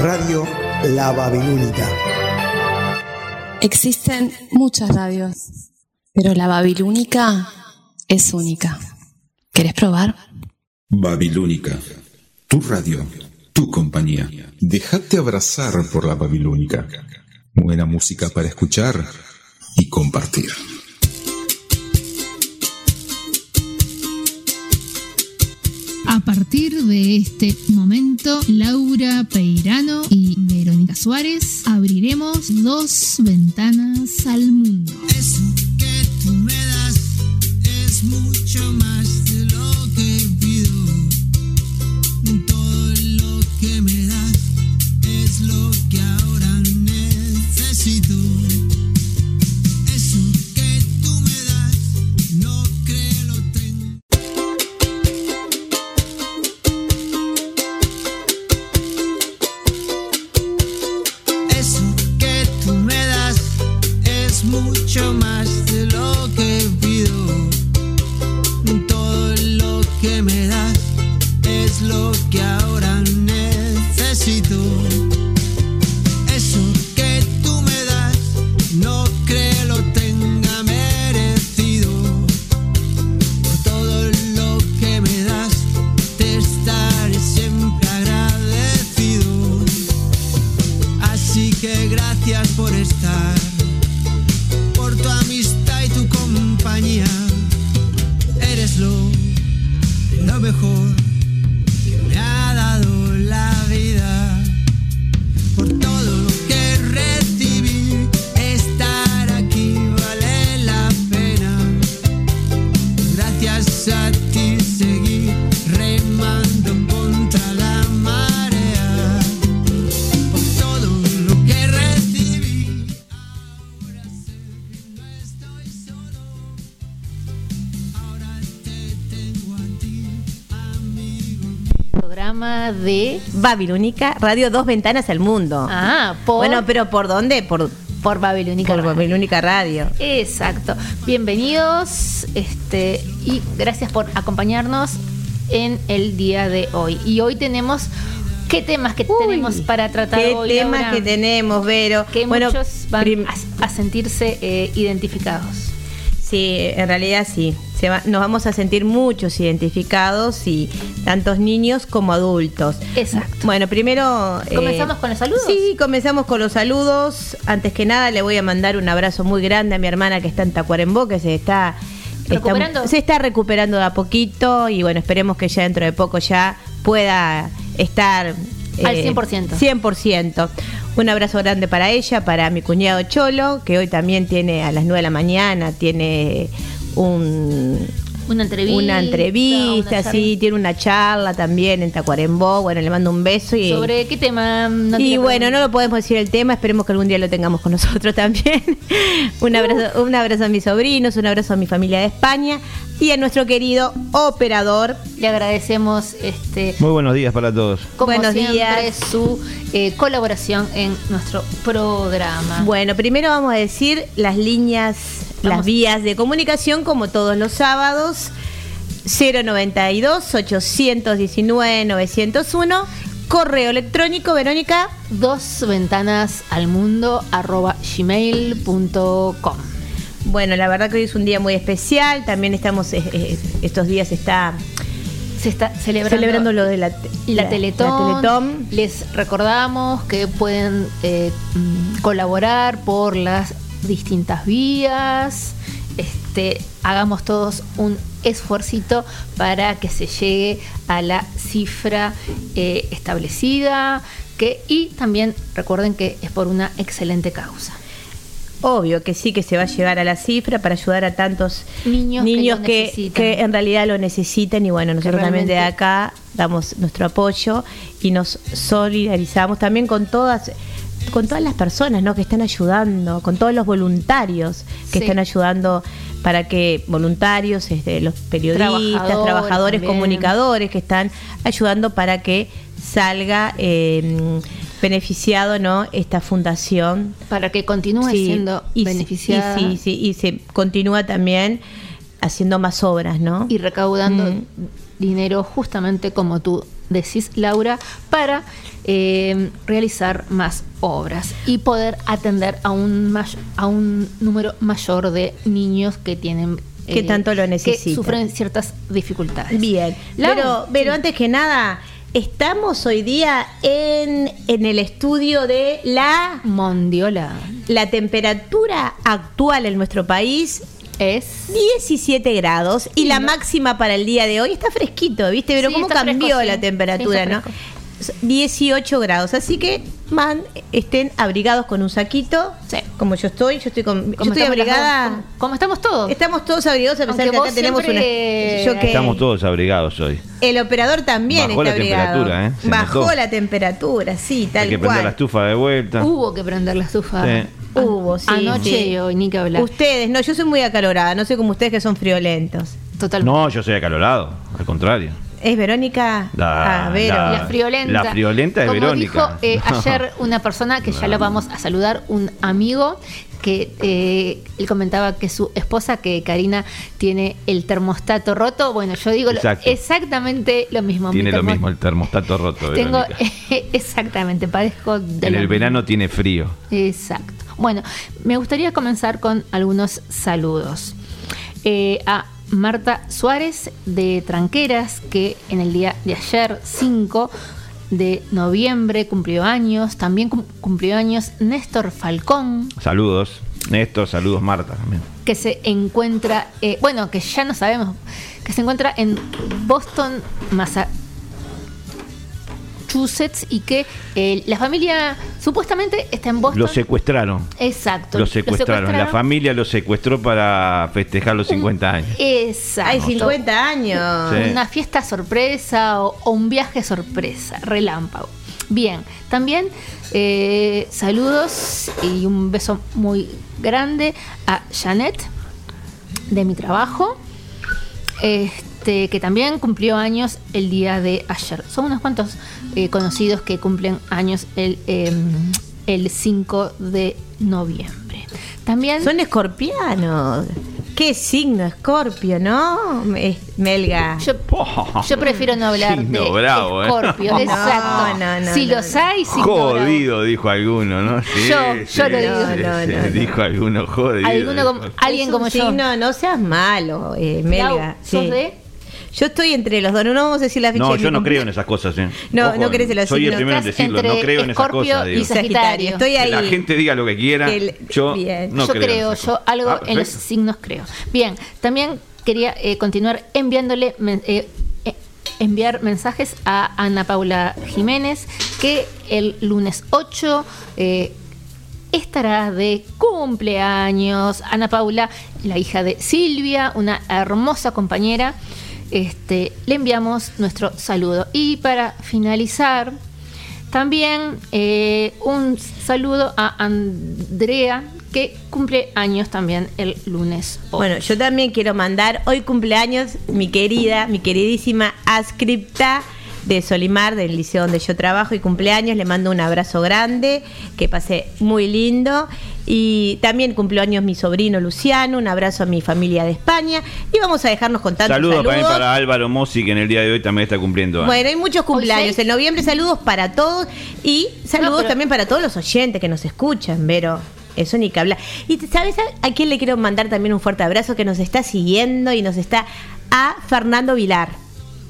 Radio La Babilónica. Existen muchas radios, pero la Babilónica es única. ¿Querés probar? Babilónica, tu radio, tu compañía. Déjate abrazar por la Babilónica. Buena música para escuchar y compartir. Partir de este momento, Laura Peirano y Verónica Suárez abriremos dos ventanas al mundo. Eso que tú me das es mucho más de lo que pido. Todo lo que me das es lo que ahora necesito. Babilónica, Radio Dos Ventanas al Mundo. Ah, por, Bueno, pero ¿por dónde? Por, por Babilónica. por Radio. Babilónica Radio. Exacto. Bienvenidos este, y gracias por acompañarnos en el día de hoy. Y hoy tenemos. ¿Qué temas que Uy, tenemos para tratar ¿Qué hoy? temas Laura? que tenemos, Vero? Que bueno, muchos van a, a sentirse eh, identificados. Sí, en realidad sí. Se va- nos vamos a sentir muchos identificados y tantos niños como adultos. Exacto. Bueno, primero... eh, ¿Comenzamos con los saludos? Sí, comenzamos con los saludos. Antes que nada le voy a mandar un abrazo muy grande a mi hermana que está en Tacuarembó, que se está... está- ¿Recuperando? se está recuperando de a poquito y bueno, esperemos que ya dentro de poco ya pueda estar... Al 100%. 100%. Un abrazo grande para ella, para mi cuñado Cholo, que hoy también tiene a las 9 de la mañana, tiene un, Una entrevista. una entrevista, una sí, tiene una charla también en Tacuarembó. Bueno, le mando un beso y. ¿Sobre qué tema? No y bueno, no lo podemos decir el tema, esperemos que algún día lo tengamos con nosotros también. un, abrazo, un abrazo a mis sobrinos, un abrazo a mi familia de España y a nuestro querido operador. Le agradecemos este, Muy buenos días para todos. como Buenos siempre, días. su eh, colaboración en nuestro programa. Bueno, primero vamos a decir las líneas, las vías de comunicación como todos los sábados. 092 819 901 correo electrónico Verónica Dos ventanas al mundo arroba gmail.com. bueno la verdad que hoy es un día muy especial también estamos eh, eh, estos días está Se está celebrando, celebrando lo de la, la, Teletón. la Teletón. Les recordamos que pueden eh, mm, colaborar por las distintas vías. Este, hagamos todos un esfuercito para que se llegue a la cifra eh, establecida. Que, y también recuerden que es por una excelente causa. Obvio que sí, que se va a llegar a la cifra para ayudar a tantos Niños que niños que, en realidad lo necesitan y bueno, nosotros también de acá damos nuestro apoyo y nos solidarizamos también con todas con todas las personas ¿no? que están ayudando, con todos los voluntarios que Sí. están ayudando para que voluntarios, este, los periodistas, Trabajadores comunicadores que están ayudando para que salga eh, beneficiado no esta fundación Para que continúe Sí, siendo y, beneficiada y sí, sí, y se continúa también haciendo más obras, ¿no? y recaudando Mm. dinero justamente como tú decís, Laura, para eh, realizar más obras y poder atender a un, a un número mayor de niños que tienen... eh, Que tanto lo Que necesitan. sufren ciertas dificultades. Bien, pero, pero sí. antes que nada, estamos hoy día en, en el estudio de la, Mondiola la temperatura actual en nuestro país. Es... 17 grados y la máxima para el día de hoy está fresquito, ¿viste? Pero Sí, cómo cambió fresco, sí. la temperatura, Sí, ¿no? 18 grados, así que man, estén abrigados con un saquito, Sí. como yo estoy, yo estoy con, yo estoy abrigada. dos, como, como estamos todos. Estamos todos abrigados a pesar Aunque que acá tenemos una. Yo que- Estamos todos abrigados hoy. El operador también Bajó está la abrigado. temperatura, ¿eh? Se Bajó notó. la temperatura, sí, tal Hay que prender cual. la estufa de vuelta. Hubo que prender la estufa. Sí. An- Hubo, sí, Anoche sí. y hoy, ni que hablar. Ustedes, no, yo soy muy acalorada, no sé como ustedes que son friolentos. Totalmente. No, yo soy acalorado, al contrario. ¿Es Verónica? La- ah, Vero. la- La friolenta. La friolenta de Como Verónica. dijo eh, No. ayer una persona que ya lo vamos a saludar, un amigo que eh, él comentaba que su esposa, que Karina, tiene el termostato roto. Bueno, yo digo lo- exactamente lo mismo. Tiene lo mismo, el termostato roto. Tengo exactamente, parezco de En el mismo. verano tiene frío. Exacto. Bueno, me gustaría comenzar con algunos saludos. Eh, a Marta Suárez de Tranqueras, que en el día de ayer, 5 de noviembre, cumplió años. También cum- cumplió años Néstor Falcón, Saludos. Néstor, saludos Marta también. que se encuentra, eh, bueno, que ya no sabemos, que se encuentra en Boston, Massachusetts, y que eh, la familia supuestamente está en Boston. Lo secuestraron. Exacto. Lo secuestraron. La familia lo secuestró para festejar los 50 años. Exacto. Hay 50 años. Sí. Una fiesta sorpresa o, o un viaje sorpresa, relámpago. Bien, también eh, saludos y un beso muy grande a Janet de mi trabajo, este, que también cumplió años el día de ayer. Son unos cuantos eh, conocidos que cumplen años el, eh, el 5 de noviembre. También Son escorpianos. ¿Qué signo escorpio, no? Me- Melga. Yo, yo prefiero no hablar Signo de bravo, ¿eh? Escorpio, No, exacto. no, no, si no, los no. hay, signo Jodido, dijo alguno, ¿no? Sí, Yo- yo lo digo. No, no, no, no. Dijo alguno jodido. Alguno como- alguien como yo. signo, no seas malo, eh, bravo. Melga. ¿Sos sí. de? Yo estoy entre los dos, no vamos a decir la ficha No, yo no creo en esas cosas, ¿eh? No, no crees en los Soy el signos. primero en decirlo, no entre creo en esas Escorpio cosas. y. Sagitario. Estoy Que ahí. la gente diga lo que quiera. Que el- yo bien. no yo creo. yo algo Ah, en los signos creo. Bien, también quería eh, continuar enviándole eh, eh, enviar mensajes a Ana Paula Jiménez que el lunes 8 eh, estará de cumpleaños. Ana Paula, la hija de Silvia, una hermosa compañera. Este, le enviamos nuestro saludo. Y para finalizar, también eh, un saludo a Andrea, que cumple años también el lunes. Bueno, yo también quiero mandar hoy cumpleaños mi querida, mi queridísima Ascripta de Solimar, del liceo donde yo trabajo y cumpleaños. Le mando un abrazo grande, que pase muy lindo. Y también cumpleaños mi sobrino Luciano, un abrazo a mi familia de España. Y vamos a dejarnos con tantos Saludos, saludos. también para Álvaro Mossi, que en el día de hoy también está cumpliendo años. Bueno, hay muchos cumpleaños. En noviembre saludos para todos y saludos No, pero- también para todos los oyentes que nos escuchan, Vero. Eso ni que hablar. Y ¿sabes a quién le quiero mandar también un fuerte abrazo que nos está siguiendo y nos está a Fernando Vilar,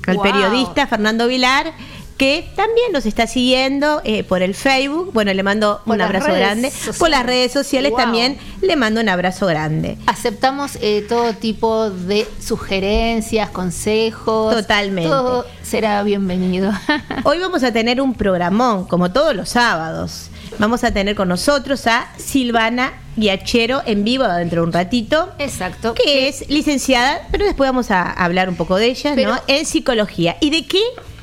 al Wow. periodista Fernando Vilar que también nos está siguiendo eh, por el Facebook. Bueno, le mando Por un abrazo grande. sociales. Por las redes sociales Wow. también le mando un abrazo grande. Aceptamos eh, todo tipo de sugerencias, consejos. Totalmente. Todo será bienvenido. Hoy vamos a tener un programón, como todos los sábados. Vamos a tener con nosotros a Silvana Guiachero en vivo dentro de un ratito, Exacto. que es licenciada, pero después vamos a hablar un poco de ella, Pero- ¿no? En psicología. ¿Y de qué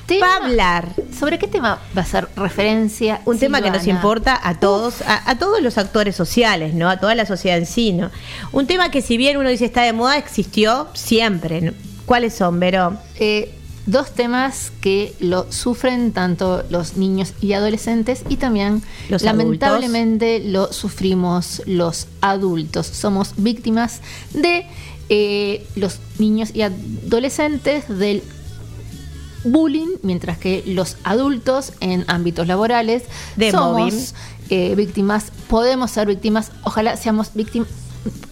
Tema- va a hablar. ¿Sobre qué tema va a ser referencia? Un tema que nos importa a todos, a, a todos los actores sociales, ¿no? A toda la sociedad en sí, ¿no? Un tema que si bien uno dice está de moda, existió siempre. ¿no? ¿Cuáles son, Vero? Eh, dos temas que lo sufren tanto los niños y adolescentes y también Los lamentablemente lo sufrimos los adultos. Somos víctimas de eh, los niños y adolescentes del bullying, mientras que los adultos en ámbitos laborales De somos eh, víctimas, podemos ser víctimas, ojalá seamos víctimas,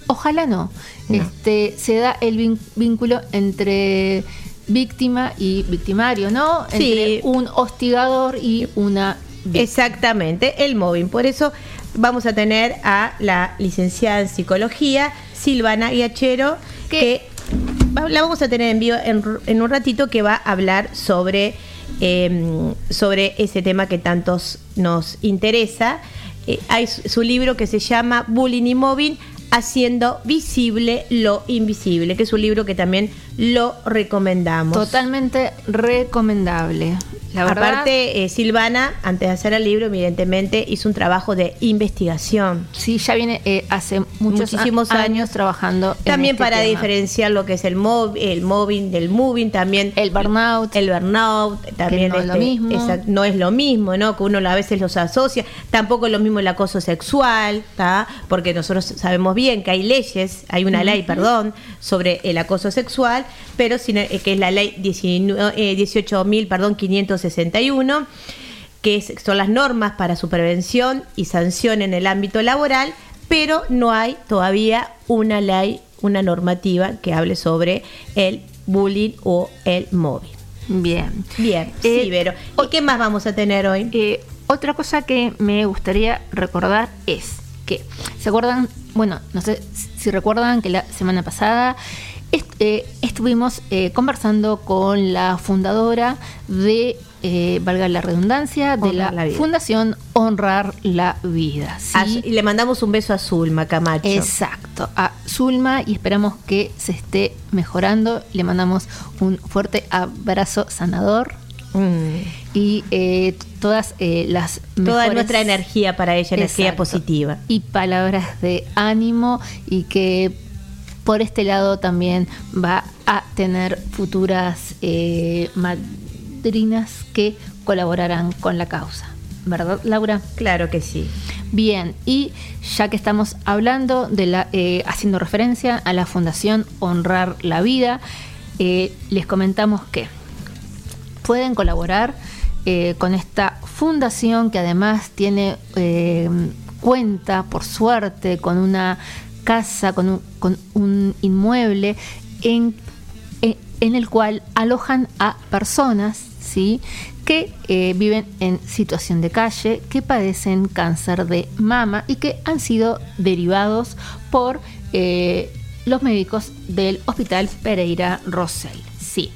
ojalá no. No. Este, se da el vínculo entre víctima y victimario, ¿no? Sí. Entre un hostigador y una víctima. Exactamente, el móvil. Por eso vamos a tener a la licenciada en psicología, Silvana Guiachero, ¿Qué? que va- la vamos a tener en vivo en, en un ratito que va a hablar sobre, eh, sobre ese tema que tantos nos interesa. Eh, hay su, su libro que se llama Bullying y Mobbing, haciendo visible lo invisible, que es un libro que también lo recomendamos. Totalmente recomendable. La verdad, Aparte, eh, Silvana, antes de hacer el libro, evidentemente hizo un trabajo de investigación. sí, ya viene eh, hace muchos Muchísimos años. años trabajando. en También este para tema. diferenciar lo que es el mob, el mobbing del moving, también El burnout. el burnout, también no es lo mismo. no es lo mismo, ¿no? Que uno a veces los asocia. Tampoco es lo mismo el acoso sexual, ¿tá? Porque nosotros sabemos bien que hay leyes, hay una ley, perdón, sobre el acoso sexual, pero sin- eh, que es la ley 19, eh, 18.000, perdón, 561 que es- son las normas para su prevención y sanción en el ámbito laboral, pero no hay todavía una ley, una normativa que hable sobre el bullying o el móvil. Bien. Bien, Eh, sí, Vero. ¿Y qué más vamos a tener hoy? Eh, otra cosa que me gustaría recordar es que, ¿se acuerdan? Bueno, no sé si recuerdan que la semana pasada est- eh, estuvimos eh, conversando con la fundadora de, eh, valga la redundancia, de Honrar la. Fundación Honrar la Vida. y le mandamos un beso a Zulma Camacho. Exacto, a Zulma y esperamos que se esté mejorando. Le mandamos un fuerte abrazo sanador Mm. y eh, todas eh, las Toda mejores- nuestra energía para ella, energía Exacto. positiva. y palabras de ánimo y que por este lado también va a tener futuras eh, madrinas que colaborarán con la causa. ¿Verdad, Laura? Claro que sí. Bien, y ya que estamos hablando de la, eh, haciendo referencia a la Fundación Honrar la Vida, eh, les comentamos que pueden colaborar eh, con esta fundación que además tiene eh, cuenta, por suerte, con una casa, con un, con un inmueble en, en- el cual alojan a personas ¿sí? que eh, viven en situación de calle, que padecen cáncer de mama y que han sido derivados por los médicos del Hospital Pereira Rosell. Sí.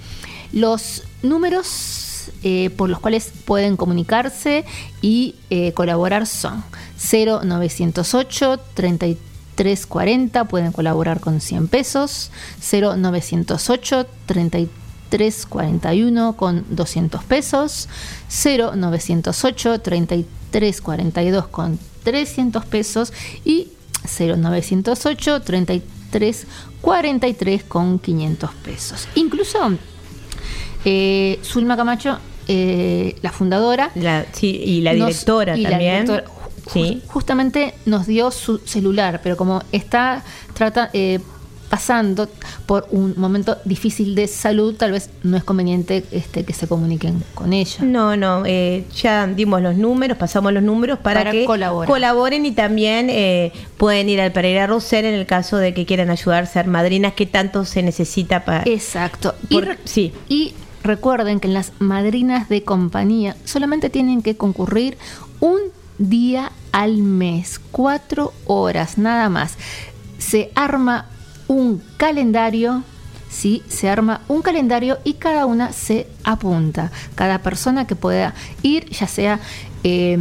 Los números eh, por los cuales pueden comunicarse y eh, colaborar son 0908 3340, pueden colaborar con 100 pesos, 0908 3341 con 200 pesos, 0908 3342 con 300 pesos y 0908 3343 con 500 pesos. Incluso eh, Zulma Camacho, eh, la fundadora, La- sí, y la nos- directora y la también. directora, sí. Justamente nos dio su celular, pero como está trata, eh, pasando por un momento difícil de salud, tal vez no es conveniente este, que se comuniquen con ella. No, no, eh, ya dimos los números, pasamos los números para, Para que colaborar. colaboren y también eh, pueden ir al Pereira Rosell en el caso de que quieran ayudar a ser madrinas, que tanto se necesita para... Exacto. Por- sí. y recuerden que en las madrinas de compañía solamente tienen que concurrir un día al mes, cuatro horas nada más. Se arma un calendario. Sí, se arma un calendario y cada una se apunta. Cada persona que pueda ir, ya sea eh,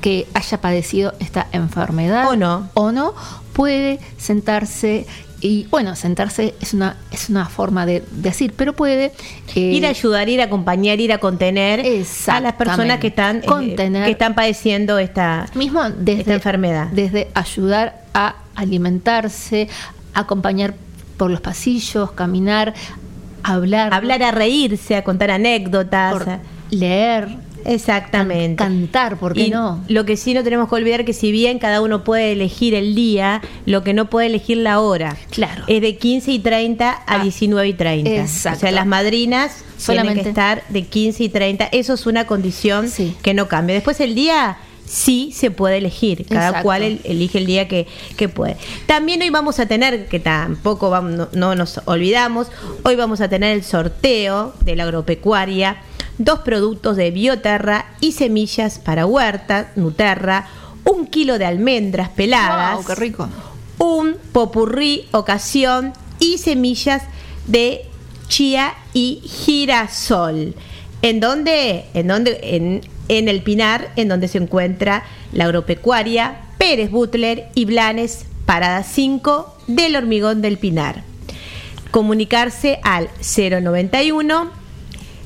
que haya padecido esta enfermedad O no. o no, puede sentarse y bueno, sentarse es una, es una forma de decir, pero puede eh, ir a ayudar, ir a acompañar, ir a contener a las personas que están, eh, que están padeciendo esta, mismo desde, esta enfermedad. Desde ayudar a alimentarse, acompañar por los pasillos, caminar, hablar. Hablar a reírse, a contar anécdotas. por leer. Exactamente. Cantar, ¿por qué Y no? Lo que sí no tenemos que olvidar que si bien cada uno puede elegir el día, lo que no puede elegir la hora. Claro. Es de 15 y 30 a Ah, 19 y 30. exacto. O sea, las madrinas Solamente- tienen que estar de 15 y 30. Eso es una condición Sí. que no cambia. Después el día sí se puede elegir. Cada Exacto. cual el- elige el día que, que puede. También hoy vamos a tener, que tampoco vamos, no, no nos olvidamos, hoy vamos a tener el sorteo de la agropecuaria, dos productos de Bioterra y semillas para huerta, Nuterra, un kilo de almendras peladas, Wow, qué rico. un popurrí ocasión y semillas de chía y girasol. ¿En dónde? En donde en, en el Pinar, en donde se encuentra la agropecuaria Pérez Butler y Blanes, parada 5 del hormigón del Pinar. Comunicarse al 091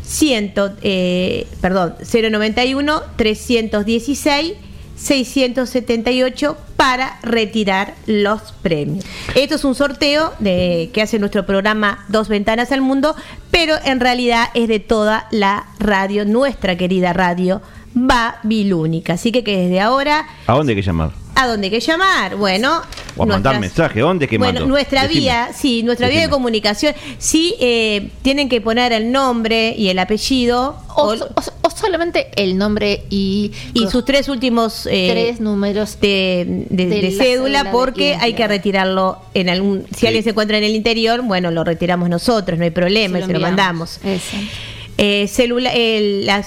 100, eh, perdón, 091 316 678 para retirar los premios. Esto es un sorteo de que hace nuestro programa Dos Ventanas al Mundo, pero en realidad es de toda la radio, nuestra querida radio Babilónica. Así que, que desde ahora, ¿A dónde hay que llamar? ¿a dónde hay que llamar? Bueno, O a mandar mensaje. ¿Dónde es que bueno, mando? nuestra Decime. vía, sí, nuestra vía de comunicación, sí eh, tienen que poner el nombre y el apellido O, o, so- o so- o solamente el nombre y, y sus tres últimos eh, tres números de, de- de de la cédula porque hay que retirarlo en algún si Sí. alguien se encuentra en el interior bueno lo retiramos nosotros no hay problema y se lo mandamos Exacto. Eh, celula-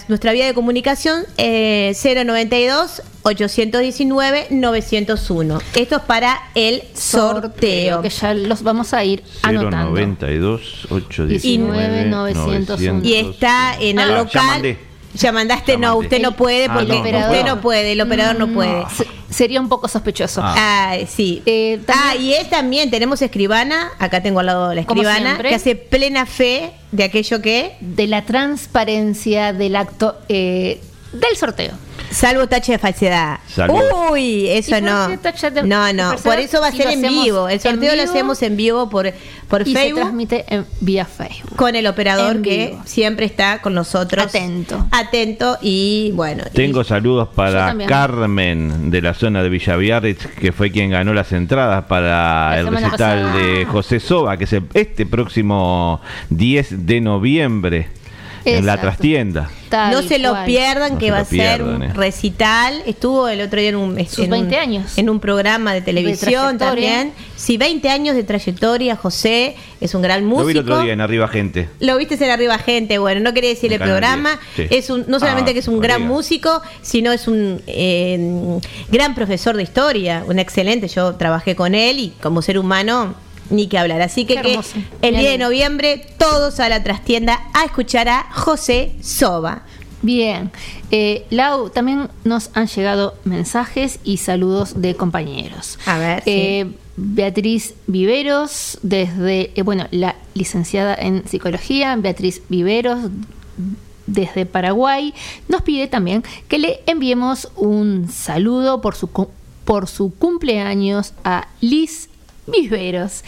nuestra vía de comunicación eh, 092 819 901 esto es para el sorteo Que ya los vamos a ir anotando. 092 19, 901. y está en el Ah, ya local ya mandaste Ya no mandé. usted no puede Ah, porque no, no usted no puede el operador no puede Se- sería un poco sospechoso. Ah. Ah, sí. Eh, ah, y es también, tenemos escribana, acá tengo al lado la escribana, que hace plena fe de aquello que, De la transparencia del acto eh, del sorteo. salvo tache de falsedad. Salud. Uy, eso ¿Y por no. de- no, no, por eso va a si ser en vivo. El sorteo lo hacemos en vivo por, por y se Facebook. transmite en- vía Facebook. Con el operador que siempre está con nosotros. Atento. Atento y bueno. y- Tengo saludos para. Carmen de la zona de Villaviarritz, que fue quien ganó las entradas para La el recital pasada. de José Soba, que es el- este próximo 10 de noviembre en la trastienda. Tal no se lo cual. pierdan, No que va a ser un eh. recital. Estuvo el otro día en un, Sus en un- 20 años. en un programa de televisión también. Sí, 20 años de trayectoria. José es un gran músico. Lo vi el otro día en Arriba Gente. Lo viste en Arriba Gente, bueno, no quería decir En el programa, 10, sí. es un, no solamente Ah, que es un gran músico, sino es un eh, gran profesor de historia, un excelente, yo trabajé con él y como ser humano ni que hablar. Así que, el Bien. 10 de noviembre todos a la trastienda a escuchar a José Soba. Bien. Eh, Lau, también nos han llegado mensajes y saludos de compañeros. A ver, Eh, Beatriz Viveros, desde, eh, bueno, la licenciada en psicología, Beatriz Viveros, desde Paraguay, nos pide también que le enviemos un saludo por su, por su cumpleaños a Liz Viveros.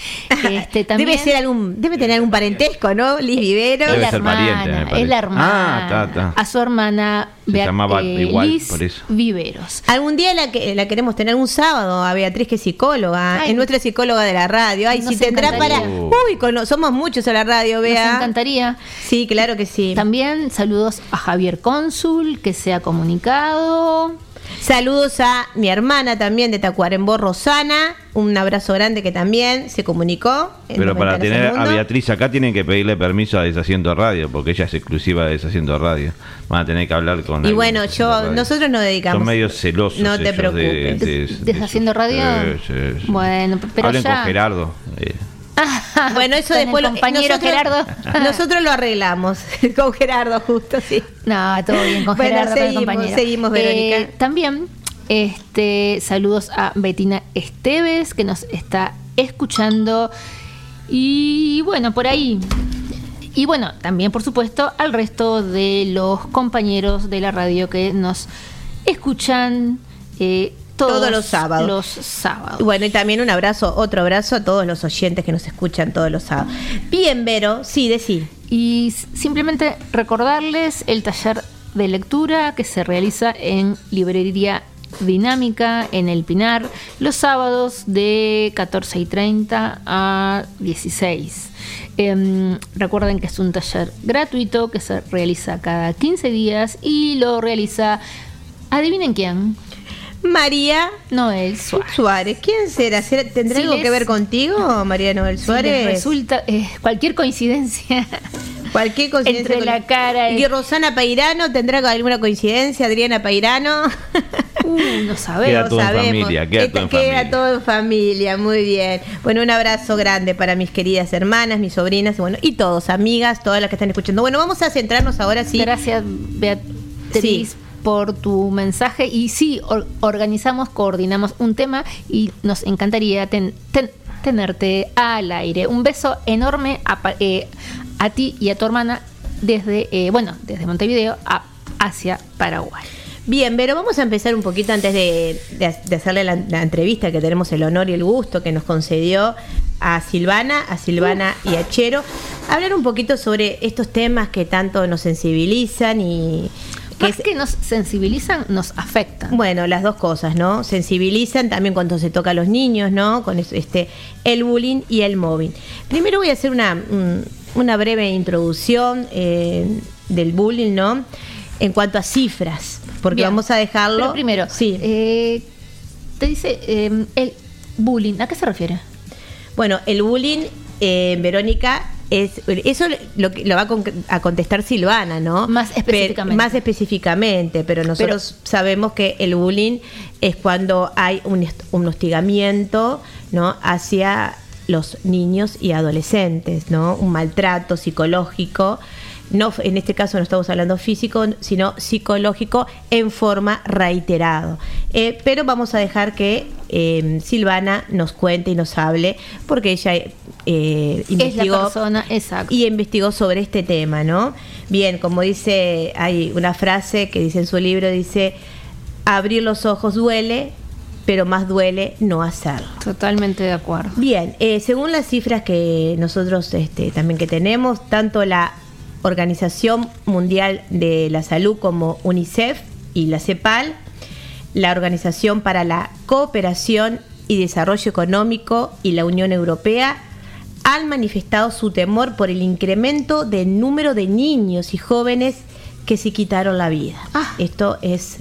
Este, también Debe ser algún, debe tener algún parentesco, ¿no? Liz Vivero. es Debe la ser pariente, hermana, parece. es la hermana. Ah, ta, ta. A su hermana Se Bea- llamaba eh, igual, Liz por eso. Viveros. Algún día la, que, la queremos tener un sábado a Beatriz, que es psicóloga, Ay. es nuestra psicóloga de la radio. Ay, Nos si tendrá para. Uy, con- somos muchos a la radio, Nos vea. encantaría. Sí, claro que sí. También saludos a Javier Cónsul, que se ha comunicado. Saludos a mi hermana también de Tacuarembó, Rosana. Un abrazo grande que también se comunicó. Pero para tener a. Beatriz acá tienen que pedirle permiso a Deshaciendo Radio, porque ella es exclusiva de Deshaciendo Radio. Van a tener que hablar con Y bueno, yo nosotros nos dedicamos. Son medio celosos. No te de- preocupes. de- Des- de ¿Deshaciendo. Radio? Sí, sí, sí. Bueno, pero Hablen ya- con Gerardo. eh. Bueno, eso Con el después lo- compañero nosotros, Gerardo. nosotros lo arreglamos con Gerardo, justo, sí. No, todo bien con Bueno, Gerardo, con el seguimos, compañero. seguimos, Verónica. Eh, también este, saludos a Betina Esteves, que nos está escuchando. Y bueno, por ahí. Y bueno, también por supuesto al resto de los compañeros de la radio que nos escuchan eh, todos, Todos los sábados. Los sábados. Bueno, y también un abrazo, otro abrazo a todos los oyentes que nos escuchan todos los sábados. Bien, Vero, sí, decí. Y simplemente recordarles el taller de lectura que se realiza en Librería Dinámica en El Pinar los sábados de 14 y 30 a 16. Em, recuerden que es un taller gratuito que se realiza cada 15 días y lo realiza, adivinen quién, María Noel Suárez. Suárez. ¿Quién será? ¿Será- ¿Tendrá Si algo les- que ver contigo, María Noel Si Suárez? resulta eh, cualquier coincidencia Cualquier coincidencia. entre con- la cara ¿Y y Rosana Peirano tendrá alguna coincidencia? Adriana Peirano. Uh, no sabemos. Queda Lo todo en sabemos. familia, queda todo en Queda familia. todo en familia, muy bien. Bueno, un abrazo grande para mis queridas hermanas, mis sobrinas, y bueno, y todos, amigas, todas las que están escuchando. Bueno, vamos a centrarnos ahora sí. Gracias, Beatriz, Sí. Por tu mensaje. Y sí, or- organizamos, coordinamos un tema y nos encantaría ten- ten- tenerte al aire. Un beso enorme a, eh, a ti y a tu hermana desde, eh, bueno, desde Montevideo a, hacia Paraguay. Bien, pero vamos a empezar un poquito antes de, de- de hacerle la, la entrevista que tenemos el honor y el gusto que nos concedió a Silvana, a Silvana y a Chero, hablar un poquito sobre estos temas que tanto nos sensibilizan y que Más es- que nos sensibilizan, nos afectan. Bueno, las dos cosas, ¿no? Sensibilizan también cuando se toca a los niños, ¿no? Con es- este el bullying y el mobbing. Primero voy a hacer una, mm, una breve introducción eh, del bullying, ¿no? En cuanto a cifras, porque Bien. vamos a dejarlo. Pero primero, sí. eh, te dice eh, el bullying, ¿a qué se refiere? Bueno, el bullying, eh, Verónica, es eso lo, que- lo va a, con- a contestar Silvana, ¿no? Más Pero- específicamente. más específicamente, pero nosotros sabemos que el bullying es cuando hay un, un hostigamiento, ¿no? Hacia los niños y adolescentes, ¿no? Un maltrato psicológico. No, en este caso no estamos hablando físico, sino psicológico en forma reiterado. Eh, pero vamos a dejar que eh, Silvana nos cuente y nos hable, porque ella eh, Es investigó persona, y investigó sobre este tema, ¿no? Bien, como dice, hay una frase que dice en su libro, dice, abrir los ojos duele, pero más duele no hacerlo. Totalmente de acuerdo. Bien, eh, según las cifras que nosotros este, también que tenemos, tanto la Organización Mundial de la Salud como UNICEF y la CEPAL, la Organización para la Cooperación y Desarrollo Económico y la Unión Europea han manifestado su temor por el incremento del número de niños y jóvenes que se quitaron la vida. Ah. Esto es,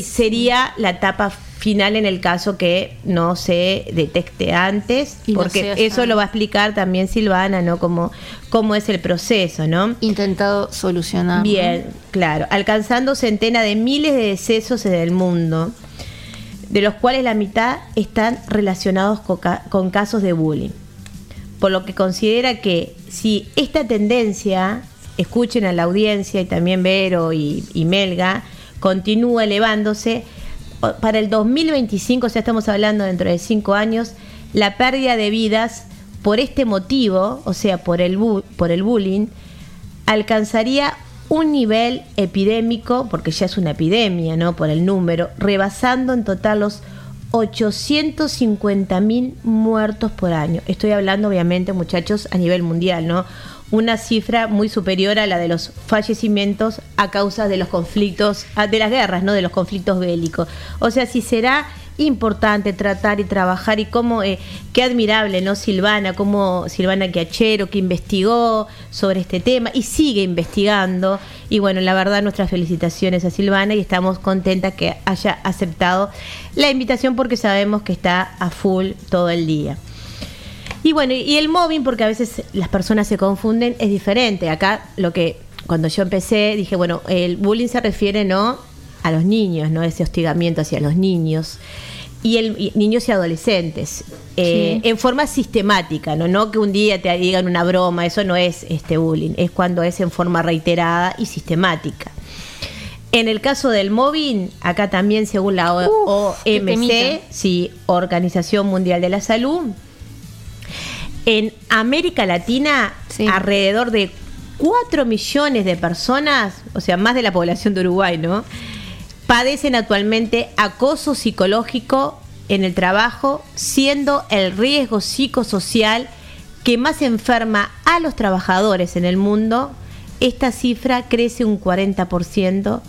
es- sería la etapa final en el caso que no se detecte antes, Y porque eso lo va a explicar también Silvana, ¿no? Cómo, cómo es el proceso, ¿no? Intentado solucionar. Bien, claro, alcanzando centenas de miles de decesos en el mundo, de los cuales la mitad están relacionados con, ca- con casos de bullying. Por lo que considera que si esta tendencia, escuchen a la audiencia y también Vero y, y Melga, continúa elevándose, para el 2025, ya estamos hablando dentro de cinco años, la pérdida de vidas por este motivo, o sea, por el, bu- por el bullying, alcanzaría un nivel epidémico, porque ya es una epidemia, ¿no? Por el número, rebasando en total los 850 mil muertos por año. Estoy hablando, obviamente, muchachos, a nivel mundial, ¿no? Una cifra muy superior a la de los fallecimientos a causa de los conflictos, de las guerras, ¿no? De los conflictos bélicos. O sea, si será importante tratar y trabajar y cómo eh, qué admirable no Silvana como Silvana Quiachero que investigó sobre este tema y sigue investigando y bueno la verdad nuestras felicitaciones a Silvana y estamos contentas que haya aceptado la invitación porque sabemos que está a full todo el día y bueno y el mobbing porque a veces las personas se confunden es diferente acá lo que cuando yo empecé dije bueno el bullying se refiere no a los niños, ¿no? Ese hostigamiento hacia los niños. Y, el, y niños y adolescentes, eh, Sí. en forma sistemática, ¿no? No que un día te digan una broma, eso no es este bullying, es cuando es en forma reiterada y sistemática. En el caso del mobbing, acá también según la O- Uf, OMC, sí, Organización Mundial de la Salud, En América Latina, Sí. alrededor de 4 millones de personas, o sea, más de la población de Uruguay, ¿no? Padecen actualmente acoso psicológico en el trabajo, siendo el riesgo psicosocial que más enferma a los trabajadores en el mundo. Esta cifra crece un 40%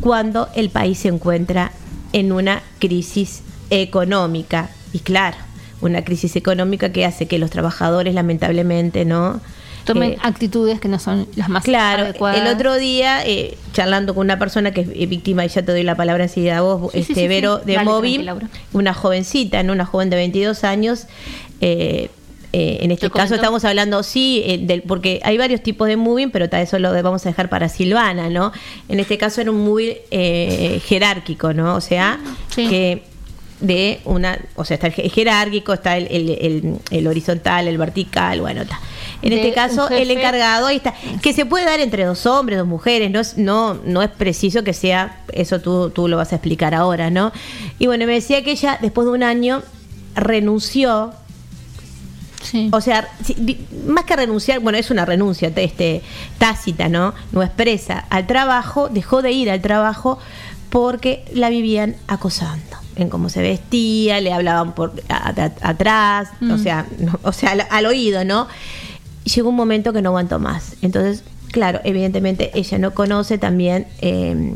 cuando el país se encuentra en una crisis económica. Y claro, una crisis económica que hace que los trabajadores lamentablemente no Tomen Eh, actitudes que no son las más Claro, adecuadas. el otro día, eh, charlando con una persona que es eh, víctima, y ya te doy la palabra enseguida a vos, Sí, este, sí, sí. Vero, de Dale, Laura. una jovencita, ¿no? una joven de 22 años. eh, eh, en este ¿Te caso comentó? estamos hablando, sí, del, porque hay varios tipos de moving, pero eso lo vamos a dejar para Silvana, ¿no? En este caso era un moving jerárquico, ¿no? O sea, que de una, o sea, está el je- jerárquico, está el, el- el- el horizontal, el vertical, bueno, está. En De este caso, el encargado, ahí está, que se puede dar entre dos hombres, dos mujeres, no es, no, no es preciso que sea, eso tú, tú lo vas a explicar ahora, ¿no? Y bueno, me decía que ella, después de un año, renunció Sí. o sea, más que renunciar, bueno, es una renuncia te- este, tácita, ¿no? No expresa al trabajo, dejó de ir al trabajo porque la vivían acosando en cómo se vestía, le hablaban por a- a- atrás, o Mm. sea, no- o sea, al, al oído, ¿no? Llegó un momento que no aguantó más. Entonces, claro, evidentemente ella no conoce también eh,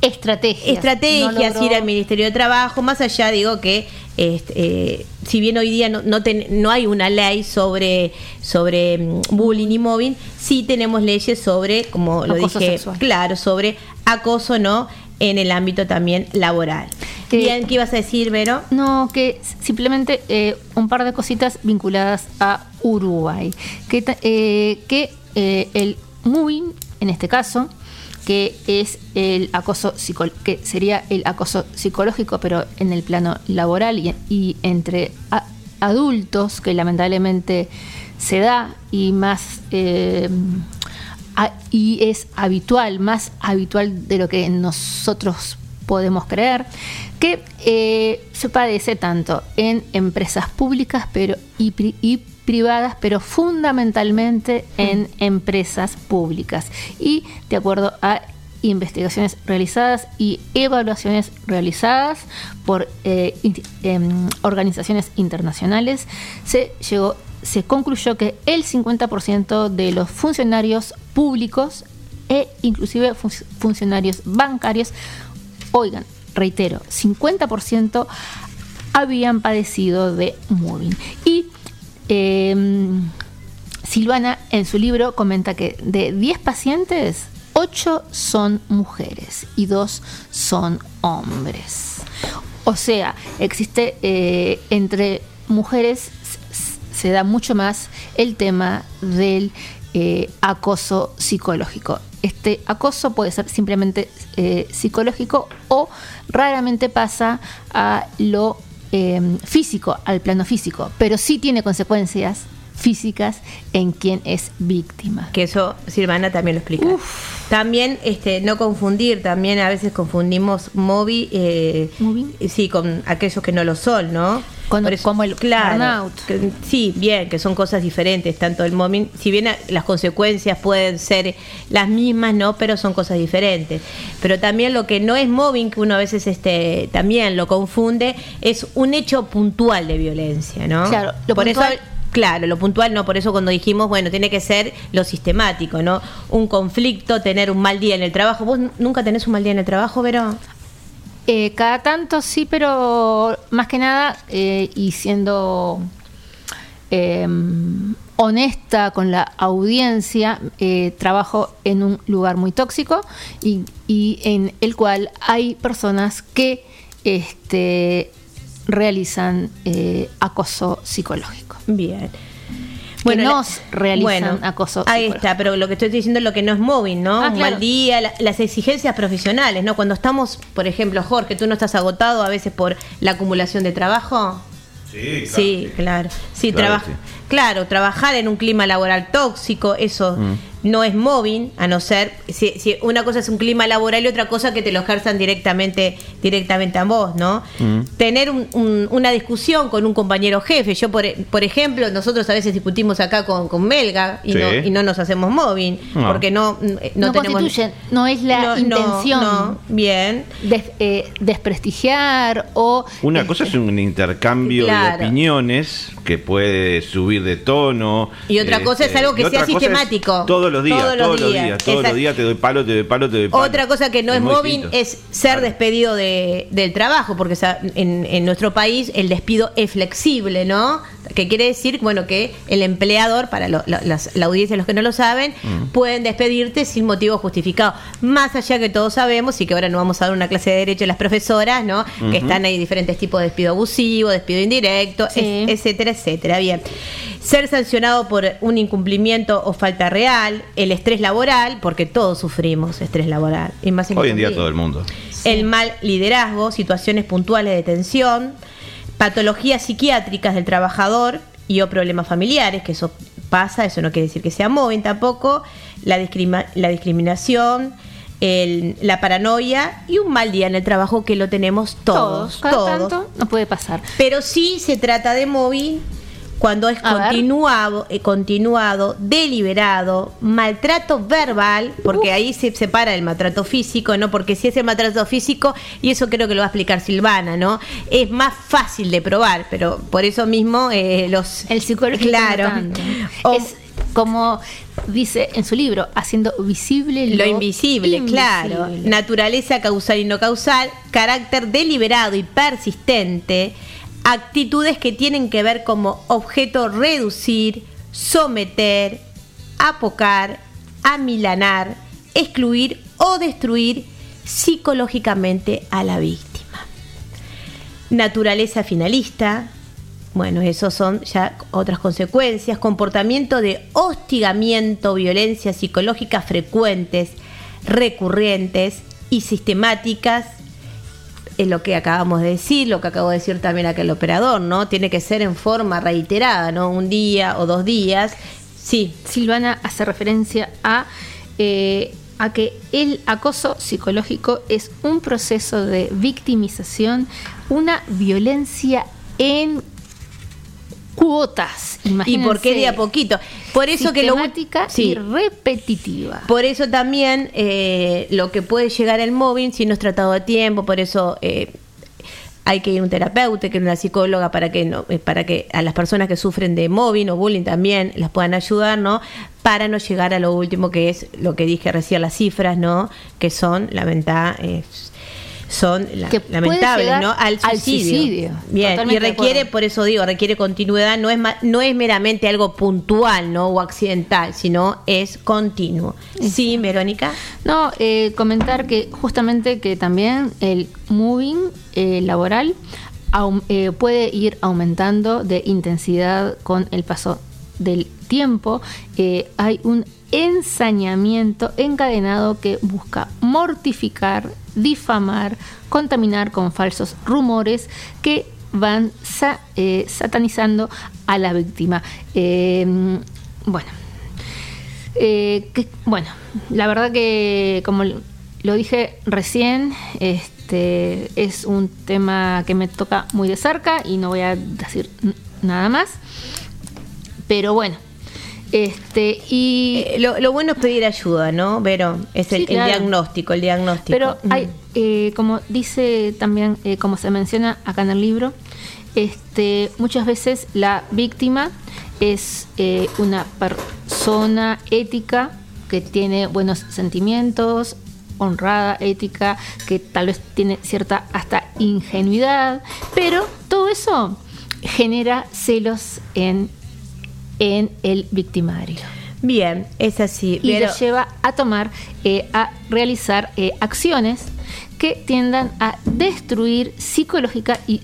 estrategias. estrategias, No logró- ir al Ministerio de Trabajo, más allá digo que este, eh, si bien hoy día no, no, ten- no hay una ley sobre, sobre mm, bullying y mobbing, sí tenemos leyes sobre, como lo Acoso dije, sexual. claro, sobre acoso, ¿no? En el ámbito también laboral. Eh, Bien, ¿qué ibas a decir, Vero? No, que simplemente eh, un par de cositas vinculadas a Uruguay. Que, eh, que eh, el moving, en este caso, que es el acoso que sería el acoso psicológico, pero en el plano laboral y, y entre a- adultos, que lamentablemente se da y más eh, y es habitual, más habitual de lo que nosotros podemos creer, que eh, se padece tanto en empresas públicas pero y, pri- y privadas, pero fundamentalmente en empresas públicas. Y de acuerdo a investigaciones realizadas y evaluaciones realizadas por eh, em, organizaciones internacionales, se llegó se concluyó que el 50% de los funcionarios públicos e inclusive fun- funcionarios bancarios, oigan, reitero, 50% habían padecido de mobbing. Y eh, Silvana en su libro comenta que de 10 pacientes, 8 son mujeres y 2 son hombres. O sea, existe eh, entre mujeres se da mucho más el tema del eh, acoso psicológico. Este acoso puede ser simplemente eh, psicológico o raramente pasa a lo eh, físico, al plano físico, pero sí tiene consecuencias físicas en quien es víctima. Que eso Silvana también lo explica. También este, no confundir, también a veces confundimos mobi, eh, sí, con aquellos que no lo son, ¿no? Con- Por como el burnout. que- sí, bien, que son cosas diferentes, tanto el mobbing, si bien las consecuencias pueden ser las mismas, ¿no? Pero son cosas diferentes. Pero también lo que no es mobbing, que uno a veces este, también lo confunde, es un hecho puntual de violencia, ¿no? Claro, lo Por puntual- eso Claro, lo puntual no, por eso cuando dijimos, bueno, tiene que ser lo sistemático, ¿no? Un conflicto, tener un mal día en el trabajo. ¿Vos nunca tenés un mal día en el trabajo, Vero? Eh, cada tanto sí, pero más que nada, eh, y siendo eh, honesta con la audiencia, eh, trabajo en un lugar muy tóxico y, y en el cual hay personas que este, realizan eh, acoso psicológico. Bien. Que la- nos realizan acoso Ahí está, pero lo que estoy diciendo es lo que no es móvil, ¿no? Ah, Un claro. mal día, la- las exigencias profesionales, ¿no? Cuando estamos, por ejemplo, Jorge, tú no estás agotado a veces por la acumulación de trabajo. Sí, Sí, claro. Sí, Claro trabaja. que sí. Claro, trabajar en un clima laboral tóxico, eso Mm. no es mobbing, a no ser, si, si una cosa es un clima laboral y otra cosa que te lo ejerzan directamente, directamente a vos, ¿no? Mm. Tener un- un- una discusión con un compañero jefe, yo por, e- por ejemplo, nosotros a veces discutimos acá con, con Melga y, Sí. no, y no nos hacemos mobbing, No. porque no, no, No, tenemos... constituyen, no es la No, no, intención no, bien. des- eh, desprestigiar o Una cosa es un intercambio Claro. de opiniones que puede subir de tono. Y otra cosa es algo que sea sistemático. Todos los días, Todos todos, los días. días, todos Esa- los días te doy palo, te doy palo, te doy palo. Otra cosa que no es, distinto. es ser Claro. despedido de, del trabajo, porque o sea, en, en nuestro país el despido es flexible, ¿no? Que quiere decir, bueno, que el empleador, para lo- lo- las- la audiencia, los que no lo saben, Mm. pueden despedirte sin motivo justificado. Más allá que todos sabemos, y que ahora no vamos a dar una clase de derecho a las profesoras, ¿no? Que están ahí diferentes tipos de despido abusivo, despido indirecto, Sí. es- etcétera, etcétera. Bien. Ser sancionado por un incumplimiento o falta real, el estrés laboral, porque todos sufrimos estrés laboral. Y más Hoy en día todo el mundo. El mal liderazgo, situaciones puntuales de tensión, patologías psiquiátricas del trabajador y o problemas familiares, que eso pasa, eso no quiere decir que sea móvil tampoco, la, discrima- la discriminación, el- la paranoia y un mal día en el trabajo que lo tenemos todos, todos, cada todos. tanto no puede pasar. Pero sí se trata de móvil cuando es continuado, eh, continuado, deliberado, maltrato verbal, porque ahí se separa el maltrato físico, ¿no? Porque si es el maltrato físico, y eso creo que lo va a explicar Silvana, ¿no? Es más fácil de probar, pero por eso mismo eh, los... El psicológico Claro. es como dice en su libro, haciendo visible lo, Lo invisible, claro. invisible. Naturaleza causal y no causal, carácter deliberado y persistente, actitudes que tienen que ver como objeto reducir, someter, apocar, amilanar, excluir o destruir psicológicamente a la víctima. Naturaleza finalista, bueno, esos son ya otras consecuencias. Comportamiento de hostigamiento, violencia psicológica frecuentes, recurrentes y sistemáticas. Es lo que acabamos de decir, lo que acabo de decir también acá el operador, ¿no? Tiene que ser en forma reiterada, ¿no? Un día o dos días. Sí, Silvana hace referencia a, eh, a que el acoso psicológico es un proceso de victimización, una violencia en cuotas. ¿Y por qué de a poquito? Por eso que lo sí. y repetitiva. Por eso también eh, lo que puede llegar al móvil si no es tratado a tiempo, por eso eh, hay que ir a un terapeuta, que una psicóloga para que no, eh, para que a las personas que sufren de móvil o bullying también las puedan ayudar, ¿no? Para no llegar a lo último que es lo que dije recién las cifras, ¿no? Que son lamenta eh, son la- Que puede lamentables, ¿no? Al al suicidio. Bien, y Totalmente requiere, por eso digo, requiere continuidad, no es no es meramente algo puntual, ¿no? O accidental, sino es continuo. Sí, Verónica. No, eh, comentar que justamente que también el moving eh, laboral eh, puede ir aumentando de intensidad con el paso del tiempo. Eh, hay un ensañamiento encadenado que busca mortificar, difamar, contaminar con falsos rumores que van sa- eh, satanizando a la víctima. Eh, bueno, eh, bueno, la verdad que como lo dije recién, este es un tema que me toca muy de cerca y no voy a decir nada más. Pero bueno, este y Eh, lo, lo bueno es pedir ayuda, ¿no? Vero, es el, Sí, el claro. diagnóstico, el diagnóstico. Pero hay, eh, como dice también, eh, como se menciona acá en el libro, este, muchas veces la víctima es eh, una persona ética que tiene buenos sentimientos, honrada, ética, que tal vez tiene cierta hasta ingenuidad, pero todo eso genera celos en, en el victimario Bien, es así. y Vero. les lleva a tomar, eh, a realizar eh, acciones que tiendan a destruir psicológica y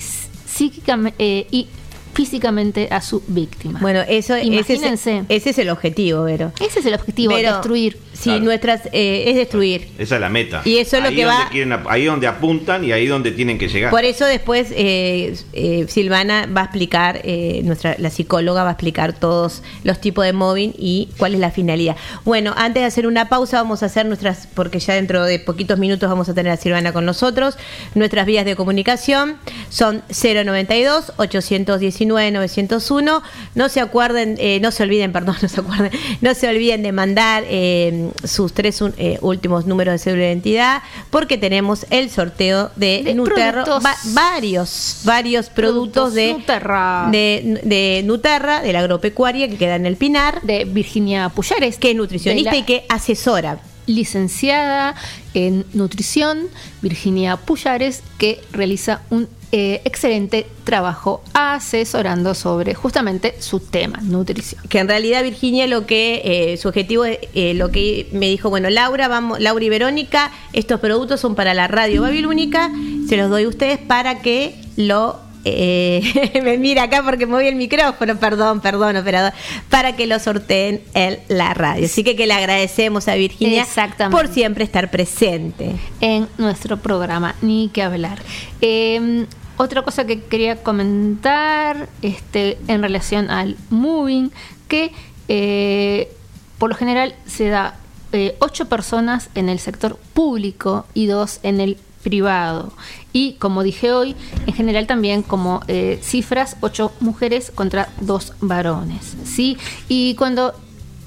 psíquicamente y físicamente a su víctima. Bueno, eso ese es, Imagínense. ese es el objetivo, Vero. Ese es el objetivo, Pero- destruir. Claro. nuestras eh, es destruir. Esa es la meta. Y eso es lo Ahí que donde va- quieren ahí donde apuntan y ahí donde tienen que llegar. Por eso después eh, eh, Silvana va a explicar, eh, nuestra la psicóloga va a explicar todos los tipos de mobbing y cuál es la finalidad. Bueno, antes de hacer una pausa vamos a hacer nuestras, porque ya dentro de poquitos minutos vamos a tener a Silvana con nosotros, nuestras vías de comunicación son 092 819 901. No se acuerden, eh, no se olviden, perdón, no se acuerden, no se olviden de mandar eh, sus tres un- eh, últimos números de cédula de identidad, porque tenemos el sorteo de, De Nuterra, va- varios, varios productos, Productos de Nuterra. de, de Nuterra, de la agropecuaria que queda en el Pinar, De Virginia Puyares. que es nutricionista la y que asesora. licenciada en nutrición, Virginia Puyares, que realiza un eh, excelente trabajo asesorando sobre justamente su tema, nutrición. que en realidad Virginia lo que eh, su objetivo es, eh, lo que me dijo bueno Laura vamos Laura y Verónica estos productos son para la radio babilónica se los doy a ustedes para que lo eh, me mira acá porque moví el micrófono perdón perdón operador para que lo sorteen en la radio así que que le agradecemos a Virginia por siempre estar presente en nuestro programa, ni que hablar. Eh, otra cosa que quería comentar este, en relación al moving, que eh, por lo general se da eh, ocho personas en el sector público y dos en el privado. Y como dije hoy, en general también como eh, cifras, ocho mujeres contra dos varones. ¿sí? Y cuando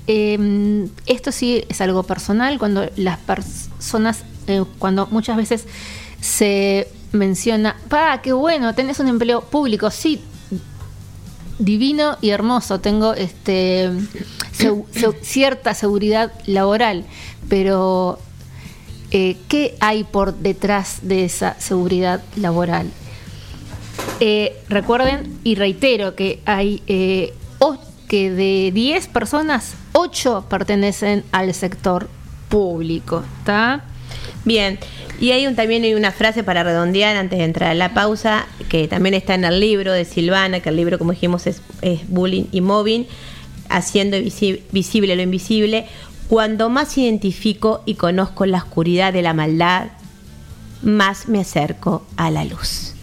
eh, esto sí es algo personal, cuando las personas, cuando muchas veces se menciona, pa, qué bueno, tenés un empleo público, sí, divino y hermoso, tengo este cierta seguridad laboral, pero eh, ¿qué hay por detrás de esa seguridad laboral? Eh, recuerden y reitero que hay eh, que de 10 personas, 8 pertenecen al sector público. ¿Está? Bien, y hay un, también hay una frase para redondear antes de entrar a la pausa, que también está en el libro de Silvana, que el libro, como dijimos, es, Bullying y Mobbing, haciendo visi- visible lo invisible. Cuando más identifico y conozco la oscuridad de la maldad, más me acerco a la luz.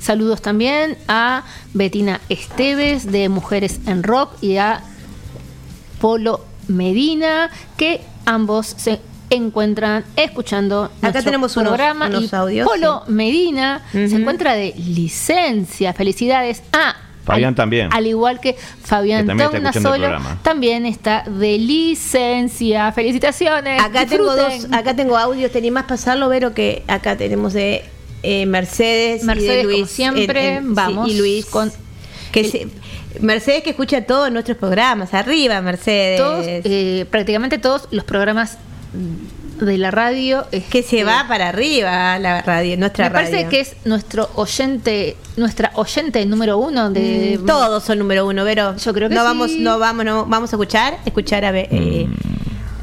Saludos también a Betina Esteves de Mujeres en Rock y a Polo Medina, que ambos se encuentran escuchando Acá nuestro tenemos unos- programa unos y audios, Polo Medina se encuentra de licencia. Felicidades. Ah, Fabián al- también. Al igual que Fabián Que también está Solo, también está de licencia. Felicitaciones. Acá tengo dos, acá tengo audios, tenía más pasarlo, Vero, que acá tenemos de eh, Mercedes, y Mercedes, de como Luis. siempre, vamos y Luis. con que el- se- Mercedes que escucha todos nuestros programas. Arriba, Mercedes. todos, eh, prácticamente todos los programas de la radio. que se este, va para arriba la radio, nuestra Me parece radio. que es nuestro oyente, nuestra oyente número uno de Mm, todos son número uno, Vero. Yo creo que no sí. vamos, no vamos, no vamos a escuchar, escuchar a, eh,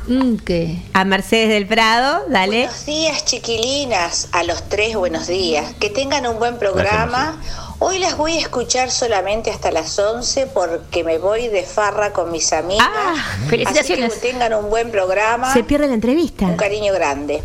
Mm, ¿qué? a Mercedes del Prado, dale. Buenos días, chiquilinas. A los tres, buenos días. Que tengan un buen programa. Hoy las voy a escuchar solamente hasta las 11 porque me voy de farra con mis amigas. Ah, felicitaciones. Así que tengan un buen programa. Se pierde la entrevista. Un cariño grande.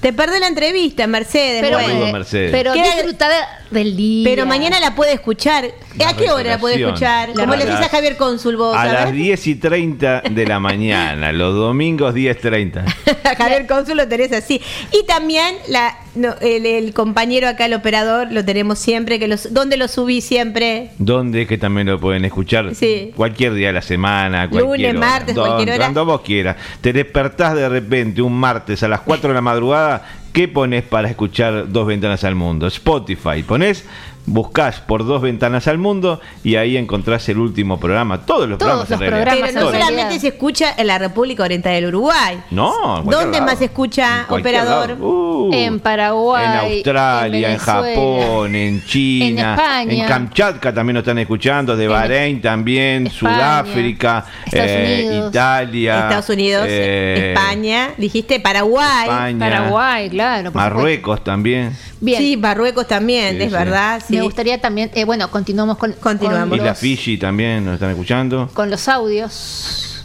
Te perdés la entrevista, Mercedes. Pero, bueno. Mercedes. pero disfrutada del día. Pero mañana la puede escuchar. La ¿A qué hora la puede escuchar? Como le dice a Javier Cónsul vos, A a las ver. 10 y 30 de la mañana, los domingos 10.30. A Javier Cónsul lo tenés así. Y también la, no, el, el compañero acá, el operador, lo tenemos siempre. que los, ¿Dónde lo subí siempre? Donde es que también lo pueden escuchar Sí. cualquier día de la semana, Lunes, hora. martes, cualquier hora. Cuando vos quieras. Te despertás de repente un martes a las 4 de la madrugada. ¿Qué pones para escuchar Dos Ventanas al Mundo? Spotify. Pones, buscás por Dos Ventanas al Mundo y ahí encontrás el último programa. Todos los Todos programas. los en realidad. programas, Pero no realidad. solamente se escucha en la República Oriental del Uruguay. No, en cualquier ¿Dónde lado. más se escucha, En cualquier operador? lado. Uh, En Paraguay, en Australia, en, en Venezuela, Japón, en China, en España. Kamchatka también nos están escuchando, de Bahrein también, España, Sudáfrica, Estados eh, Unidos. Italia, Estados Unidos, eh, España, dijiste Paraguay. España, Paraguay, claro. por Marruecos también. Bien. Sí, Marruecos también, Sí, es sí. verdad. sí. Me gustaría también, eh, bueno, continuamos con, Continuamos. con Isla los, Fiji también nos están escuchando. con los audios.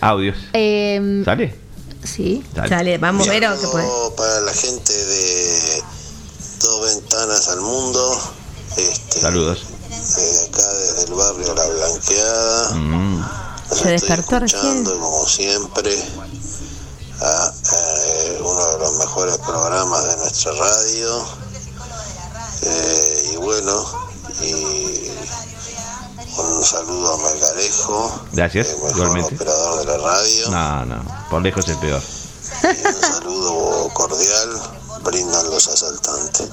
Audios. Eh, ¿Sale? sí. Dale. Sale, vamos, Un Vero, que puede. saludo para la gente de Dos Ventanas al Mundo. Este, Saludos. Acá, desde el barrio La Blanqueada. Mm. Se despertó recién. como siempre, a, eh, uno de los mejores programas de nuestra radio. Eh, y bueno, y un saludo a Melgarejo, Gracias, el mejor igualmente. operador de la radio. No, no, por lejos el peor. Y un saludo cordial brindan los asaltantes.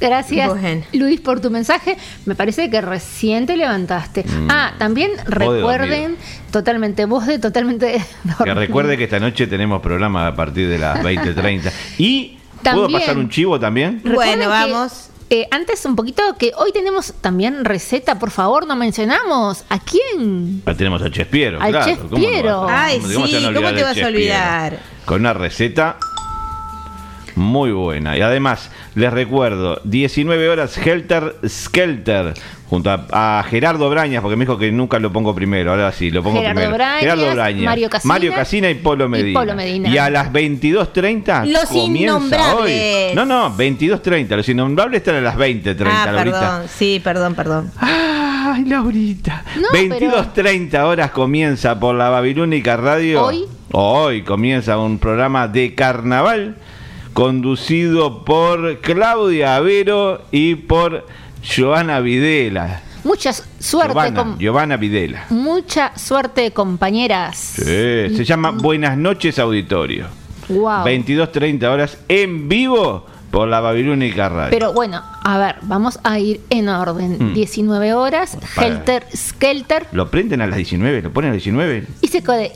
Gracias. Luis, por tu mensaje. Me parece que recién te levantaste. Mm. Ah, también de recuerden, totalmente, vos de totalmente. Que recuerde que esta noche tenemos programa a partir de las 20.30. Y, ¿puedo También. pasar un chivo también? Bueno, vamos. eh, antes un poquito que hoy tenemos también receta, por favor, no mencionamos. ¿A quién? La tenemos a Chespiero, Al claro. Chef ¿cómo no Piero. vas a- Ay, cómo- sí, cómo se van a ¿cómo olvidar te vas a olvidar? Con una receta muy buena. Y además, les recuerdo, 19 horas Helter Skelter, junto a, a Gerardo Brañas, porque me dijo que nunca lo pongo primero, ahora sí, lo pongo Gerardo primero. Brañas, Gerardo Brañas, Mario Casina Casina y Polo y Medina. Polo Medina. Y a las 22.30 Los comienza hoy. No, no, 22.30. Los Innombrables están a las 20.30, Ah, Laurita. perdón. Sí, perdón, perdón. Ay, Laurita. No, 22.30 horas comienza por la Babilónica Radio. ¿Hoy? Hoy comienza un programa de carnaval conducido por Claudia Avero y por Joana Videla. Mucha suerte, Giovanna, Giovanna Videla. mucha suerte, compañeras. Sí, se llama Buenas noches Auditorio. Wow. 22.30 horas en vivo por la Babilónica Radio. Pero bueno, a ver, vamos a ir en orden. Mm. 19 horas, Para. Helter Skelter, ¿Lo prenden a las 19? ¿Lo ponen a las 19? y se code-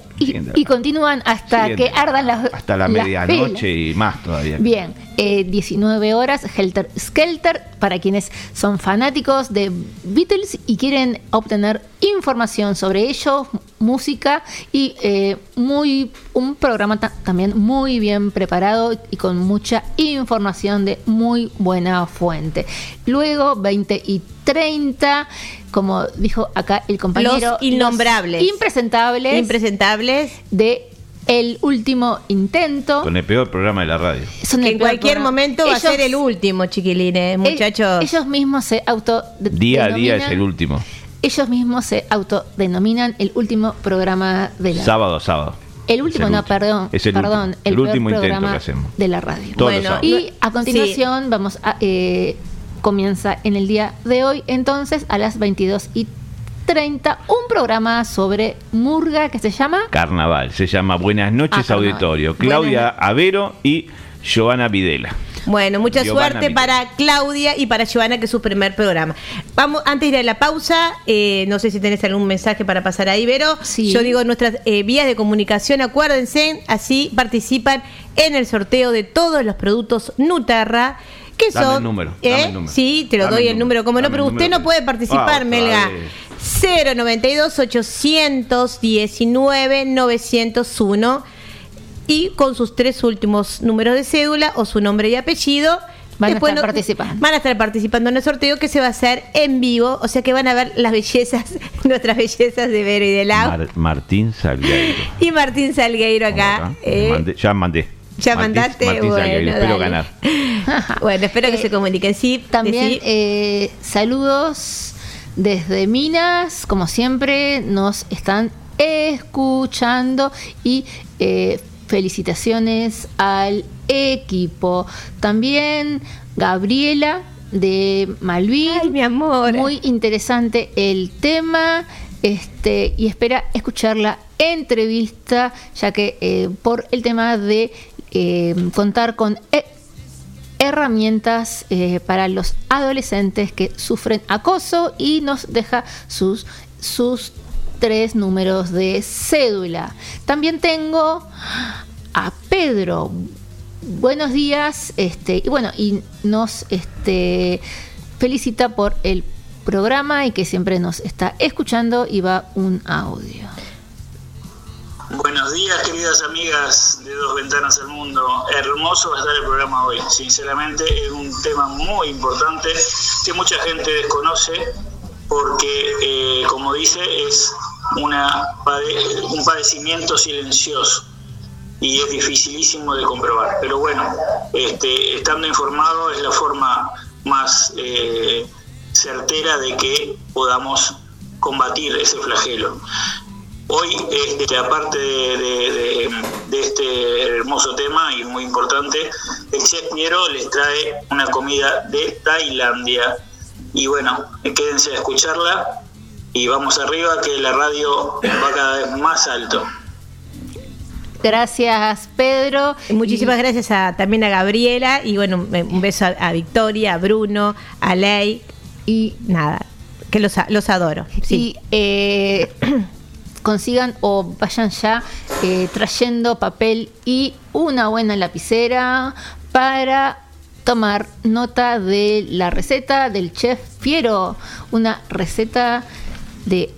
y, continúan hasta Siguiente. que ardan las Hasta la las medianoche y más todavía. Bien, eh, 19 horas, Helter Skelter, para quienes son fanáticos de Beatles y quieren obtener información sobre ellos, música y eh, muy un programa ta- también muy bien preparado y con mucha información de muy buena fuente. Luego, 20 y 30, como dijo acá el compañero, Los innombrables. impresentables Impresentables. de El último intento. Con el peor programa de la radio. Son Que en cualquier programa. momento va a ser el último, chiquilines, muchachos. Ellos mismos se auto Día a día es el último. Ellos mismos se autodenominan el último programa de la Sábado a sábado. El último, el no, último. perdón. Es el perdón, último. el, El peor último intento programa que hacemos. de la radio. Todos los Bueno. Y a continuación vamos a eh, comienza en el día de hoy, entonces a las 22 y 30, un programa sobre murga que se llama Carnaval. Se llama Buenas noches Ah. Auditorio. Claudia Avero y Giovanna Videla. Bueno, mucha Giovanna suerte para Claudia y para Giovanna, que es su primer programa. Vamos, antes de ir a la pausa, eh, no sé si tenés algún mensaje para pasar ahí, Vero. Sí. Yo digo nuestras eh, vías de comunicación, acuérdense, así participan en el sorteo de todos los productos Nuterra. Que Dame son, el número, ¿eh? dame el número. Sí, te lo Dame doy el número, número, como no, pero usted número. no puede participar, Ah, Melga. vez. 092 819 901 y con sus tres últimos números de cédula o su nombre y apellido. Van a estar no- participando. Van a estar participando en el sorteo que se va a hacer en vivo, o sea que van a ver las bellezas, nuestras bellezas de Vero y de Lau. Mar- Martín Salgueiro. y Martín Salgueiro acá. Eh, Mandé- ya mandé. ya Martín- mandaste, Martín bueno, Salgueiro. Espero dale. ganar. bueno, espero que Eh, se comuniquen. Sí, También eh, saludos desde Minas, como siempre, nos están escuchando y eh, felicitaciones al equipo. También Gabriela de Malvin. Ay, mi amor. Muy interesante el tema. Este, y espera escuchar la entrevista, ya que eh, por el tema de eh, contar con eh, herramientas eh, para los adolescentes que sufren acoso y nos deja sus, sus tres números de cédula. También tengo a Pedro. Buenos días, este, y bueno, y nos este, felicita por el programa y que siempre nos está escuchando y va un audio. Buenos días, queridas amigas de Dos Ventanas al Mundo. Hermoso va a estar el programa hoy. Sinceramente, es un tema muy importante que mucha gente desconoce porque, eh, como dice, es un padecimiento silencioso y es dificilísimo de comprobar. Pero bueno, este, estando informado es la forma más eh, certera de que podamos combatir ese flagelo. Hoy, este, aparte de, este hermoso tema y muy importante, el chef Piero les trae una comida de Tailandia. Y bueno, quédense a escucharla y vamos arriba que la radio va cada vez más alto. Gracias, Pedro. Muchísimas gracias a, también a Gabriela y bueno, un beso a, Victoria, a Bruno, a Ley y nada, que los, los adoro. Sí. Eh, consigan o vayan ya eh, trayendo papel y una buena lapicera para tomar nota de la receta del chef Fiero, una receta de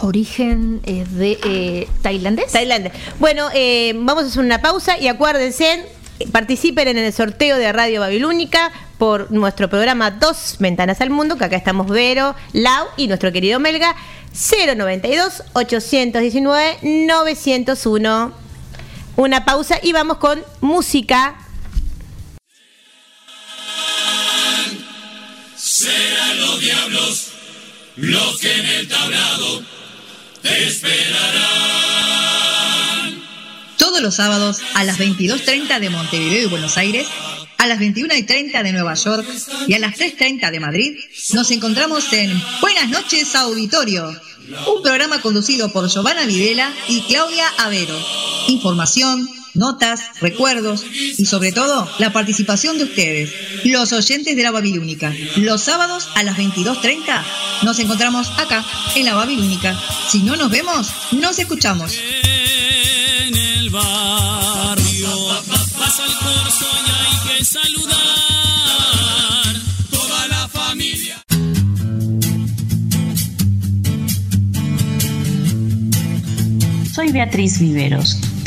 origen eh, de eh, tailandés. Tailandés. Bueno, eh, vamos a hacer una pausa y acuérdense, participen en el sorteo de Radio Babilónica por nuestro programa Dos Ventanas al Mundo, que acá estamos Vero, Lau y nuestro querido Melga, 092 819 901. Una pausa y vamos con música. Serán los diablos los que en el tablado te esperarán. Todos los sábados a las 22.30 de Montevideo y Buenos Aires, a las 21.30 de Nueva York y a las 3.30 de Madrid, nos encontramos en Buenas noches Auditorio, un programa conducido por Giovanna Videla y Claudia Avero. Información, notas, recuerdos y sobre todo la participación de ustedes, los oyentes de la Babilónica. Los sábados a las 22.30 nos encontramos acá, en la Babilónica. Si no nos vemos, nos escuchamos. En el barrio pasa el corso y hay que saludar toda la familia. Soy Beatriz Viveros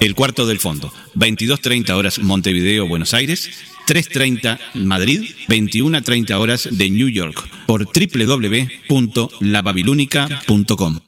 El cuarto del fondo, 22.30 horas Montevideo, Buenos Aires, 3.30 Madrid, 21.30 horas de New York, por www.lababilúnica.com.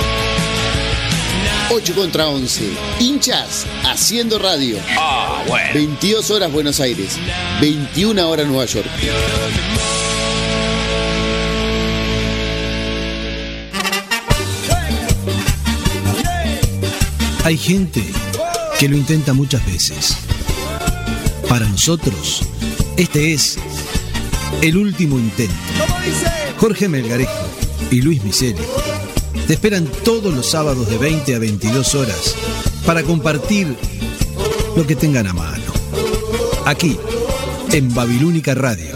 8 contra 11. Hinchas haciendo radio. Ah, bueno. 22 horas Buenos Aires. 21 horas Nueva York. Hay gente que lo intenta muchas veces. Para nosotros, este es el último intento. Jorge Melgarejo y Luis Miseli te esperan todos los sábados de 20 a 22 horas para compartir lo que tengan a mano. Aquí, en Babilónica Radio.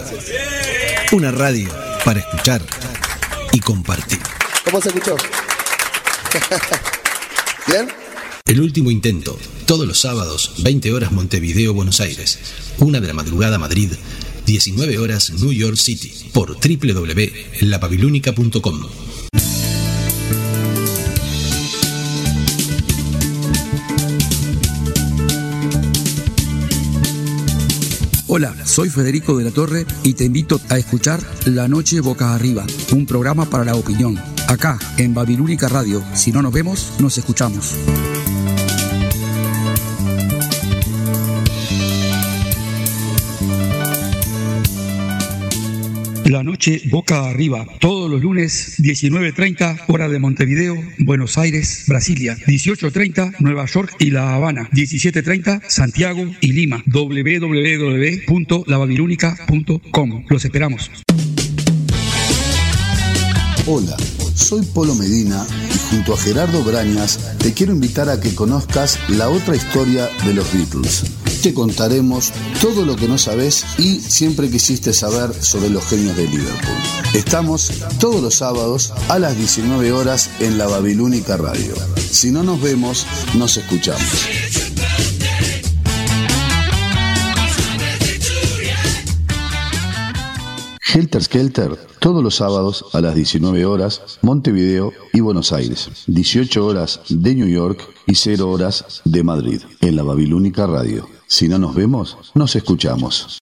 Una radio para escuchar y compartir. ¿Cómo se escuchó? ¿Bien? El último intento, todos los sábados, 20 horas Montevideo, Buenos Aires, una de la madrugada Madrid, 19 horas New York City, por www.lababilónica.com. Hola, soy Federico de la Torre y te invito a escuchar La Noche Boca Arriba, un programa para la opinión. Acá, en Babilónica Radio. Si no nos vemos, nos escuchamos. La noche boca arriba, todos los lunes 19.30 hora de Montevideo, Buenos Aires, Brasilia, 18.30 Nueva York y La Habana, 17.30 Santiago y Lima, www.lababilónica.com. Los esperamos. Hola, soy Polo Medina y junto a Gerardo Brañas te quiero invitar a que conozcas la otra historia de los Beatles. Te contaremos todo lo que no sabes y siempre quisiste saber sobre los genios de Liverpool. Estamos todos los sábados a las 19 horas en la Babilónica Radio. Si no nos vemos, nos escuchamos. Helter Skelter, todos los sábados a las 19 horas, Montevideo y Buenos Aires. 18 horas de New York y 0 horas de Madrid, en la Babilónica Radio. Si no nos vemos, nos escuchamos.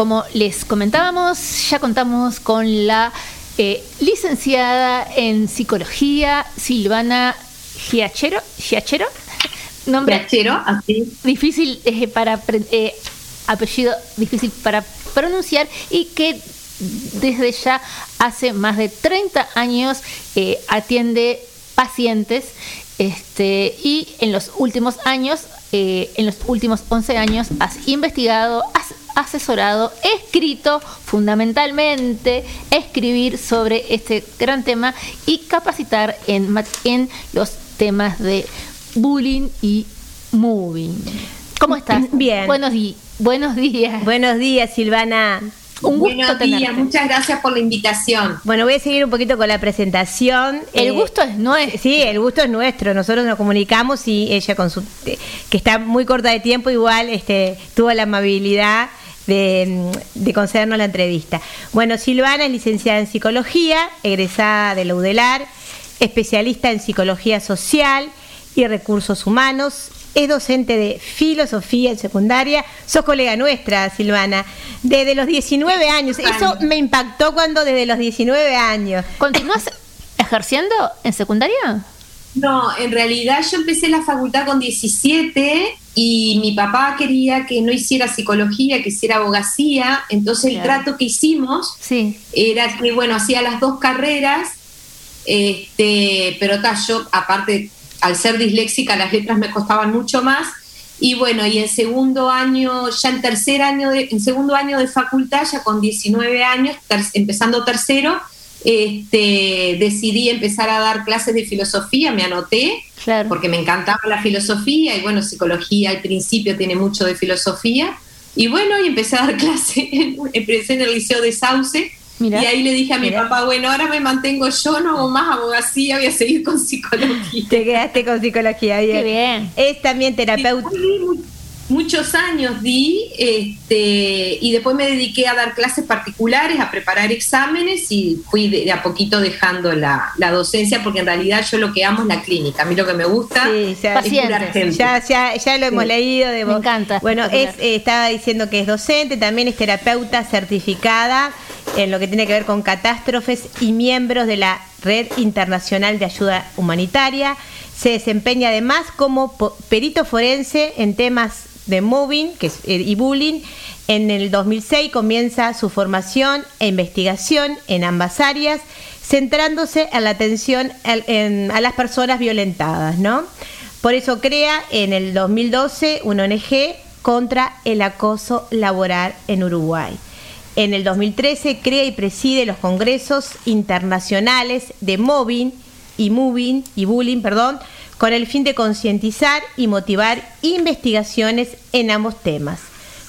Como les comentábamos, ya contamos con la eh, licenciada en psicología Silvana Giachero. ¿Giachero? Nombre Giachero, así. difícil eh, para eh, apellido difícil para pronunciar y que desde ya hace más de 30 años atiende pacientes este, y en los últimos años, eh, en los últimos 11 años, has investigado, has asesorado, escrito fundamentalmente, escribir sobre este gran tema y capacitar en, en los temas de bullying y moving. ¿Cómo estás? Bien. Buenos, di- buenos días. Buenos días, Silvana. Un gusto Buenos días, tenerte. muchas gracias por la invitación. Bueno, voy a seguir un poquito con la presentación. El gusto es nuestro. Sí, el gusto es nuestro. Nosotros nos comunicamos y ella con su eh, que está muy corta de tiempo igual este tuvo la amabilidad de, de concedernos la entrevista. Bueno, Silvana es licenciada en psicología, egresada de la UDELAR, especialista en psicología social y recursos humanos. Es docente de filosofía en secundaria. Sos colega nuestra, Silvana. Desde los 19 años. Eso me impactó cuando desde los 19 años. ¿Continúas ejerciendo en secundaria? No, en realidad yo empecé la facultad con 17 y mi papá quería que no hiciera psicología, que hiciera abogacía, entonces el trato que hicimos era que, bueno, hacía las dos carreras, este, pero ta, yo aparte, al ser disléxica, las letras me costaban mucho más. Y bueno, y en segundo año, ya en tercer año de, en segundo año de facultad, ya con 19 años, ter- empezando tercero, este, decidí empezar a dar clases de filosofía, me anoté, porque me encantaba la filosofía y bueno, psicología al principio tiene mucho de filosofía. Y bueno, y empecé a dar clases, empecé en el Liceo de Sauce. Y ahí le dije a mi papá, bueno, ahora me mantengo yo, no hago más abogacía, voy a seguir con psicología. Te quedaste con psicología, bien. Qué bien. Es también terapeuta. Muchos años di, este, y después me dediqué a dar clases particulares, a preparar exámenes y fui de, de a poquito dejando la, la docencia porque en realidad yo lo que amo es la clínica. A mí lo que me gusta Sí, ya, es curar gente. ya, ya, ya lo hemos Sí. leído. De Me vos. encanta, Bueno, es, eh, estaba diciendo que es docente, también es terapeuta certificada en lo que tiene que ver con catástrofes y miembros de la Red Internacional de Ayuda Humanitaria. Se desempeña además como perito forense en temas de moving que es- eh, y bullying. En el 2006 comienza su formación e investigación en ambas áreas, centrándose en la atención a las personas violentadas, ¿no? Por eso crea en el 2012 una ONG contra el acoso laboral en Uruguay. En el 2013 crea y preside los congresos internacionales de mobbing y moving y bullying, perdón, con el fin de concientizar y motivar investigaciones en ambos temas,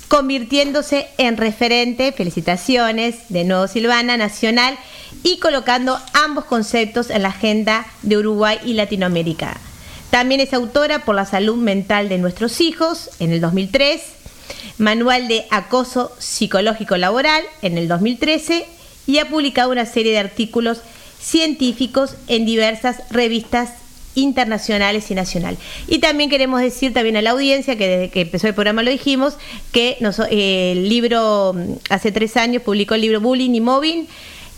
convirtiéndose en referente, felicitaciones de nuevo Silvana, nacional y colocando ambos conceptos en la agenda de Uruguay y Latinoamérica. También es autora por la salud mental de nuestros hijos en el 2003, Manual de Acoso Psicológico Laboral en el 2013 y ha publicado una serie de artículos científicos en diversas revistas internacionales y nacional. Y también queremos decir también a la audiencia que desde que empezó el programa lo dijimos, que nos- eh, el libro, mm, hace tres años publicó el libro Bullying y Mobbing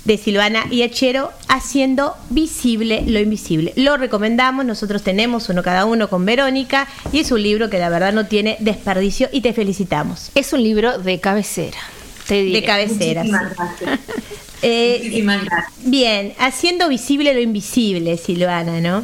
de Silvana y Achero, haciendo visible lo invisible. Lo recomendamos, nosotros tenemos uno cada uno con Verónica y es un libro que la verdad no tiene desperdicio y te felicitamos. Es un libro de cabecera. Te diré. De cabecera. Muchísimas sí. gracias. Eh, Muchísimas gracias. Bien, haciendo visible lo invisible, Silvana, ¿no?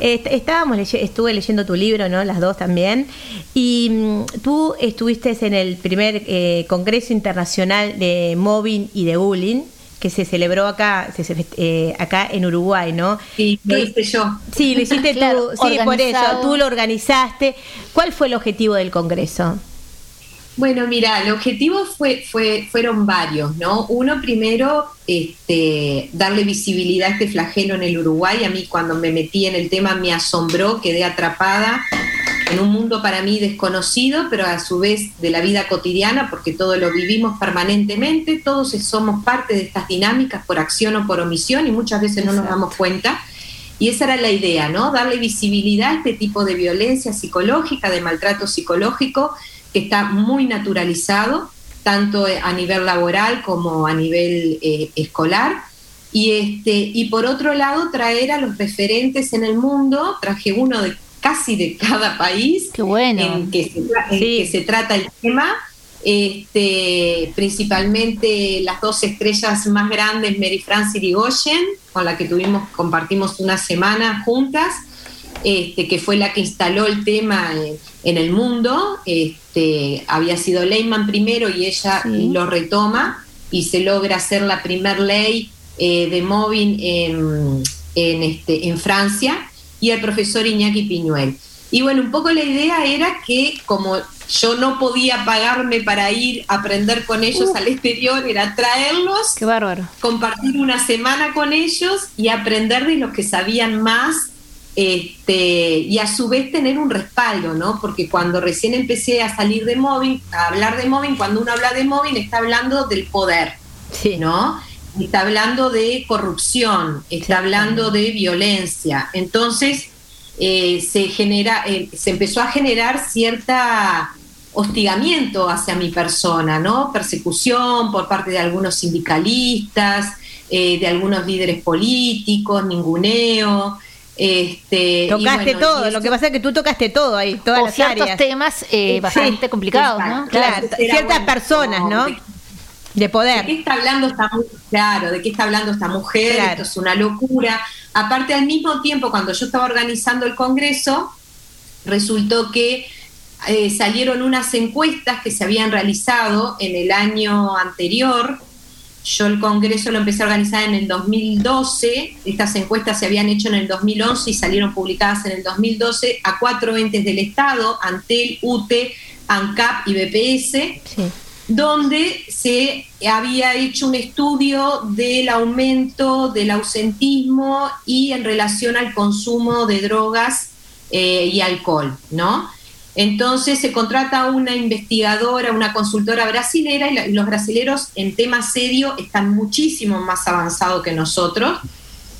Est- estábamos leye- estuve leyendo tu libro, ¿no? Las dos también. Y mm, tú estuviste en el primer eh, Congreso Internacional de Mobbing y de Bullying que se celebró acá, se- eh, acá en Uruguay, ¿no? Sí, lo hice yo. Sí, lo hiciste Claro, tú, sí, por eso, tú lo organizaste. ¿Cuál fue el objetivo del Congreso? Bueno, mira, el objetivo fue, fue, fueron varios, ¿no? Uno primero, este, darle visibilidad a este flagelo en el Uruguay. A mí cuando me metí en el tema me asombró, quedé atrapada en un mundo para mí desconocido, pero a su vez de la vida cotidiana, porque todo lo vivimos permanentemente, todos somos parte de estas dinámicas por acción o por omisión y muchas veces no nos damos cuenta. Y esa era la idea, ¿no? Darle visibilidad a este tipo de violencia psicológica, de maltrato psicológico, que está muy naturalizado, tanto a nivel laboral como a nivel eh, escolar. Y, este, y por otro lado, traer a los referentes en el mundo, traje uno de casi de cada país en, que se, trata el tema. Este, principalmente las dos estrellas más grandes, Mary Frances Irigoyen, con la que tuvimos, compartimos una semana juntas, este, que fue la que instaló el tema en, el mundo. Este, había sido Leyman primero y ella lo retoma y se logra hacer la primer ley eh, de mobbing en, en, este, en Francia y el profesor Iñaki Piñuel. Y bueno, un poco la idea era que como yo no podía pagarme para ir a aprender con ellos al exterior, era traerlos, Qué bárbaro. compartir una semana con ellos y aprender de los que sabían más este, y a su vez tener un respaldo, ¿no? Porque cuando recién empecé a salir de móvil, a hablar de móvil, cuando uno habla de móvil está hablando del poder, ¿no? está hablando de corrupción, está hablando de violencia. Entonces, eh, se, genera, eh, se empezó a generar cierta hostigamiento hacia mi persona, ¿no? Persecución por parte de algunos sindicalistas, eh, de algunos líderes políticos, ninguneo. Este, tocaste todo, lo que pasa es que tú tocaste todo ahí, todas las ciertos temas bastante complicados, ¿no? Claro, ciertas personas, ¿no? De poder. ¿De qué está hablando esta mujer? Claro, ¿de qué está hablando esta mujer? Esto es una locura. Aparte, al mismo tiempo, cuando yo estaba organizando el Congreso, resultó que eh, salieron unas encuestas que se habían realizado en el año anterior. Yo el Congreso lo empecé a organizar en el 2012, estas encuestas se habían hecho en el 2011 y salieron publicadas en el 2012 a cuatro entes del Estado, Antel, UTE, ANCAP y BPS. Sí donde se había hecho un estudio del aumento del ausentismo y en relación al consumo de drogas eh, y alcohol, ¿no? Entonces se contrata una investigadora, una consultora brasilera y, los brasileros en tema serio están muchísimo más avanzados que nosotros.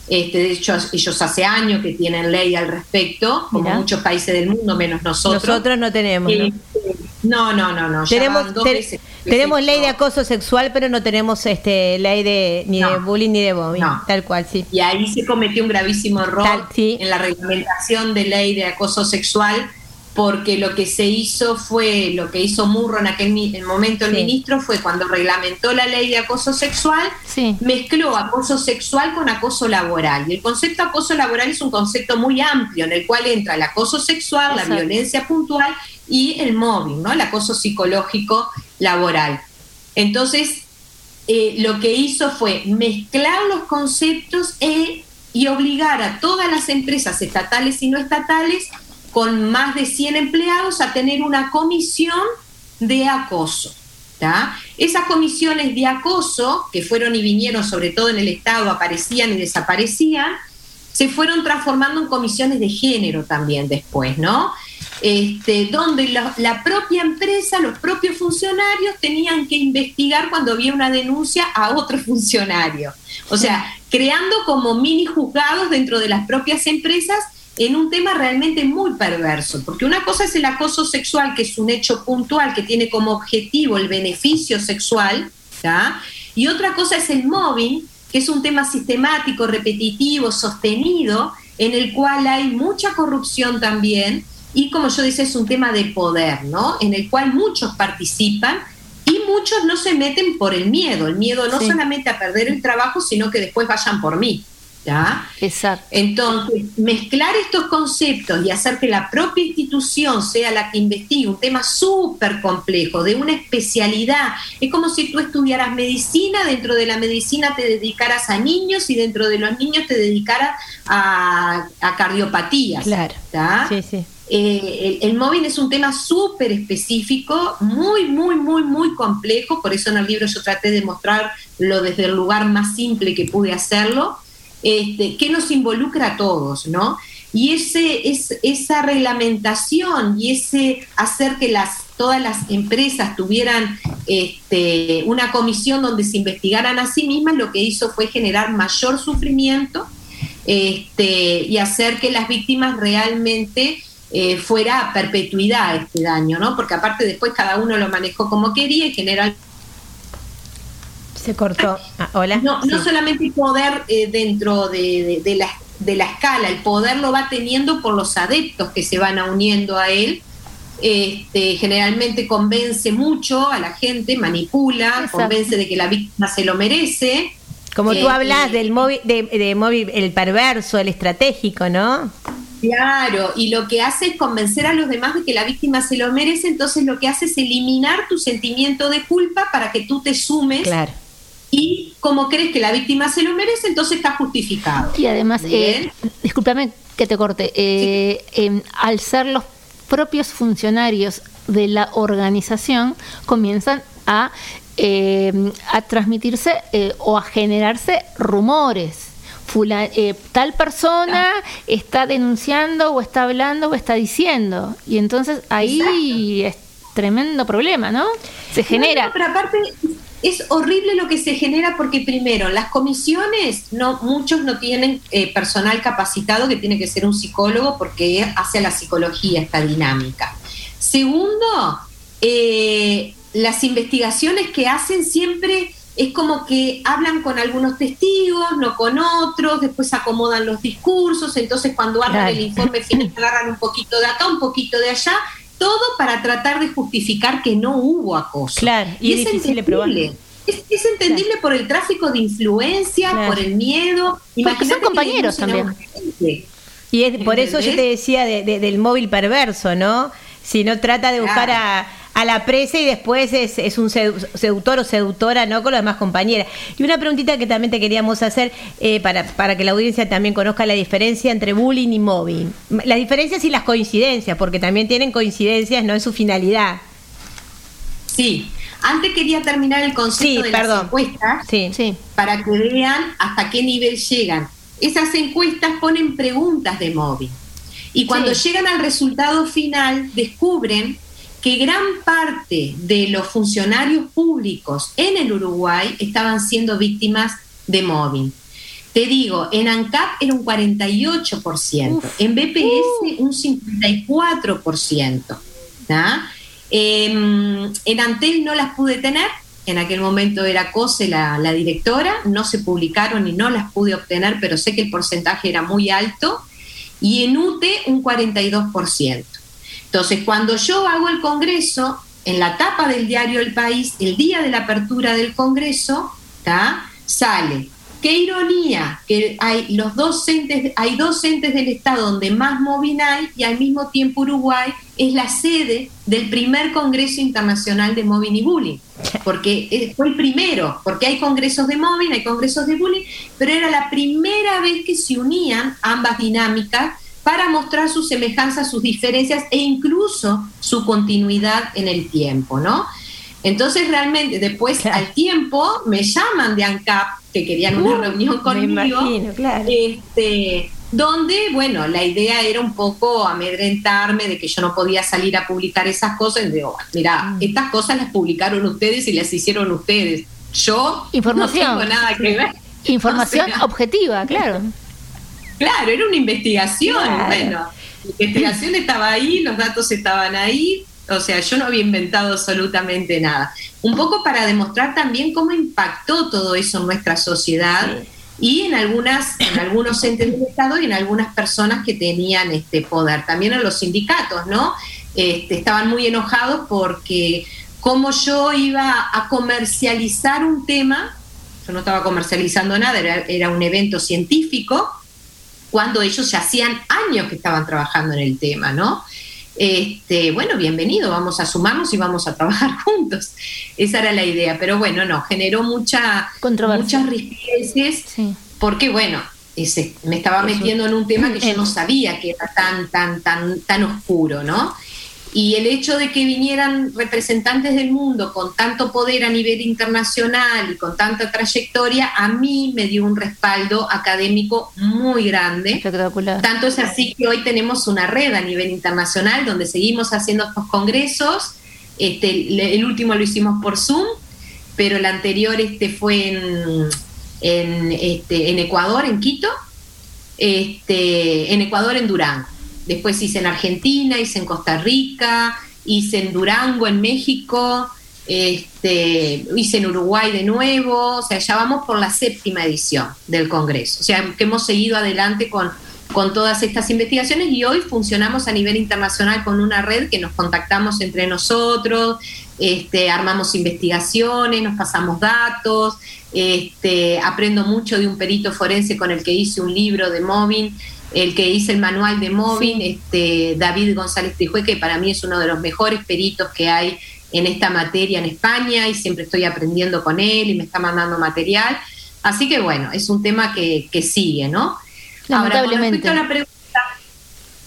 Este, de hecho, ellos hace años que tienen ley al respecto, como muchos países del mundo, menos nosotros. Nosotros no tenemos. ¿no? Este, no, no, no, no. Tenemos, tenemos ley de acoso sexual, pero no tenemos este ley de ni de bullying ni de mobbing, tal cual, sí. Y ahí se cometió un gravísimo error en la reglamentación de ley de acoso sexual, porque lo que se hizo fue, lo que hizo Murro en aquel momento el ministro fue cuando reglamentó la ley de acoso sexual, mezcló acoso sexual con acoso laboral. Y el concepto acoso laboral es un concepto muy amplio, en el cual entra el acoso sexual, la violencia puntual y el móvil, ¿no? El acoso psicológico laboral. Entonces, eh, lo que hizo fue mezclar los conceptos e, y obligar a todas las empresas estatales y no estatales con más de 100 empleados a tener una comisión de acoso. Esas comisiones de acoso, que fueron y vinieron sobre todo en el Estado, aparecían y desaparecían, se fueron transformando en comisiones de género también después, ¿no? Este, donde la, propia empresa, los propios funcionarios tenían que investigar cuando había una denuncia a otro funcionario. O sea, creando como mini juzgados dentro de las propias empresas en un tema realmente muy perverso, porque una cosa es el acoso sexual, que es un hecho puntual que tiene como objetivo el beneficio sexual, y otra cosa es el mobbing, que es un tema sistemático, repetitivo, sostenido, en el cual hay mucha corrupción también, y como yo decía, es un tema de poder, ¿no? En el cual muchos participan y muchos no se meten por el miedo, el miedo no solamente a perder el trabajo, sino que después vayan por mí. ¿Ya? Exacto. Entonces, mezclar estos conceptos y hacer que la propia institución sea la que investigue un tema súper complejo, de una especialidad, es como si tú estudiaras medicina, dentro de la medicina te dedicaras a niños y dentro de los niños te dedicaras a, a cardiopatías. Claro. Sí, sí. Eh, el, móvil es un tema súper específico, muy, muy, muy, muy complejo, por eso en el libro yo traté de mostrarlo desde el lugar más simple que pude hacerlo, este, que nos involucra a todos, ¿no? Y ese, es, esa reglamentación y ese hacer que las, todas las empresas tuvieran este, una comisión donde se investigaran a sí mismas, lo que hizo fue generar mayor sufrimiento este, y hacer que las víctimas realmente eh, fuera a perpetuidad este daño, ¿no? Porque aparte después cada uno lo manejó como quería y general se cortó. Ah, hola. No, no solamente poder eh, dentro de, de, la, de la escala, el poder lo va teniendo por los adeptos que se van uniendo a él. Este, generalmente convence mucho a la gente, manipula, convence de que la víctima se lo merece. Como tú Eh, hablas y- del móvil, de, de móvil, el perverso, el estratégico, ¿no? Claro, y lo que hace es convencer a los demás de que la víctima se lo merece, entonces lo que hace es eliminar tu sentimiento de culpa para que tú te sumes. Claro. Y como crees que la víctima se lo merece, entonces está justificado. Y además, eh, discúlpame que te corte, eh, em, al ser los propios funcionarios de la organización, comienzan a, em, a transmitirse eh, o a generarse rumores. Fula- eh, tal persona está denunciando o está hablando o está diciendo. Y entonces ahí es tremendo problema, ¿no? Se genera. No, pero aparte es horrible lo que se genera porque primero, las comisiones, no, muchos no tienen eh, personal capacitado que tiene que ser un psicólogo porque hace a la psicología esta dinámica. Segundo, eh, las investigaciones que hacen siempre es como que hablan con algunos testigos, no con otros, después acomodan los discursos, entonces cuando hablan el informe final agarran un poquito de acá, un poquito de allá, todo para tratar de justificar que no hubo acoso. Claro, y es probar. entendible. Es, es entendible por el tráfico de influencia, Claro. por el miedo. Porque son compañeros también. Y es, por eso yo te decía de- de- del móvil perverso, ¿no? Si no trata de buscar a, a la presa y después es, es un sedu- seductor o seductora, ¿no? Con las demás compañeras. Y una preguntita que también te queríamos hacer eh, para, para que la audiencia también conozca la diferencia entre bullying y mobbing. Las diferencias y las coincidencias, porque también tienen coincidencias, ¿no? En su finalidad. Sí. Antes quería terminar el concepto Sí, de perdón. las encuestas Sí. para que vean hasta qué nivel llegan. Esas encuestas ponen preguntas de móvil. Y cuando Sí. llegan al resultado final, descubren que gran parte de los funcionarios públicos en el Uruguay estaban siendo víctimas de móvil. Te digo, en ANCAP era un 48%, en BPS un 54%. ¿tá? Em, en Antel no las pude tener, en aquel momento era COSE la, la directora, no se publicaron y no las pude obtener, pero sé que el porcentaje era muy alto, y en UTE un 42%. Entonces, cuando yo hago el Congreso, en la tapa del diario El País, el día de la apertura del Congreso, sale. Qué ironía que hay los docentes, hay docentes del Estado donde más móvil hay y al mismo tiempo Uruguay es la sede del primer Congreso Internacional de Móvil y Bullying. Porque eh, fue el primero, porque hay congresos de móvil, hay congresos de bullying, pero era la primera vez que se unían ambas dinámicas para mostrar sus semejanzas, sus diferencias e incluso su continuidad en el tiempo, ¿no? Entonces realmente después al tiempo me llaman de ANCAP que querían una Uh, reunión me conmigo, imagino, claro. este, donde, bueno, la idea era un poco amedrentarme de que yo no podía salir a publicar esas cosas. Y digo, mira, Mm. estas cosas las publicaron ustedes y las hicieron ustedes. Yo Información. no tengo nada que ver. Información O sea, objetiva, claro. Claro, era una investigación. Claro. Bueno, la investigación estaba ahí, los datos estaban ahí. O sea, yo no había inventado absolutamente nada. Un poco para demostrar también cómo impactó todo eso en nuestra sociedad y en algunas, en algunos entes del Estado y en algunas personas que tenían este poder. También en los sindicatos, ¿no? Este, estaban muy enojados porque como yo iba a comercializar un tema, yo no estaba comercializando nada, era, era un evento científico, cuando ellos ya hacían años que estaban trabajando en el tema, ¿no? Este, bueno, bienvenido, vamos a sumarnos y vamos a trabajar juntos. Esa era la idea, pero bueno, no, generó mucha, muchas rispideces, porque bueno, ese, me estaba metiendo en un tema que yo no sabía que era tan, tan, tan, tan oscuro, ¿no? Y el hecho de que vinieran representantes del mundo con tanto poder a nivel internacional y con tanta trayectoria, a mí me dio un respaldo académico muy grande. Tanto es así que hoy tenemos una red a nivel internacional donde seguimos haciendo estos congresos. Este, el último lo hicimos por Zoom, pero el anterior este, fue en, en, este, en Ecuador, en Quito, este, en Ecuador, en Durango. Después hice en Argentina, hice en Costa Rica, hice en Durango, en México, este, hice en Uruguay de nuevo, o sea, ya vamos por la séptima edición del Congreso, o sea, que hemos seguido adelante con, con todas estas investigaciones y hoy funcionamos a nivel internacional con una red que nos contactamos entre nosotros, este, armamos investigaciones, nos pasamos datos, este, aprendo mucho de un perito forense con el que hice un libro de móvil el que hice el manual de móvil, este, David González Trijue, que para mí es uno de los mejores peritos que hay en esta materia en España y siempre estoy aprendiendo con él y me está mandando material. Así que bueno, es un tema que, sigue, ¿no? Ahora, con respecto a la pregunta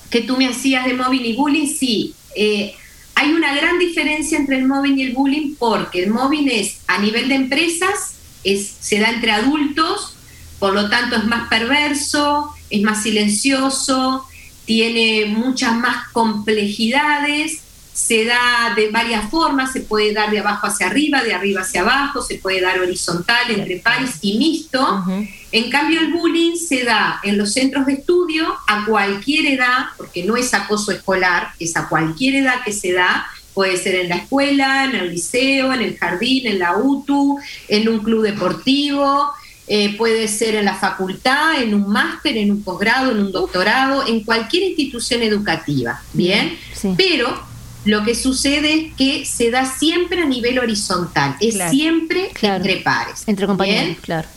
que tú me hacías de móvil y bullying, sí, eh, hay una gran diferencia entre el móvil y el bullying porque el móvil es a nivel de empresas, es, se da entre adultos, por lo tanto es más perverso, es más silencioso, tiene muchas más complejidades, se da de varias formas, se puede dar de abajo hacia arriba, de arriba hacia abajo, se puede dar horizontal, entre pares y mixto. En cambio, el bullying se da en los centros de estudio a cualquier edad, porque no es acoso escolar, es a cualquier edad que se da, puede ser en la escuela, en el liceo, en el jardín, en la UTU, en un club deportivo, eh, puede ser en la facultad, en un máster, en un posgrado, en un doctorado, en cualquier institución educativa, ¿bien? Pero lo que sucede es que se da siempre a nivel horizontal, es siempre entre pares. Entre compañeros, claro.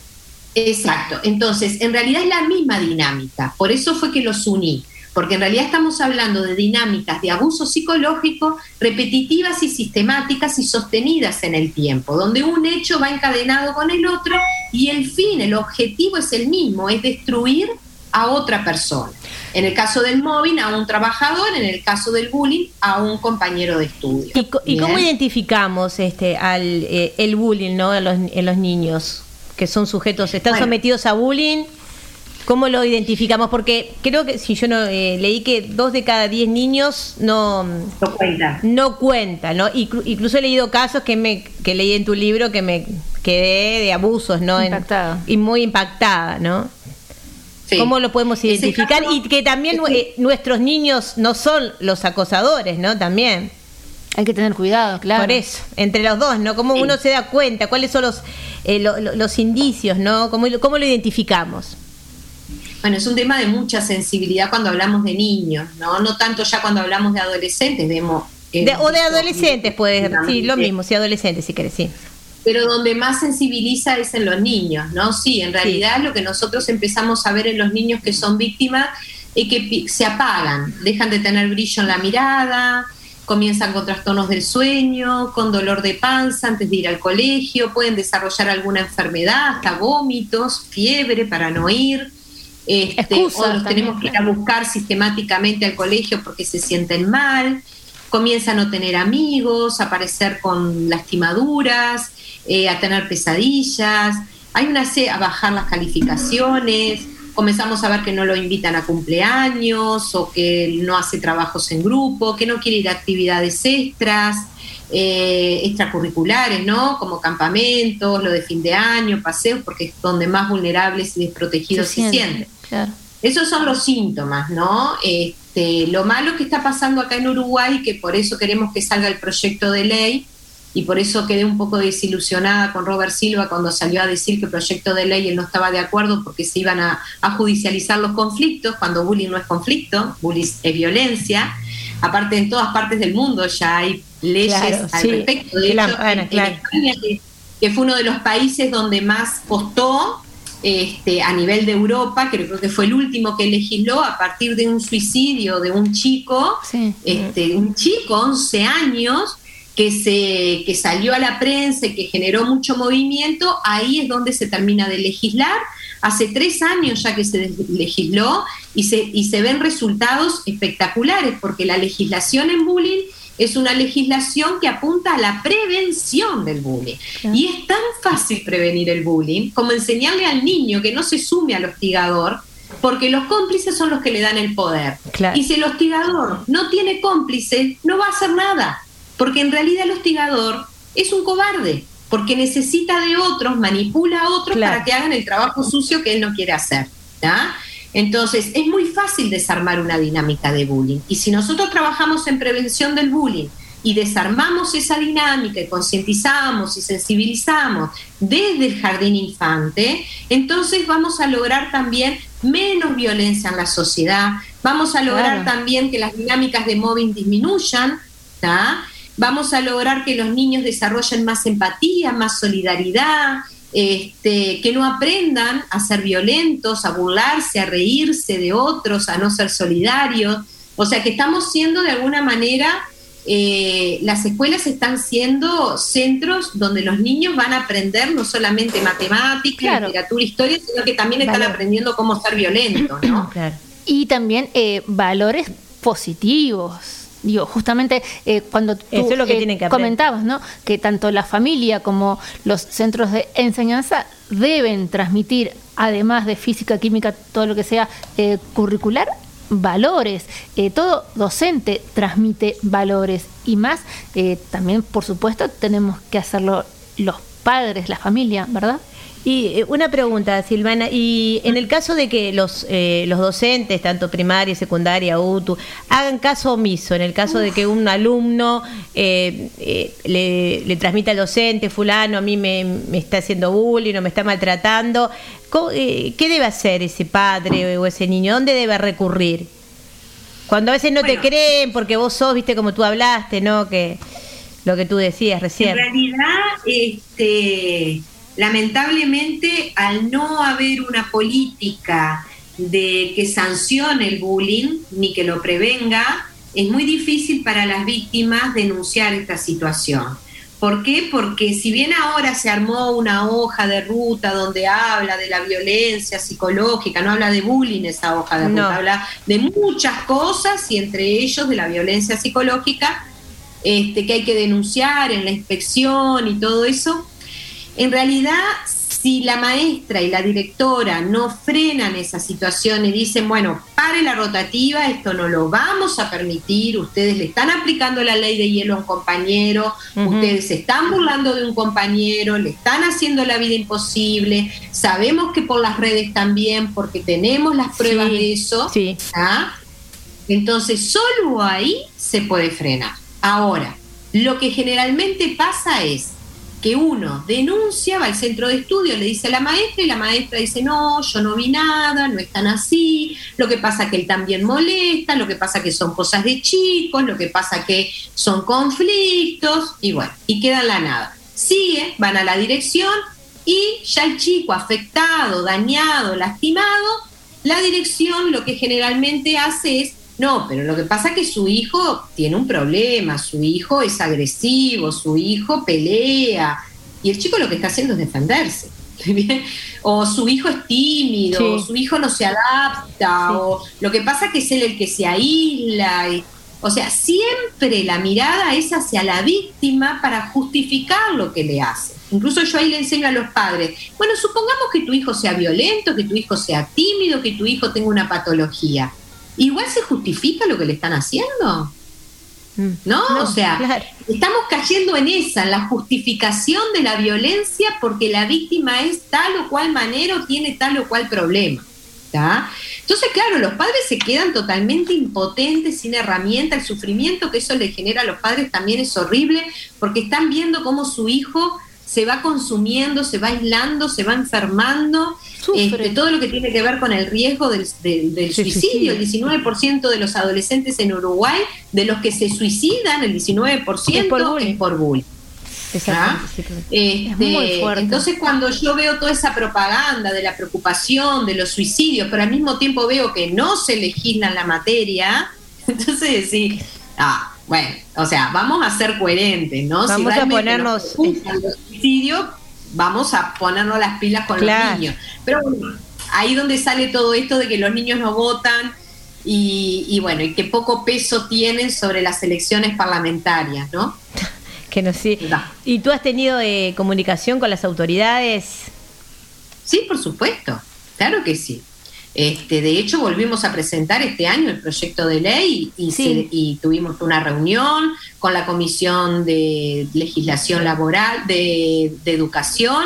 Exacto, entonces en realidad es la misma dinámica, por eso fue que los uní porque en realidad estamos hablando de dinámicas de abuso psicológico repetitivas y sistemáticas y sostenidas en el tiempo, donde un hecho va encadenado con el otro y el fin, el objetivo es el mismo, es destruir a otra persona. En el caso del móvil, a un trabajador, en el caso del bullying, a un compañero de estudio. ¿Y, cómo identificamos este al eh, el bullying ¿no? en, los, niños que son sujetos, están sometidos a bullying? ¿Cómo lo identificamos? Porque creo que si yo no eh, leí que dos de cada diez niños no, no cuenta. No cuenta, ¿no? Incluso he leído casos que me que leí en tu libro que me quedé de abusos, ¿no? Impactada. y muy impactada, ¿no? ¿Cómo lo podemos identificar? y que también eh, nuestros niños no son los acosadores, ¿no? También. Hay que tener cuidado, claro. Por eso, entre los dos, ¿no? ¿Cómo uno se da cuenta? ¿Cuáles son los, eh, los indicios, ¿no? ¿Cómo, ¿Cómo lo identificamos? Bueno, es un tema de mucha sensibilidad cuando hablamos de niños, ¿no? No tanto ya cuando hablamos de adolescentes, vemos... o de adolescentes, puedes sí, lo mismo, sí, adolescentes, si querés, sí. Pero donde más sensibiliza es en los niños, ¿no? Sí, en realidad lo que nosotros empezamos a ver en los niños que son víctimas es que se apagan, dejan de tener brillo en la mirada, comienzan con trastornos del sueño, con dolor de panza antes de ir al colegio, pueden desarrollar alguna enfermedad, hasta vómitos, fiebre para no ir. Este, o los tenemos que ir a buscar sistemáticamente al colegio porque se sienten mal, comienzan a no tener amigos, a aparecer con lastimaduras, eh, a tener pesadillas, hay una a bajar las calificaciones, comenzamos a ver que no lo invitan a cumpleaños o que no hace trabajos en grupo, que no quiere ir a actividades extras. Eh, extracurriculares, ¿no? Como campamentos, lo de fin de año, paseos, porque es donde más vulnerables y desprotegidos se, sienten. Esos son los síntomas, ¿no? Este, lo malo que está pasando acá en Uruguay, que por eso queremos que salga el proyecto de ley, y por eso quedé un poco desilusionada con Robert Silva cuando salió a decir que el proyecto de ley él no estaba de acuerdo porque se iban a, judicializar los conflictos, cuando bullying no es conflicto, bullying es violencia. Aparte, en todas partes del mundo ya hay leyes al respecto. De que, fue uno de los países donde más costó este, a nivel de Europa, creo que fue el último que legisló a partir de un suicidio de un chico, este, un chico, 11 años, que, se, que salió a la prensa y que generó mucho movimiento, ahí es donde se termina de legislar. hace tres años ya que se legisló y se, y se ven resultados espectaculares, porque la legislación en bullying es una legislación que apunta a la prevención del bullying. Y es tan fácil prevenir el bullying como enseñarle al niño que no se sume al hostigador, porque los cómplices son los que le dan el poder. Y si el hostigador no tiene cómplices, no va a hacer nada, porque en realidad el hostigador es un cobarde, porque necesita de otros, manipula a otros para que hagan el trabajo sucio que él no quiere hacer. Entonces, es muy fácil desarmar una dinámica de bullying. Y si nosotros trabajamos en prevención del bullying y desarmamos esa dinámica y concientizamos y sensibilizamos desde el jardín infante, entonces vamos a lograr también menos violencia en la sociedad, vamos a lograr también que las dinámicas de mobbing disminuyan, vamos a lograr que los niños desarrollen más empatía, más solidaridad, este, que no aprendan a ser violentos, a burlarse, a reírse de otros, a no ser solidarios. O sea que estamos siendo de alguna manera, eh, las escuelas están siendo centros donde los niños van a aprender no solamente matemáticas, literatura, historia, sino que también están aprendiendo cómo ser violentos, ¿no? Y también eh, valores positivos Digo, justamente eh, cuando tú eh, comentabas, ¿no? Que tanto la familia como los centros de enseñanza deben transmitir, además de física, química, todo lo que sea eh, curricular, valores. todo docente transmite valores y más, también, por supuesto, tenemos que hacerlo los padres, la familia, ¿verdad? Y eh, una pregunta, Silvana, y en el caso de que los, eh, los docentes, tanto primaria, secundaria, UTU, hagan caso omiso, en el caso de que un alumno eh, le, le, transmita al docente, fulano, a mí me, está haciendo bullying o me está maltratando, ¿qué debe hacer ese padre o ese niño? ¿Dónde debe recurrir? Cuando a veces no te creen porque vos sos, viste, como tú hablaste, ¿no? Que lo que tú decías recién. En realidad, este Lamentablemente, al no haber una política de que sancione el bullying ni que lo prevenga, es muy difícil para las víctimas denunciar esta situación. ¿Por qué? Porque si bien ahora se armó una hoja de ruta donde habla de la violencia psicológica, no habla de bullying esa hoja de ruta, habla de muchas cosas y entre ellos de la violencia psicológica, este, que hay que denunciar en la inspección y todo eso, en realidad, si la maestra y la directora no frenan esa situación y dicen, bueno, pare la rotativa, esto no lo vamos a permitir, ustedes le están aplicando la ley de hielo a un compañero, ustedes se están burlando de un compañero, le están haciendo la vida imposible, sabemos que por las redes también, porque tenemos las pruebas de eso, ¿ah? entonces solo ahí se puede frenar. Ahora, lo que generalmente pasa es que uno denuncia, va al centro de estudio, le dice a la maestra y la maestra dice, no, yo no vi nada, no están así, lo que pasa que él también molesta, lo que pasa que son cosas de chicos, lo que pasa que son conflictos, y bueno, y queda la nada. Sigue, van a la dirección y ya el chico afectado, dañado, lastimado, la dirección lo que generalmente hace es no, pero lo que pasa es que su hijo tiene un problema, su hijo es agresivo, su hijo pelea, y el chico lo que está haciendo es defenderse. o su hijo es tímido, o su hijo no se adapta, o lo que pasa es que es él el que se aísla. o sea, siempre la mirada es hacia la víctima para justificar lo que le hace. Incluso yo ahí le enseño a los padres, bueno, supongamos que tu hijo sea violento, que tu hijo sea tímido, que tu hijo tenga una patología igual se justifica lo que le están haciendo. Mm. ¿No? o sea, estamos cayendo en esa, en la justificación de la violencia porque la víctima es tal o cual manera o tiene tal o cual problema. Entonces, claro, los padres se quedan totalmente impotentes, sin herramienta, el sufrimiento que eso le genera a los padres también es horrible porque están viendo cómo su hijo se va consumiendo, se va aislando, se va enfermando, este, todo lo que tiene que ver con el riesgo del, suicidio. El 19% de los adolescentes en Uruguay, de los que se suicidan, el 19% es por bullying. ¿Ah? Este, entonces cuando yo veo toda esa propaganda de la preocupación, de los suicidios, pero al mismo tiempo veo que no se legisla la materia, entonces sí, ah, bueno, o sea, vamos a ser coherentes, ¿no? Vamos a ponernos. Vamos a ponernos las pilas con los niños. Pero ahí donde sale todo esto de que los niños no votan y, bueno, y que poco peso tienen sobre las elecciones parlamentarias, ¿no? que no sí. ¿Y tú has tenido eh, comunicación con las autoridades? Sí, por supuesto, claro que sí. Este, de hecho, volvimos a presentar este año el proyecto de ley y, y, tuvimos una reunión con la Comisión de Legislación Laboral, de, de Educación,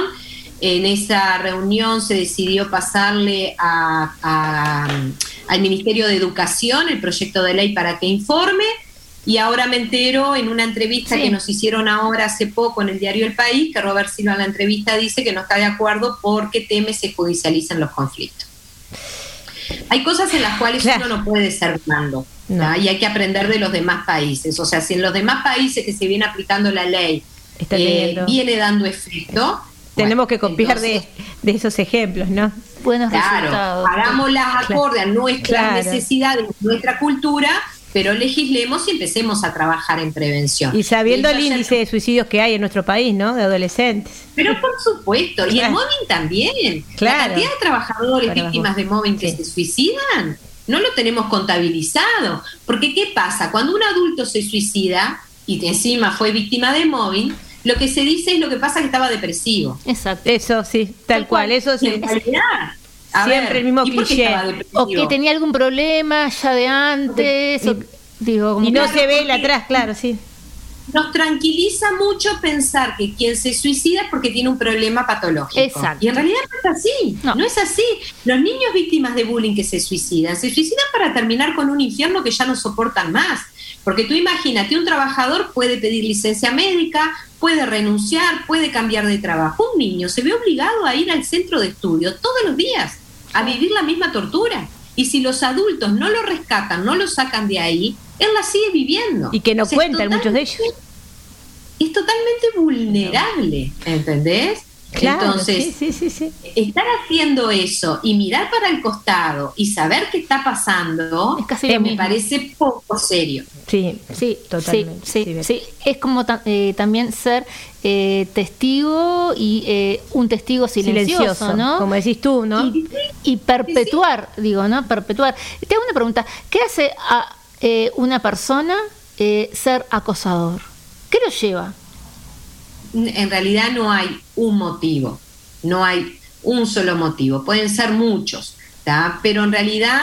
en esa reunión se decidió pasarle al Ministerio de Educación el proyecto de ley para que informe. Y ahora me entero en una entrevista que nos hicieron ahora hace poco en el diario El País que Robert Silva en la entrevista dice que no está de acuerdo porque teme se judicialicen los conflictos. Hay cosas en las cuales uno no puede ser blando y hay que aprender de los demás países. O sea, si en los demás países que se viene aplicando la ley eh, viene dando efecto, tenemos que copiar de, esos ejemplos, ¿no? Buenos claro, resultados. Hagámoslas acorde a nuestras necesidades, nuestra cultura, pero legislemos y empecemos a trabajar en prevención. Y sabiendo el índice de suicidios que hay en nuestro país, ¿no? De adolescentes. Pero por supuesto, y el mobbing también. Claro. La cantidad de trabajadores víctimas de mobbing que se suicidan, no lo tenemos contabilizado. Porque ¿qué pasa? Cuando un adulto se suicida y encima fue víctima de mobbing, lo que se dice es lo que pasa que estaba depresivo. Exacto. Eso sí, tal, cual. Eso sí. Siempre el mismo cliché. O que tenía algún problema ya de antes. digo, y no se ve el atrás, claro, sí. Nos tranquiliza mucho pensar que quien se suicida es porque tiene un problema patológico. Exacto. Y en realidad no es así. No. no es así. Los niños víctimas de bullying que se suicidan, se suicidan para terminar con un infierno que ya no soportan más. Porque tú imagínate, un trabajador puede pedir licencia médica, puede renunciar, puede cambiar de trabajo. Un niño se ve obligado a ir al centro de estudio todos los días, a vivir la misma tortura. Y si los adultos no lo rescatan, no lo sacan de ahí, él la sigue viviendo. Y que no cuentan muchos de ellos. Es totalmente vulnerable, ¿entendés? Entonces, estar haciendo eso y mirar para el costado y saber qué está pasando, me parece poco serio. Sí, sí, totalmente. Sí, sí, Es como eh, también ser eh, testigo y eh, un testigo silencioso, ¿no? Como decís tú, ¿no? Y, perpetuar, digo, ¿no? Perpetuar. Te hago una pregunta. ¿Qué hace a una persona ser acosador? ¿Qué lo lleva? En realidad no hay un motivo, no hay un solo motivo, pueden ser muchos, pero en realidad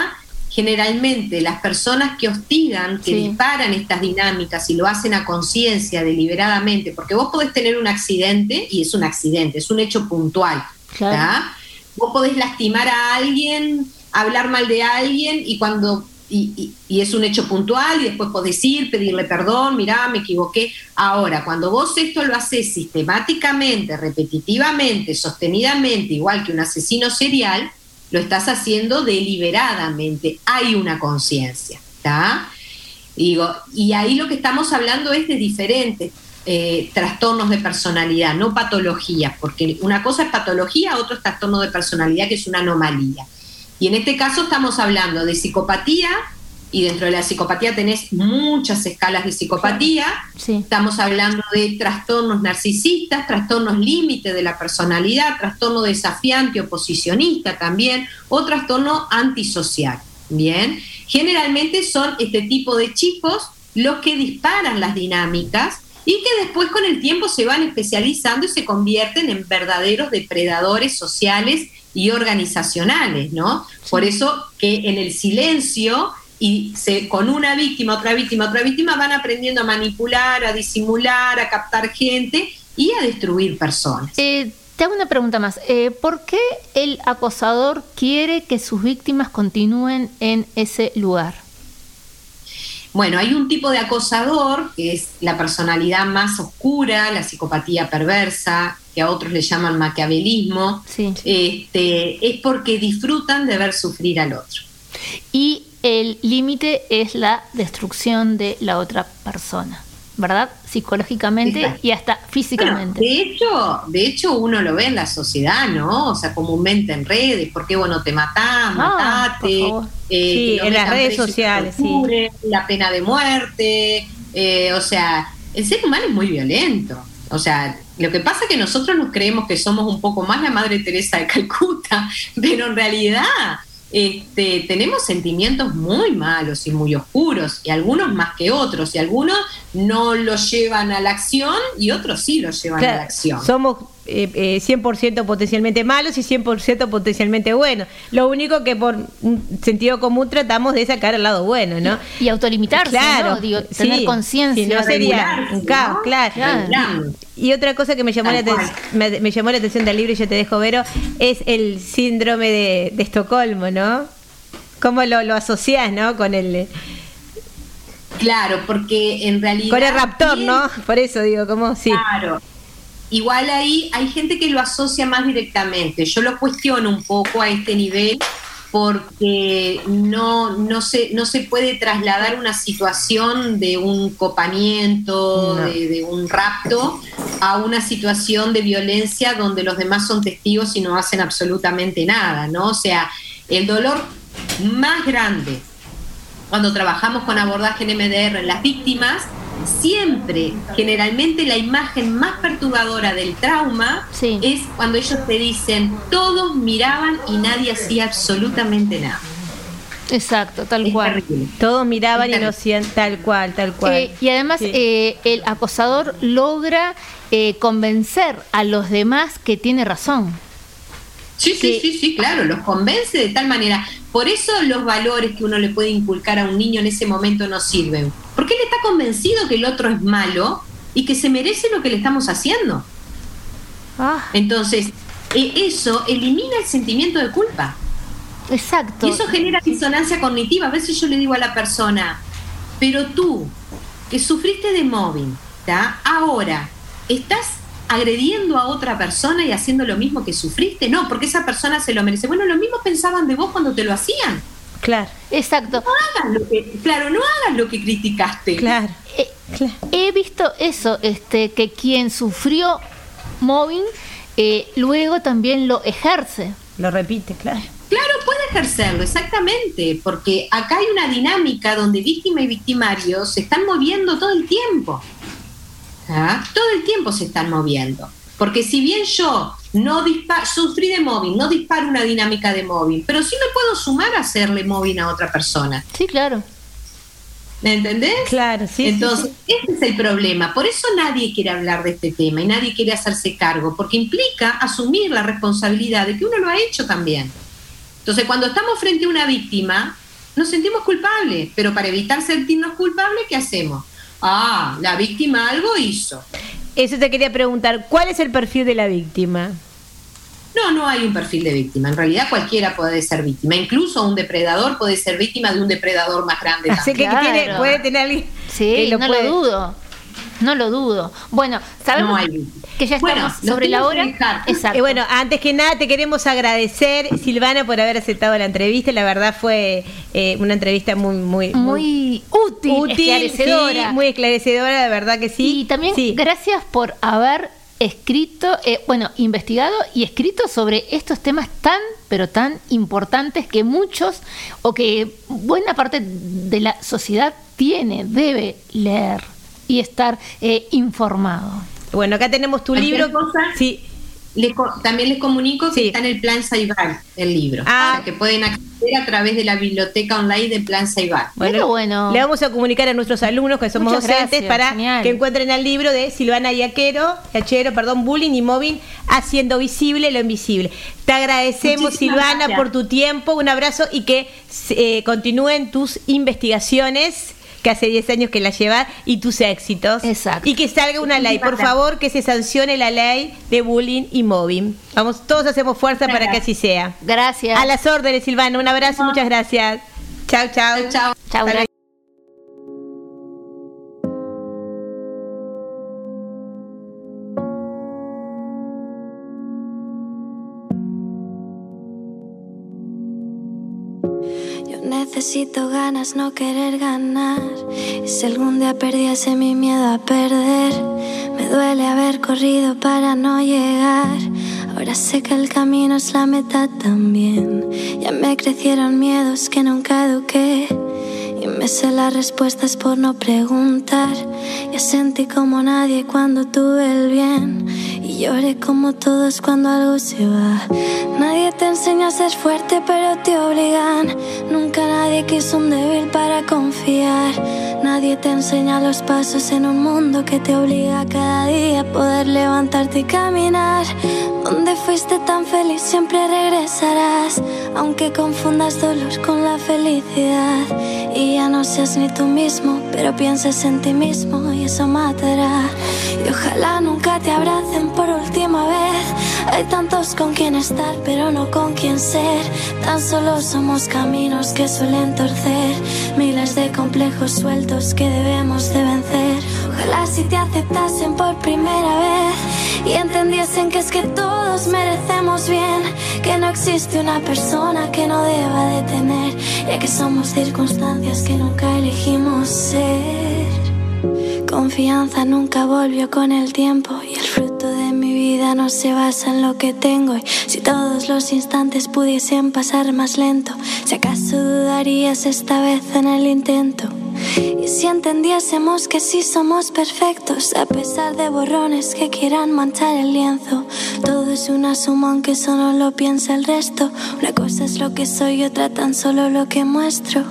generalmente las personas que hostigan, que disparan estas dinámicas y lo hacen a conciencia, deliberadamente, porque vos podés tener un accidente y es un accidente, es un hecho puntual. Vos podés lastimar a alguien, hablar mal de alguien y cuando y, es un hecho puntual y después podés ir, pedirle perdón, mirá, me equivoqué. Ahora, cuando vos esto lo haces sistemáticamente, repetitivamente, sostenidamente, igual que un asesino serial, lo estás haciendo deliberadamente. Hay una conciencia, ¿está? Digo, y ahí lo que estamos hablando es de diferentes eh, trastornos de personalidad, no patologías, porque una cosa es patología, otro es trastorno de personalidad, que es una anomalía. Y en este caso estamos hablando de psicopatía, y dentro de la psicopatía tenés muchas escalas de psicopatía. Estamos hablando de trastornos narcisistas, trastornos límite de la personalidad, trastorno desafiante, oposicionista también, o trastorno antisocial. Bien, generalmente son este tipo de chicos los que disparan las dinámicas y que después con el tiempo se van especializando y se convierten en verdaderos depredadores sociales y organizacionales, ¿no? Por eso que en el silencio y se, con una víctima, otra víctima, otra víctima, van aprendiendo a manipular, a disimular, a captar gente y a destruir personas. Eh, te hago una pregunta más. Eh, ¿Por qué el acosador quiere que sus víctimas continúen en ese lugar? Bueno, hay un tipo de acosador que es la personalidad más oscura, la psicopatía perversa, que a otros le llaman maquiavelismo, este, es porque disfrutan de ver sufrir al otro. Y el límite es la destrucción de la otra persona, ¿verdad? Psicológicamente y hasta físicamente. de hecho, de hecho uno lo ve en la sociedad, ¿no? O sea, comúnmente en redes, ¿por qué bueno te matás, ah, matate? Eh, sí, en las redes sociales, sí. La pena de muerte, eh, o sea, el ser humano es muy violento. O sea, lo que pasa es que nosotros nos creemos que somos un poco más la Madre Teresa de Calcuta, pero en realidad este, tenemos sentimientos muy malos y muy oscuros, y algunos más que otros, y algunos no los llevan a la acción y otros sí los llevan a la acción. Somos eh, eh, 100% potencialmente malos y 100% potencialmente buenos. Lo único que por un sentido común tratamos de sacar al lado bueno, ¿no? Y autolimitarse, claro, ¿no? Digo, tener sí. conciencia. Si no sería un caos, ¿no? claro. Claro. Y otra cosa que me llamó, la me, me llamó la atención del libro, y yo te dejo, Vero, es el síndrome de, de Estocolmo, ¿no? ¿Cómo lo, lo asociás, no? Con el, Claro, porque en realidad... con el raptor, ¿no? Por eso digo, ¿cómo? Sí. Claro. Igual ahí hay gente que lo asocia más directamente. Yo lo cuestiono un poco a este nivel porque no, no, se, no se puede trasladar una situación de un copamiento, No. de, de un rapto, a una situación de violencia donde los demás son testigos y no hacen absolutamente nada, ¿no? O sea, el dolor más grande cuando trabajamos con abordaje en MDR en las víctimas, siempre, generalmente la imagen más perturbadora del trauma es cuando ellos te dicen, todos miraban y nadie hacía absolutamente nada. Exacto, tal cual. Todos miraban y no hacían tal cual, tal cual. Eh, y además Sí. eh, el acosador logra eh, convencer a los demás que tiene razón. Sí, sí, sí, sí, claro, los convence de tal manera. Por eso los valores que uno le puede inculcar a un niño en ese momento no sirven. Porque él está convencido que el otro es malo y que se merece lo que le estamos haciendo. Entonces, eh, eso elimina el sentimiento de culpa. Exacto. Y eso genera disonancia cognitiva. A veces yo le digo a la persona, pero tú, que sufriste de mobbing, ¿tá? ahora, ¿estás agrediendo a otra persona y haciendo lo mismo que sufriste? No, porque esa persona se lo merece. Bueno, lo mismo pensaban de vos cuando te lo hacían. Claro. Exacto. No hagas lo que, claro, no hagas lo que criticaste. Claro. Eh, He visto eso, este, que quien sufrió mobbing eh, luego también lo ejerce. Lo repite, claro. Claro, puede ejercerlo, exactamente, porque acá hay una dinámica donde víctima y victimario se están moviendo todo el tiempo. ¿Ah? Todo el tiempo se están moviendo. Porque si bien yo no disparo, sufrí de mobbing, no disparo una dinámica de mobbing, pero sí me puedo sumar a hacerle mobbing a otra persona. Sí, claro. ¿Me entendés? Claro, sí. Entonces, este es el problema. Por eso nadie quiere hablar de este tema y nadie quiere hacerse cargo, porque implica asumir la responsabilidad de que uno lo ha hecho también. Entonces, cuando estamos frente a una víctima, nos sentimos culpables, pero para evitar sentirnos culpables, ¿qué hacemos? Ah, la víctima algo hizo. Eso te quería preguntar, ¿cuál es el perfil de la víctima? No, no hay un perfil de víctima. En realidad cualquiera puede ser víctima. Incluso un depredador puede ser víctima de un depredador más grande. Así que también. tiene- puede tener alguien Sí, que lo no puede- lo dudo. No lo dudo. Bueno, sabemos No hay. que ya Bueno, estamos los sobre la hora. Exacto. Y bueno, antes que nada te queremos agradecer, Silvana, por haber aceptado la entrevista. La verdad fue eh, una entrevista muy, muy, muy útil, esclarecedora. sí, muy esclarecedora, de verdad que sí. Y también gracias por haber escrito, eh, bueno, investigado y escrito sobre estos temas tan, pero tan importantes que muchos o que buena parte de la sociedad tiene, debe leer y estar eh, informado. Bueno, acá tenemos tu libro. cosa, Sí. les también les comunico que está en el Plan Saibal, el libro. Ah. O sea, que pueden acceder a través de la biblioteca online del Plan Saibal. Bueno, le vamos a comunicar a nuestros alumnos que somos Muchas docentes gracias, para genial. que encuentren el libro de Silvana Yaquero, Yachero, perdón, Bullying y Mobbing, haciendo visible lo invisible. Te agradecemos, Muchísimas Silvana, gracias. por tu tiempo, un abrazo y que eh, continúen tus investigaciones que hace 10 años que las llevas y tus éxitos. Exacto. Y que salga una ley, por favor, que se sancione la ley de bullying y mobbing. Vamos, todos hacemos fuerza para que así sea. Gracias. A las órdenes, Silvana. Un abrazo, muchas gracias. Chao, chao. Chao. Chao, necesito ganas, no querer ganar. Y si algún día perdiese mi miedo a perder, me duele haber corrido para no llegar. Ahora sé que el camino es la meta también. Ya me crecieron miedos que nunca eduqué. Y me sé las respuestas por no preguntar. Ya sentí como nadie cuando tuve el bien. Y lloré como todos cuando algo se va. Nadie te enseña a ser fuerte, pero te obligan. Nunca nadie quiso un débil para confiar. Nadie te enseña los pasos en un mundo que te obliga cada día a poder levantarte y caminar. Donde fuiste tan feliz siempre regresarás, aunque confundas dolor con la felicidad. Y ya no seas ni tú mismo, pero pienses en ti mismo y eso matará. Y ojalá nunca te abracen por última vez. Hay tantos con quien estar, pero no con quien ser. Tan solo somos caminos que suelen torcer, miles de complejos sueltos que debemos de vencer. Ojalá si te aceptasen por primera vez y entendiesen que es que todos merecemos bien, que no existe una persona que no deba de tener, ya que somos circunstancias que nunca elegimos ser. Confianza nunca volvió con el tiempo y el fruto de mi vida no se basa en lo que tengo. Y si todos los instantes pudiesen pasar más lento, si acaso dudarías esta vez en el intento. Y si entendiésemos que sí somos perfectos, a pesar de borrones que quieran manchar el lienzo, todo es una suma aunque solo lo piensa el resto. Una cosa es lo que soy, otra tan solo lo que muestro.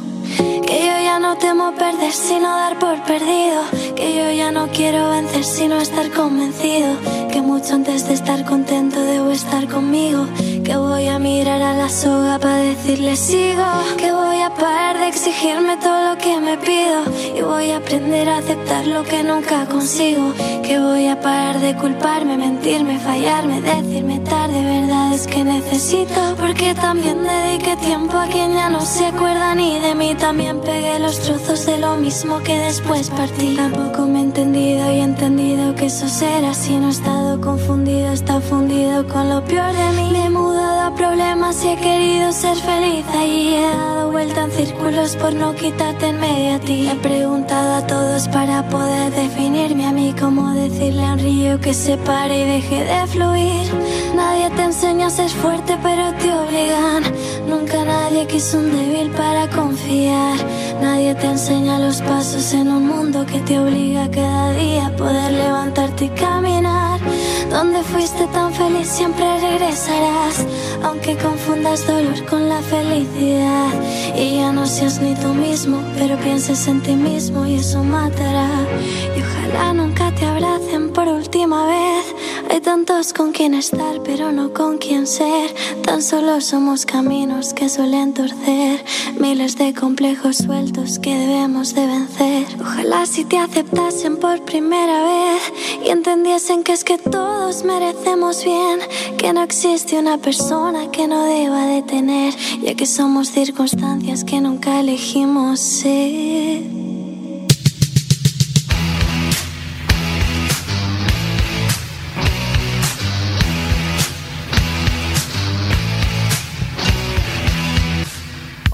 Que yo ya no temo perder sino dar por perdido. Que yo ya no quiero vencer sino estar convencido. Que mucho antes de estar contento debo estar conmigo. Que voy a mirar a la soga para decirle sigo. Que voy a parar de exigirme todo lo que me pido. Y voy a aprender a aceptar lo que nunca consigo. Que voy a parar de culparme, mentirme, fallarme, decirme tarde verdades que necesito. Porque también dediqué tiempo a quien ya no se acuerda ni de mí. También pegué los trozos de lo mismo que después partí. Tampoco me he entendido y he entendido que eso será así. No he estado confundido, estado fundido con lo peor de mí. Me he mudado a problemas y he querido ser feliz. Ahí he dado vuelta en círculos por no quitarte en medio a ti. He preguntado a todos para poder definirme a mí. Como decirle a un río que se pare y deje de fluir. Nadie te enseña a ser fuerte, pero te obligan. Nunca nadie quiso un débil para confiar. Nadie te enseña los pasos en un mundo que te obliga cada día a poder levantarte y caminar. Donde fuiste tan feliz siempre regresarás, aunque confundas dolor con la felicidad. Y ya no seas ni tú mismo, pero pienses en ti mismo y eso matará. Y ojalá nunca por última vez. Hay tantos con quien estar, pero no con quien ser. Tan solo somos caminos que suelen torcer, miles de complejos sueltos que debemos de vencer. Ojalá si te aceptasen por primera vez y entendiesen que es que todos merecemos bien, que no existe una persona que no deba de tener, ya que somos circunstancias que nunca elegimos ser.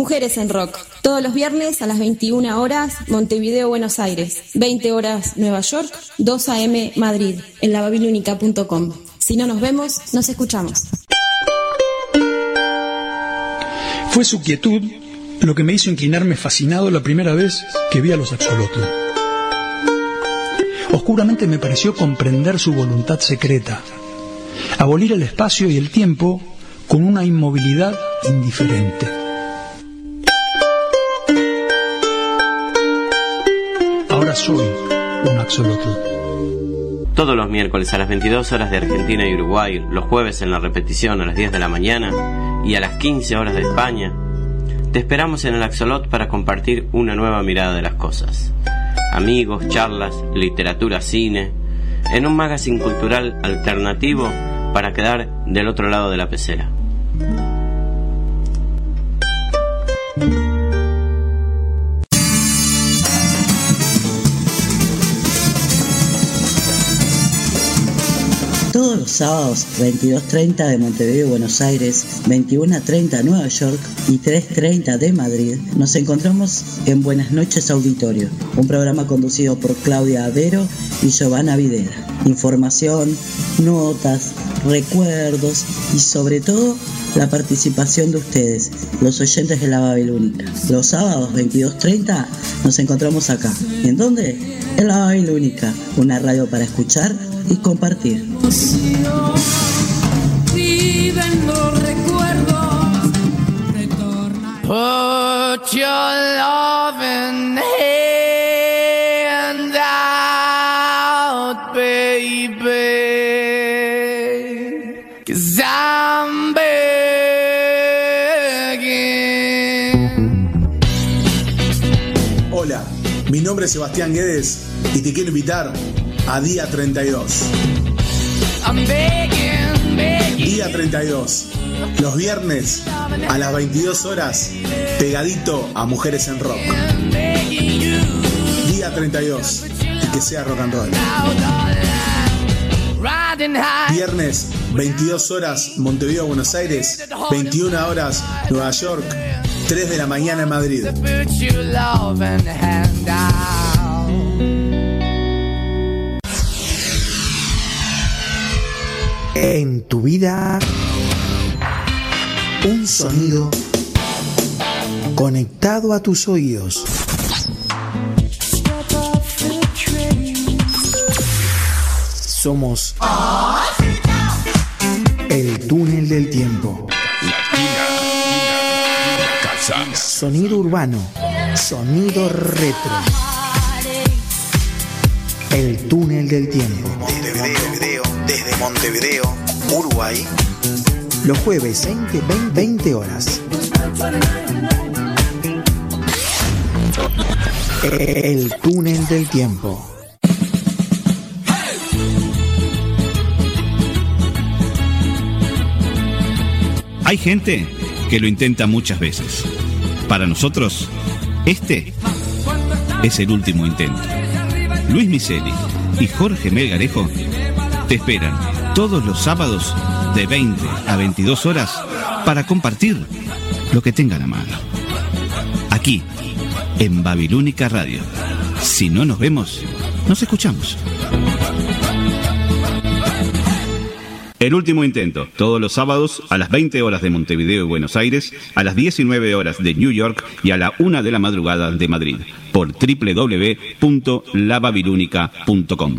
Mujeres en Rock. Todos los viernes a las 21 horas, Montevideo, Buenos Aires. 20 horas, Nueva York. 2 a.m. Madrid. En lavabilúnica.com. Si no nos vemos, nos escuchamos. Fue su quietud lo que me hizo inclinarme fascinado la primera vez que vi a los axolotl. Oscuramente me pareció comprender su voluntad secreta, abolir el espacio y el tiempo con una inmovilidad indiferente. Soy un axolotl. Todos los miércoles a las 22 horas de Argentina y Uruguay, los jueves en la repetición a las 10 de la mañana y a las 15 horas de España, te esperamos en el Axolot para compartir una nueva mirada de las cosas. Amigos, charlas, literatura, cine, en un magazine cultural alternativo para quedar del otro lado de la pecera. Todos los sábados, 22.30 de Montevideo Buenos Aires, 21.30 de Nueva York y 3.30 de Madrid, nos encontramos en Buenas noches Auditorio, un programa conducido por Claudia Avero y Giovanna Videra. Información, notas, recuerdos y sobre todo la participación de ustedes, los oyentes de la Babilónica. Los sábados 22.30 nos encontramos acá. ¿En dónde? En la Babilónica, una radio para escuchar y compartir. Put your loving hand out, baby. 'Cause I'm begging. Hola, mi nombre es Sebastián Guedes y te quiero invitar a Día 32. I'm begging, begging. Día 32. Los viernes a las 22 horas, pegadito a Mujeres en Rock. Día 32. Y que sea rock and roll. Viernes, 22 horas, Montevideo, Buenos Aires. 21 horas, Nueva York. 3 de la mañana en Madrid. En tu vida, un sonido conectado a tus oídos. Somos el túnel del tiempo. Sonido urbano, sonido retro. El túnel del tiempo. Desde Montevideo, Uruguay. Los jueves 20, 20, 20 horas. El túnel del tiempo. Hay gente que lo intenta muchas veces. Para nosotros, este es el último intento. Luis Miseli y Jorge Melgarejo te esperan todos los sábados de 20 a 22 horas para compartir lo que tengan a mano. Aquí, en Babilónica Radio. Si no nos vemos, nos escuchamos. El último intento, todos los sábados a las 20 horas de Montevideo y Buenos Aires, a las 19 horas de New York y a la 1 de la madrugada de Madrid, por www.lababilúnica.com.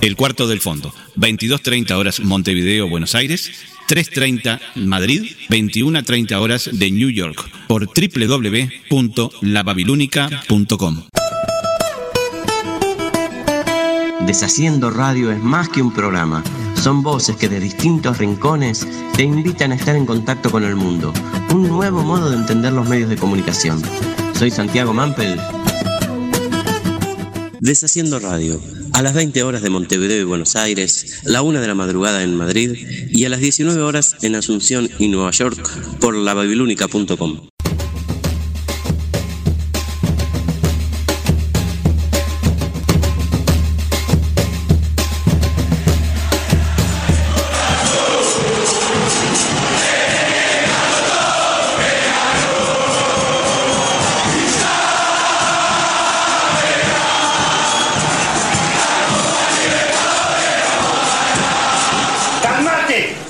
El cuarto del fondo, 22.30 horas Montevideo, Buenos Aires, 3.30 Madrid, 21.30 horas de New York, por www.lababilónica.com. Deshaciendo Radio es más que un programa. Son voces que de distintos rincones te invitan a estar en contacto con el mundo. Un nuevo modo de entender los medios de comunicación. Soy Santiago Mampel. Deshaciendo Radio. A las 20 horas de Montevideo y Buenos Aires, la 1 de la madrugada en Madrid y a las 19 horas en Asunción y Nueva York por lababilúnica.com.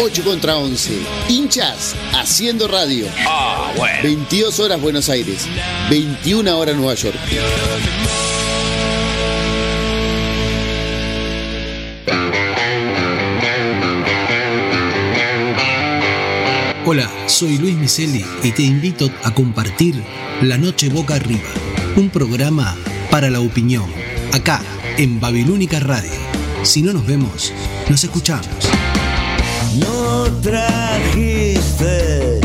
8 contra 11. Hinchas haciendo radio. Ah, bueno. 22 horas Buenos Aires. 21 horas Nueva York. Hola, soy Luis Miseli y te invito a compartir La Noche Boca Arriba, un programa para la opinión, acá en Babilónica Radio. Si no nos vemos, nos escuchamos. No trajiste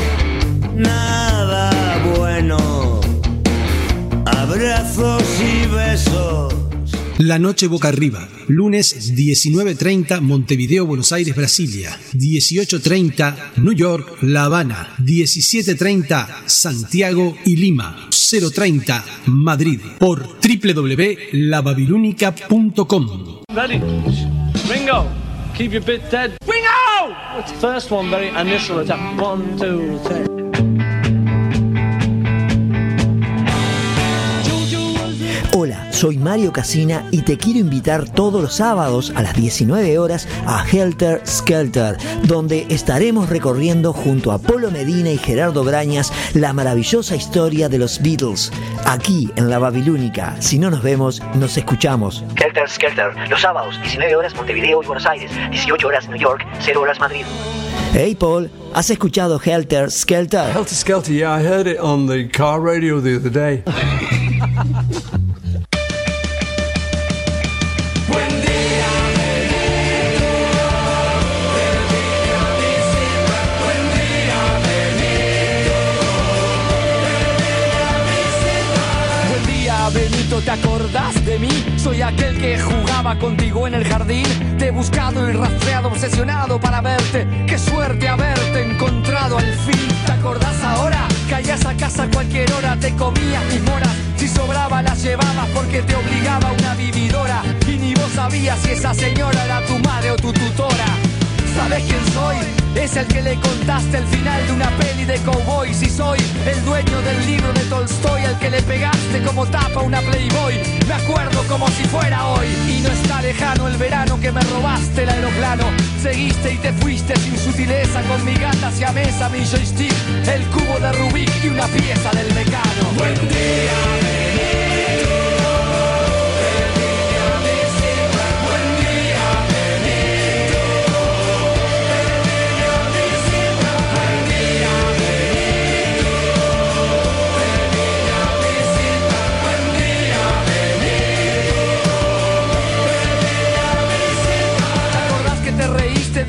nada bueno. Abrazos y besos. La Noche Boca Arriba, lunes 19.30 Montevideo, Buenos Aires, Brasilia, 18.30 New York, La Habana, 17.30 Santiago y Lima, 0.30 Madrid, por www.lababilúnica.com. Ready? Ringo, keep your bit dead. Ringo! First one, very initial attack. One, two, three. Hola, soy Mario Casina y te quiero invitar todos los sábados a las 19 horas a Helter Skelter, donde estaremos recorriendo junto a Polo Medina y Gerardo Brañas la maravillosa historia de los Beatles, aquí en la Babilónica. Si no nos vemos, nos escuchamos. Helter Skelter, los sábados, 19 horas Montevideo y Buenos Aires, 18 horas New York, 0 horas Madrid. Hey Paul, ¿has escuchado Helter Skelter? Helter Skelter, yeah, I heard it on the car radio the other day. de mí? Soy aquel que jugaba contigo en el jardín. Te he buscado y rastreado, obsesionado para verte. Qué suerte haberte encontrado al fin. ¿Te acordás ahora? Caías a casa cualquier hora, te comías mis moras. Si sobraba las llevabas porque te obligaba una vividora. Y ni vos sabías si esa señora era tu madre o tu tutora. ¿Sabes quién soy? Es el que le contaste el final de una peli de cowboys y soy el dueño del libro de Tolstoy al que le pegaste como tapa una Playboy. Me acuerdo como si fuera hoy y no está lejano el verano que me robaste el aeroplano. Seguiste y te fuiste sin sutileza con mi gata hacia mesa, mi joystick, el cubo de Rubik y una pieza del mecano. Buen día,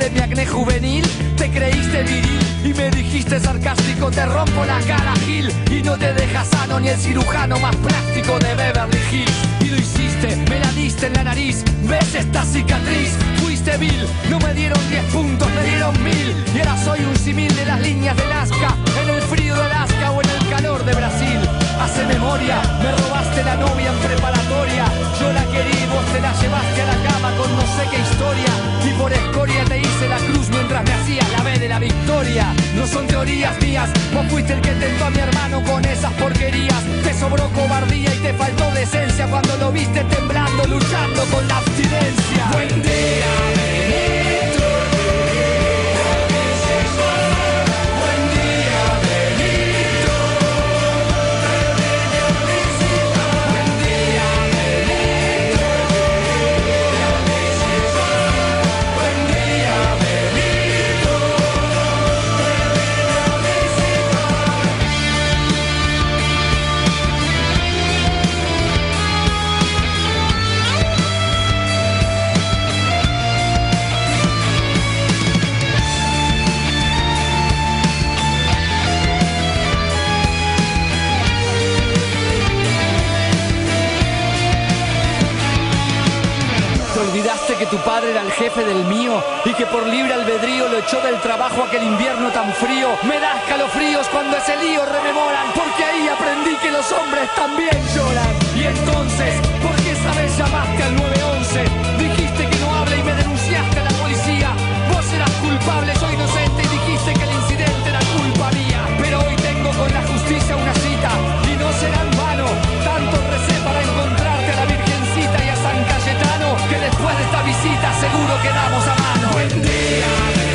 de mi acné juvenil? Te creíste viril y me dijiste sarcástico, te rompo la cara, Gil. Y no te deja sano ni el cirujano más plástico de Beverly Hills. Y lo hiciste, me la diste en la nariz. ¿Ves esta cicatriz? Fuiste vil, no me dieron 10 puntos, me dieron mil. Y ahora soy un simil de las líneas de Nazca, en el frío de Alaska o en el calor de Brasil. Hace memoria, me robaste la novia en preparatoria. Yo la querí, vos te la llevaste a la cama con no sé qué historia. Y por escoria te hice la cruz mientras me hacías la B de la victoria. No son teorías mías, vos fuiste el que tentó a mi hermano con esas porquerías. Te sobró cobardía y te faltó decencia cuando lo viste temblando, luchando con la abstinencia. Buen día, por libre albedrío lo echó del trabajo aquel invierno tan frío. Me da escalofríos cuando ese lío rememoran, porque ahí aprendí que los hombres también lloran. Y entonces, ¿por qué esa vez llamaste al 911? Dijiste que no hable y me denunciaste a la policía. Vos eras culpable, necesitas, seguro que damos a mano. Buen día.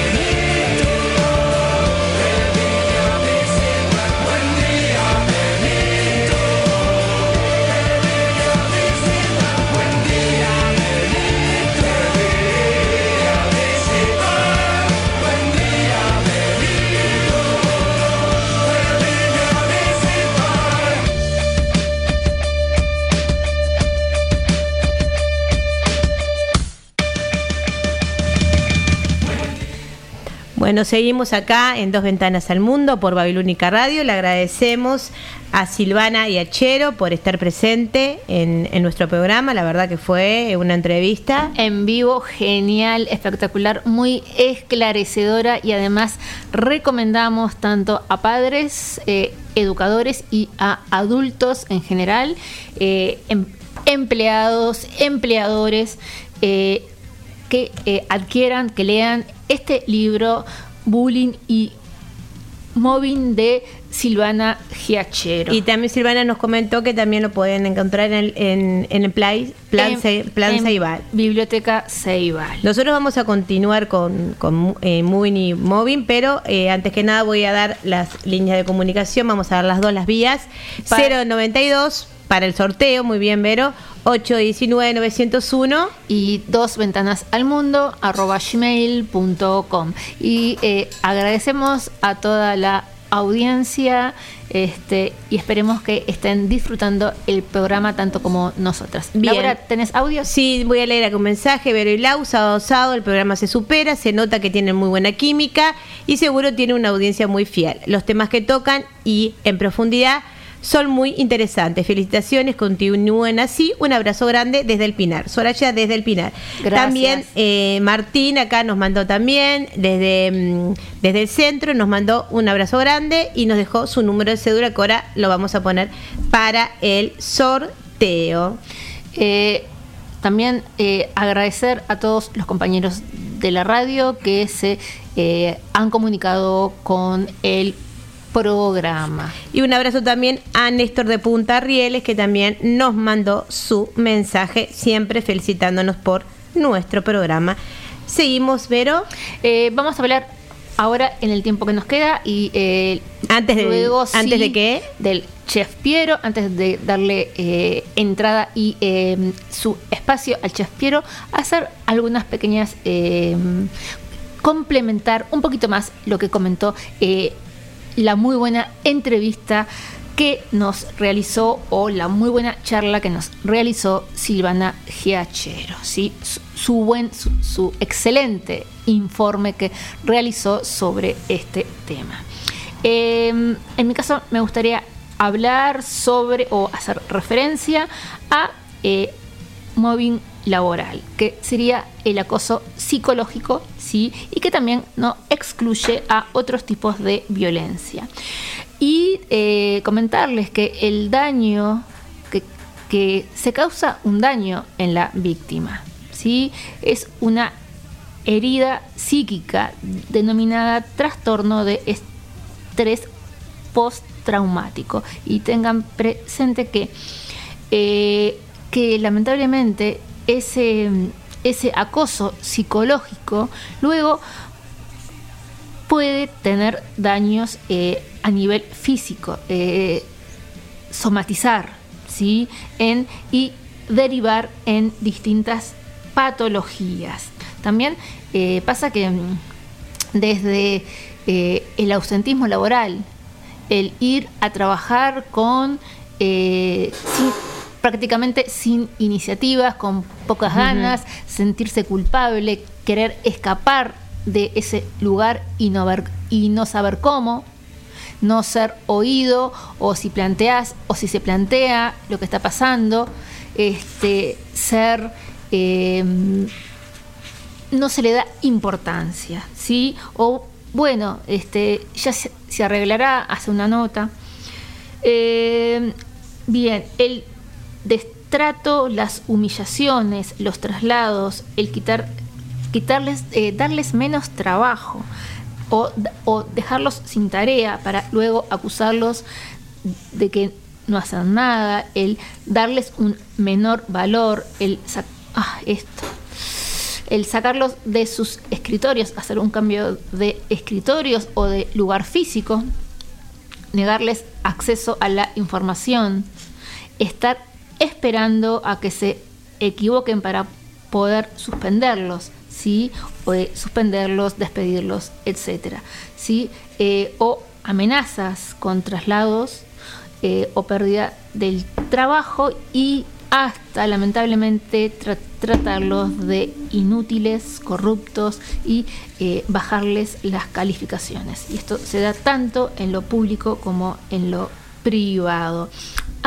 Bueno, seguimos acá en Dos Ventanas al Mundo por Babilónica Radio. Le agradecemos a Silvana y a Chero por estar presente en, nuestro programa. La verdad que fue una entrevista. En vivo, genial, espectacular, muy esclarecedora y además recomendamos tanto a padres, eh, educadores y a adultos en general, eh, em, empleados, empleadores. Eh, que adquieran, que lean este libro, Bullying y Mobbing de Silvana Giachero. Y también Silvana nos comentó que también lo pueden encontrar en, en, en el play, plan, en, Se, plan Ceibal. Biblioteca Ceibal. Nosotros vamos a continuar con, con eh, Moving y Moving, pero eh, antes que nada voy a dar las líneas de comunicación, vamos a dar las dos las vías. Para 092 para el sorteo, muy bien Vero, 819-901 y dos ventanas al mundo arroba gmail.com y eh, agradecemos a toda la audiencia este, y esperemos que estén disfrutando el programa tanto como nosotras. Bien. Laura, ¿tenés audio? Sí, voy a leer un mensaje. Vero y Lau, sábado, sábado, el programa se supera, se nota que tienen muy buena química y seguro tiene una audiencia muy fiel. Los temas que tocan y en profundidad son muy interesantes. Felicitaciones, continúen así. Un abrazo grande desde el Pinar. Soraya desde el Pinar. Gracias. También eh, Martín acá nos mandó también desde, mm, desde el centro, nos mandó un abrazo grande y nos dejó su número de cédula que ahora lo vamos a poner para el sorteo. Eh, también eh, agradecer a todos los compañeros de la radio que se eh, han comunicado con el programa. Y un abrazo también a Néstor de Punta Rieles, que también nos mandó su mensaje, siempre felicitándonos por nuestro programa. Seguimos, Vero. Eh, vamos a hablar ahora en el tiempo que nos queda y eh, antes de luego antes sí, de qué del chef Piero antes de darle eh, entrada y eh, su espacio al chef Piero hacer algunas pequeñas complementar un poquito más lo que comentó la muy buena entrevista que nos realizó o la muy buena charla que nos realizó Silvana Giachero, su, buen, su, excelente informe que realizó sobre este tema. Eh, en mi caso me gustaría hablar sobre o hacer referencia a eh, mobbing laboral, que sería el acoso psicológico, ¿sí? y que también no excluye a otros tipos de violencia. Y eh, comentarles que el daño, que, que, se causa un daño en la víctima, ¿sí? es una herida psíquica denominada trastorno de estrés postraumático. Y tengan presente que, eh, que lamentablemente ese, ese acoso psicológico luego puede tener daños eh, a nivel físico, eh, somatizar, ¿sí? En, y derivar en distintas patologías. También eh, pasa que mm, desde el ausentismo laboral, el ir a trabajar con prácticamente sin iniciativas, con pocas uh -huh. ganas, sentirse culpable, querer escapar de ese lugar y no, ver, y no saber cómo, no ser oído o si planteas o si se plantea lo que está pasando, este, ser eh, no se le da importancia, ¿sí? O bueno, este, ya se, se arreglará, hace una nota. Eh, bien, el destrato, las humillaciones, los traslados, el quitar quitarles, eh, darles menos trabajo o, o, dejarlos sin tarea para luego acusarlos de que no hacen nada, el darles un menor valor, el ah, esto, el sacarlos de sus escritorios, hacer un cambio de escritorios o de lugar físico, negarles acceso a la información, estar esperando a que se equivoquen para poder suspenderlos, ¿sí? O eh, suspenderlos, despedirlos, etc. ¿sí? Eh, o amenazas con traslados eh, o pérdida del trabajo y hasta lamentablemente tra- tratarlos de inútiles, corruptos y bajarles las calificaciones. Y esto se da tanto en lo público como en lo privado.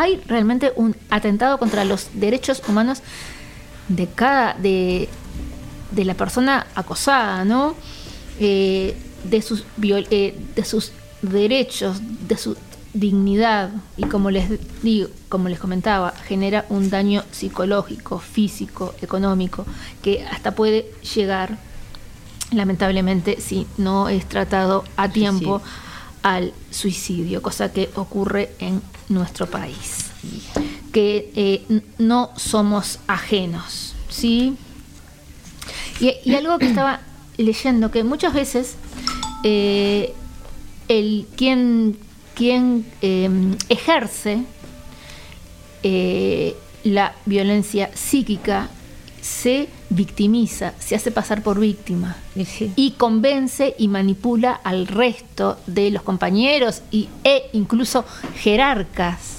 Hay realmente un atentado contra los derechos humanos de cada de, de la persona acosada, ¿no? Eh, de sus viol- eh, de sus derechos, de su dignidad y como les digo, como les comentaba, genera un daño psicológico, físico, económico que hasta puede llegar lamentablemente si no es tratado a tiempo al suicidio, cosa que ocurre en nuestro país. Que eh, no somos ajenos, ¿sí? Y, algo que estaba leyendo, que muchas veces eh, el quien, quien eh, ejerce eh, la violencia psíquica se victimiza, se hace pasar por víctima y convence y manipula al resto de los compañeros y, e incluso jerarcas,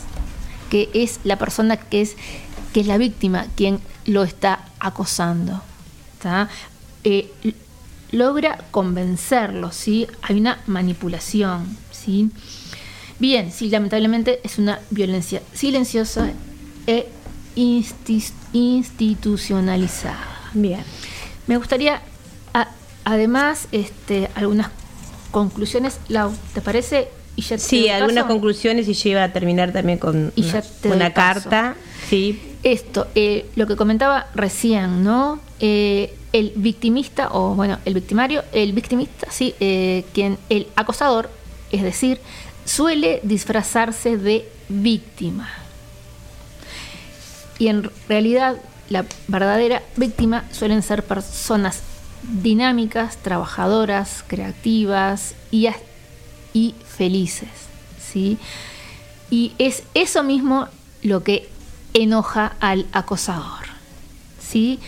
que es la persona que es, que es la víctima quien lo está acosando. Eh, logra convencerlo, ¿sí? Hay una manipulación, ¿sí? Bien, sí, lamentablemente es una violencia silenciosa e insti- institucionalizada. Bien. Me gustaría, a- además, este, algunas conclusiones. Lau, ¿te parece? Y ya te Sí, algunas conclusiones y yo iba a terminar también con Y una, carta. Sí. Esto, eh, lo que comentaba recién, ¿no? Eh, el victimista, o bueno, el victimario, el victimista, sí, eh, quien, el acosador, es decir, suele disfrazarse de víctima. Y en realidad, la verdadera víctima suelen ser personas dinámicas, trabajadoras, creativas y, felices, ¿sí? Y es eso mismo lo que enoja al acosador. ¿sí?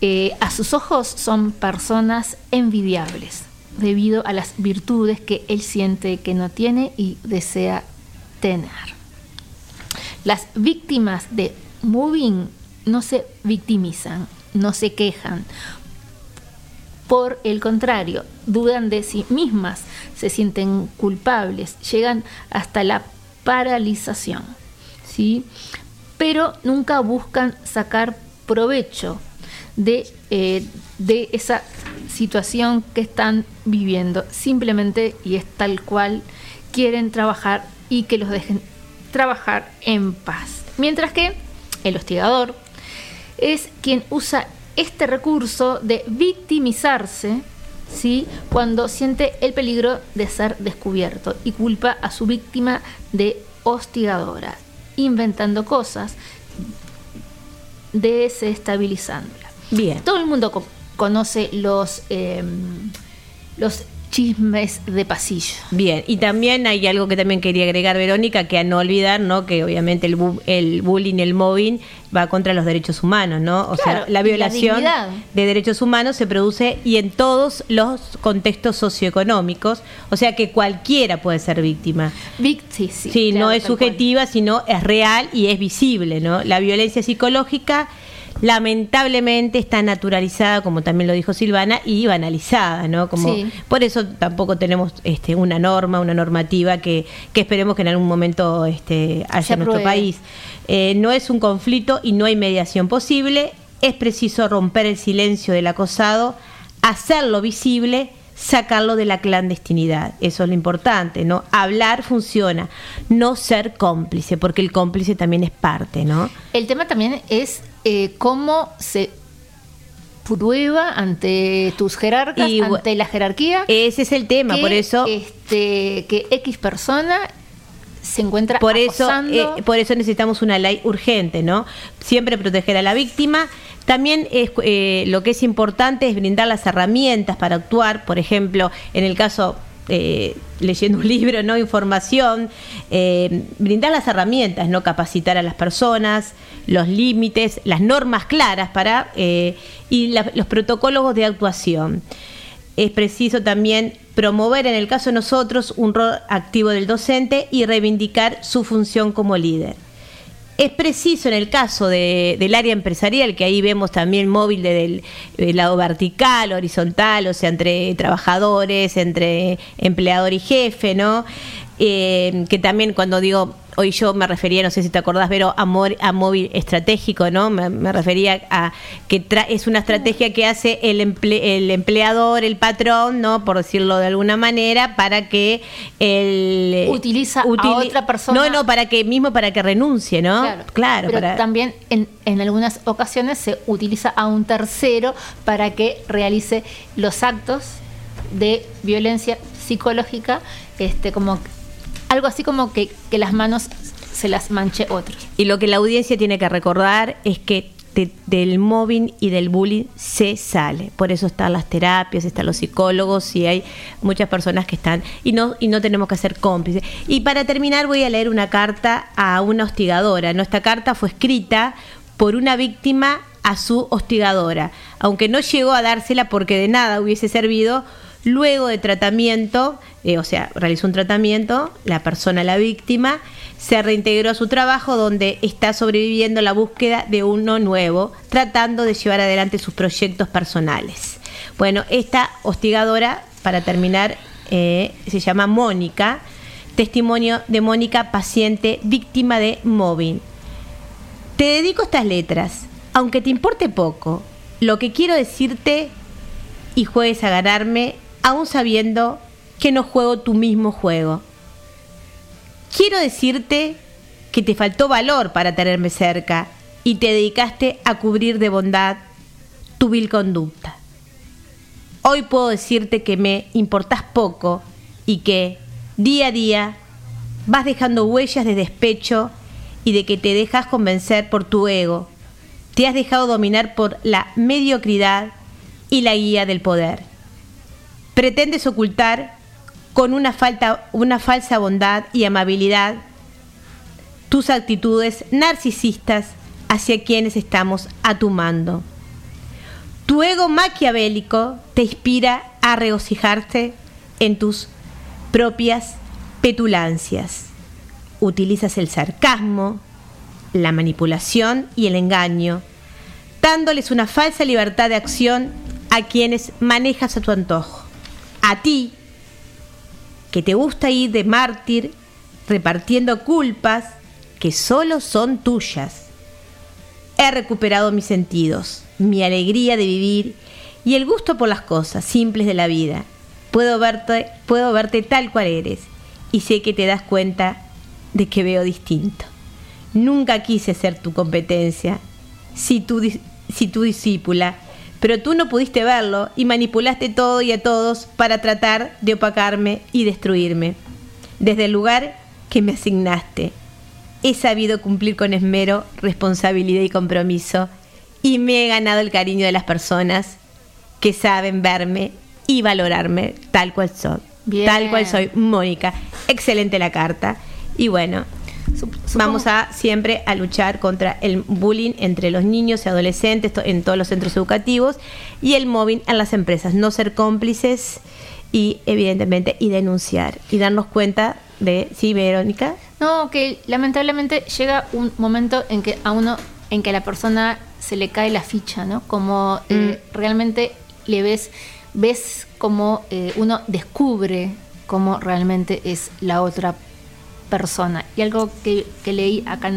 Eh, a sus ojos son personas envidiables debido a las virtudes que él siente que no tiene y desea tener. Las víctimas de moving no se victimizan, no se quejan. Por el contrario, dudan de sí mismas, se sienten culpables, llegan hasta la paralización. ¿sí? Pero nunca buscan sacar provecho de, eh, de esa situación que están viviendo. Simplemente, y es tal cual, quieren trabajar y que los dejen trabajar en paz. Mientras que el hostigador es quien usa este recurso de victimizarse ¿sí? cuando siente el peligro de ser descubierto y culpa a su víctima de hostigadora, inventando cosas, desestabilizándola. Bien. Todo el mundo co- conoce los, eh, los chismes de pasillo. Bien, y también hay algo que también quería agregar, Verónica, que a no olvidar, ¿no? Que obviamente el, bu- el bullying, el mobbing va contra los derechos humanos, ¿no? O Claro, sea, la violación de derechos humanos se produce y en todos los contextos socioeconómicos, o sea que cualquiera puede ser víctima. Vic- sí, sí, claro, no es cual. subjetiva, sino es real y es visible, ¿no? La violencia psicológica lamentablemente está naturalizada, como también lo dijo Silvana, y banalizada, ¿no? Como Sí. por eso tampoco tenemos este, una norma, una normativa que, que esperemos que en algún momento este, haya en nuestro país. Eh, no es un conflicto y no hay mediación posible. Es preciso romper el silencio del acosado, hacerlo visible, sacarlo de la clandestinidad. Eso es lo importante, ¿no? Hablar funciona, no ser cómplice, porque el cómplice también es parte, ¿no? El tema también es eh, cómo se prueba ante tus jerarcas, Y ante la jerarquía. Ese es el tema, que, por eso Este, que X persona se encuentra por eso eh, por eso necesitamos una ley urgente no siempre proteger a la víctima también es, eh, lo que es importante es brindar las herramientas para actuar por ejemplo en el caso eh, leyendo un libro no información eh, brindar las herramientas no capacitar a las personas los límites las normas claras para eh, y los protocolos de actuación. Es preciso también promover, en el caso de nosotros, un rol activo del docente y reivindicar su función como líder. Es preciso en el caso de- del área empresarial, que ahí vemos también móvil de- del, del lado vertical, horizontal, o sea, entre trabajadores, entre empleador y jefe, ¿no? Eh, que también cuando digo, hoy yo me refería, no sé si te acordás, pero a, mor- a móvil estratégico, ¿no? Me, me refería a que tra- es una estrategia que hace el, emple- el empleador, el patrón, ¿no? Por decirlo de alguna manera, para que el... Utiliza a otra persona. No, no, para que mismo para que renuncie, ¿no? Claro, Claro, pero para- también en, en algunas ocasiones se utiliza a un tercero para que realice los actos de violencia psicológica, este, como algo así como que, que las manos se las manche otro. Y lo que la audiencia tiene que recordar es que de- del mobbing y del bullying se sale. Por eso están las terapias, están los psicólogos y hay muchas personas que están y no y no tenemos que ser cómplices. Y para terminar voy a leer una carta a una hostigadora. ¿no? Esta carta fue escrita por una víctima a su hostigadora, aunque no llegó a dársela porque de nada hubiese servido. Luego de tratamiento, eh, o sea, realizó un tratamiento, la persona, la víctima, se reintegró a su trabajo donde está sobreviviendo la búsqueda de uno nuevo, tratando de llevar adelante sus proyectos personales. Bueno, esta hostigadora, para terminar, eh, se llama Mónica, testimonio de Mónica, paciente víctima de mobbing. Te dedico estas letras, aunque te importe poco, lo que quiero decirte y juegues a ganarme, aún sabiendo que no juego tu mismo juego. Quiero decirte que te faltó valor para tenerme cerca y te dedicaste a cubrir de bondad tu vil conducta. Hoy puedo decirte que me importás poco y que día a día vas dejando huellas de despecho y de que te dejas convencer por tu ego. Te has dejado dominar por la mediocridad y la guía del poder. Pretendes ocultar con una, falta, una falsa bondad y amabilidad tus actitudes narcisistas hacia quienes estamos a tu mando. Tu ego maquiavélico te inspira a regocijarte en tus propias petulancias. Utilizas el sarcasmo, la manipulación y el engaño, dándoles una falsa libertad de acción a quienes manejas a tu antojo. A ti, que te gusta ir de mártir repartiendo culpas que solo son tuyas. He recuperado mis sentidos, mi alegría de vivir y el gusto por las cosas simples de la vida. Puedo verte, puedo verte tal cual eres y sé que te das cuenta de que veo distinto. Nunca quise ser tu competencia, si tu, si tu discípula, pero tú no pudiste verlo y manipulaste todo y a todos para tratar de opacarme y destruirme. Desde el lugar que me asignaste, he sabido cumplir con esmero, responsabilidad y compromiso y me he ganado el cariño de las personas que saben verme y valorarme tal cual soy. Bien. Tal cual soy, Mónica. Excelente la carta. Y bueno, vamos a siempre a luchar contra el bullying entre los niños y adolescentes en todos los centros educativos y el mobbing en las empresas. No ser cómplices y evidentemente y denunciar y darnos cuenta de, sí, Verónica. No, que lamentablemente llega un momento en que a uno, en que a la persona se le cae la ficha, ¿no? Como eh, realmente le ves, ves como eh, uno descubre cómo realmente es la otra persona. Y algo que, leí acá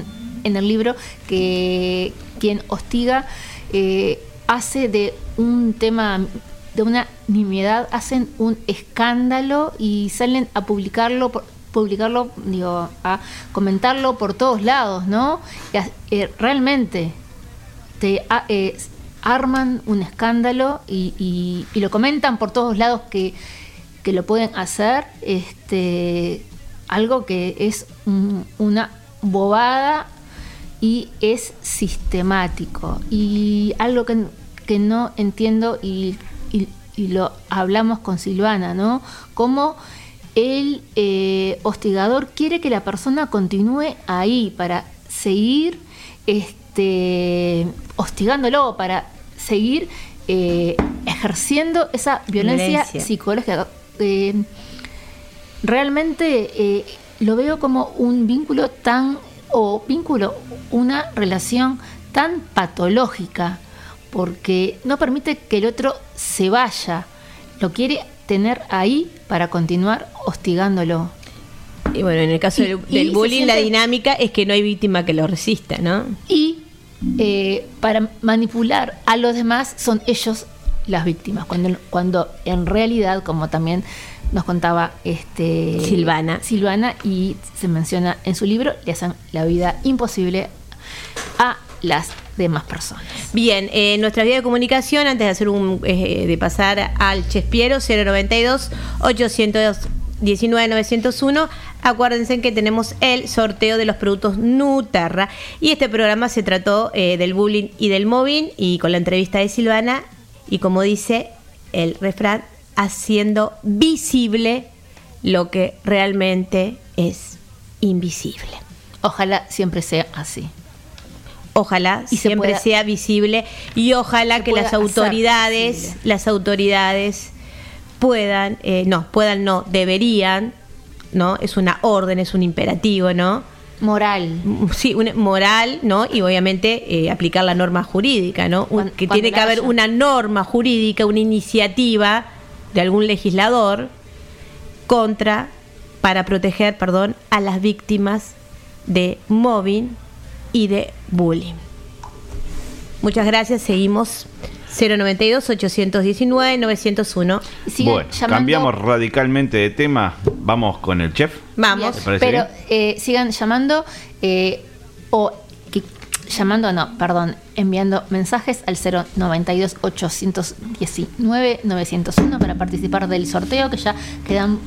en, el libro, que quien hostiga eh, hace de un tema, de una nimiedad, hacen un escándalo y salen a publicarlo publicarlo, digo, a comentarlo por todos lados, ¿no? Eh, realmente te eh, arman un escándalo y, y- y lo comentan por todos lados que, que lo pueden hacer, este, algo que es un- una bobada y es sistemático. Y algo que, que no entiendo y, y- y lo hablamos con Silvana, ¿no? Cómo el eh, hostigador quiere que la persona continúe ahí para seguir este, hostigándolo, para seguir eh, ejerciendo esa violencia, Violencia. psicológica. Eh, realmente eh, lo veo como un vínculo tan o vínculo, una relación tan patológica, porque no permite que el otro se vaya, lo quiere tener ahí para continuar hostigándolo. Y bueno, en el caso Y- del, bullying, la dinámica es que no hay víctima que lo resista, ¿no? Y eh, para manipular a los demás son ellos las víctimas, cuando, cuando en realidad, como también nos contaba este Silvana. Silvana y se menciona en su libro, le hacen la vida imposible a las demás personas. Bien, eh, nuestra vía de comunicación, antes de hacer un eh, de pasar al Chespiero 092 819 901, acuérdense que tenemos el sorteo de los productos Nuterra y este programa se trató eh, del bullying y del mobbing y con la entrevista de Silvana y como dice el refrán, haciendo visible lo que realmente es invisible. Ojalá siempre sea así. Ojalá Y siempre pueda- sea visible y ojalá que las autoridades, las autoridades puedan, eh, no, puedan, no, deberían, ¿no? Es una orden, es un imperativo, ¿no? Moral. Sí, una moral, ¿no? Y obviamente eh, aplicar la norma jurídica, ¿no? Un- que tiene que haber una norma jurídica, una iniciativa de algún legislador contra, para proteger, perdón, a las víctimas de mobbing y de bullying. Muchas gracias, seguimos 092 819 901. Bueno, cambiamos radicalmente de tema. Vamos con el chef. Vamos. ¿Te parece Pero eh, sigan llamando eh, o llamando, no, perdón, enviando mensajes al 092 819 901 para participar del sorteo que ya quedan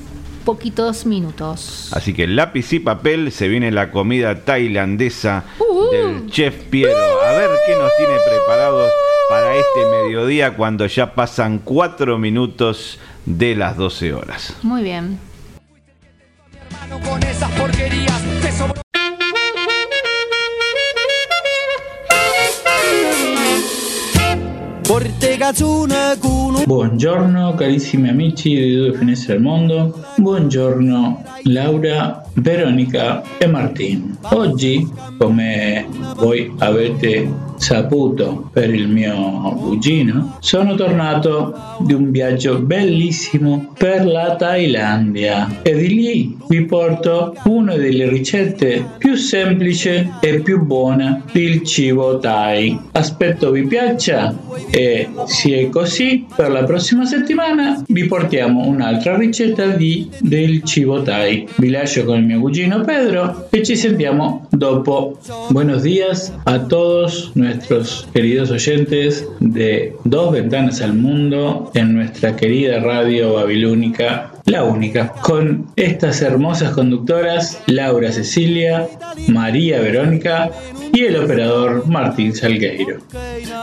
poquitos minutos. Así que lápiz y papel, se viene la comida tailandesa del chef Piero. A ver qué nos tiene preparados para este mediodía cuando ya pasan cuatro minutos de las 12 horas. Muy bien. Buongiorno carissimi amici di due finestre al mondo, buongiorno Laura, Veronica e Martin. Oggi, come voi avete saputo per il mio cugino, sono tornato di un viaggio bellissimo per la Thailandia e di lì vi porto una delle ricette più semplici e più buone del cibo Thai. Aspetto vi piaccia e se è così per la prossima settimana vi portiamo un'altra ricetta di, del cibo Thai. Vi lascio con il mio cugino Pedro e ci sentiamo dopo. Buenos días a todos nuestros queridos oyentes de Dos Ventanas al Mundo en nuestra querida radio babilónica la única, con estas hermosas conductoras Laura Cecilia, María Verónica y el operador Martín Salgueiro.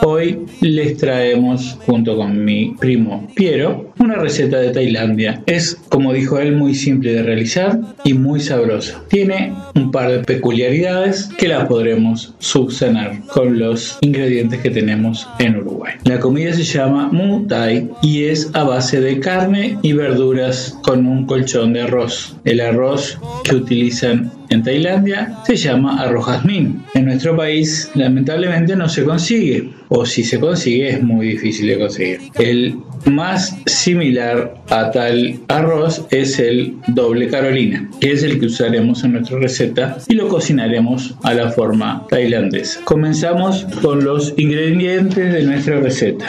Hoy les traemos, junto con mi primo Piero, una receta de Tailandia. Es, como dijo él, muy simple de realizar y muy sabrosa. Tiene un par de peculiaridades que las podremos subsanar con los ingredientes que tenemos en Uruguay. La comida se llama Mu Thai y es a base de carne y verduras con un colchón de arroz. El arroz que utilizan en Tailandia se llama arroz jazmín. En nuestro país lamentablemente no se consigue o si se consigue es muy difícil de conseguir. El más similar a tal arroz es el doble carolina, que es el que usaremos en nuestra receta y lo cocinaremos a la forma tailandesa. Comenzamos con los ingredientes de nuestra receta.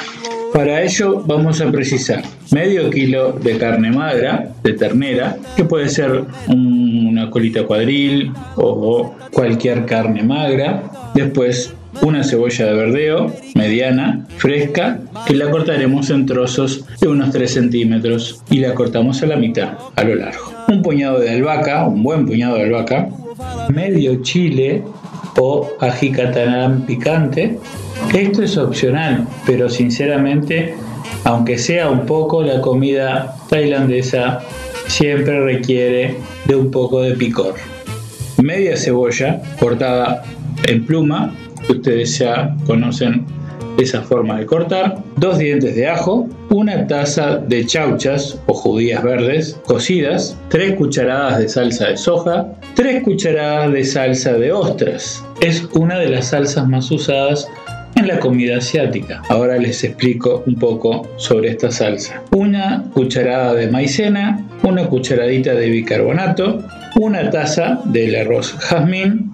Para ello vamos a precisar medio kilo de carne magra de ternera, que puede ser un- una colita cuadril o cualquier carne magra. Después una cebolla de verdeo mediana, fresca, que la cortaremos en trozos de unos 3 centímetros y la cortamos a la mitad, a lo largo. Un puñado de albahaca, un buen puñado de albahaca, medio chile o ají catalán picante. Esto es opcional, pero sinceramente, aunque sea un poco, la comida tailandesa siempre requiere de un poco de picor. Media cebolla cortada en pluma, que ustedes ya conocen esa forma de cortar, dos dientes de ajo, una taza de chauchas o judías verdes cocidas, tres cucharadas de salsa de soja, tres cucharadas de salsa de ostras. Es una de las salsas más usadas en la comida asiática. Ahora les explico un poco sobre esta salsa. Una cucharada de maicena, una cucharadita de bicarbonato, una taza del arroz jazmín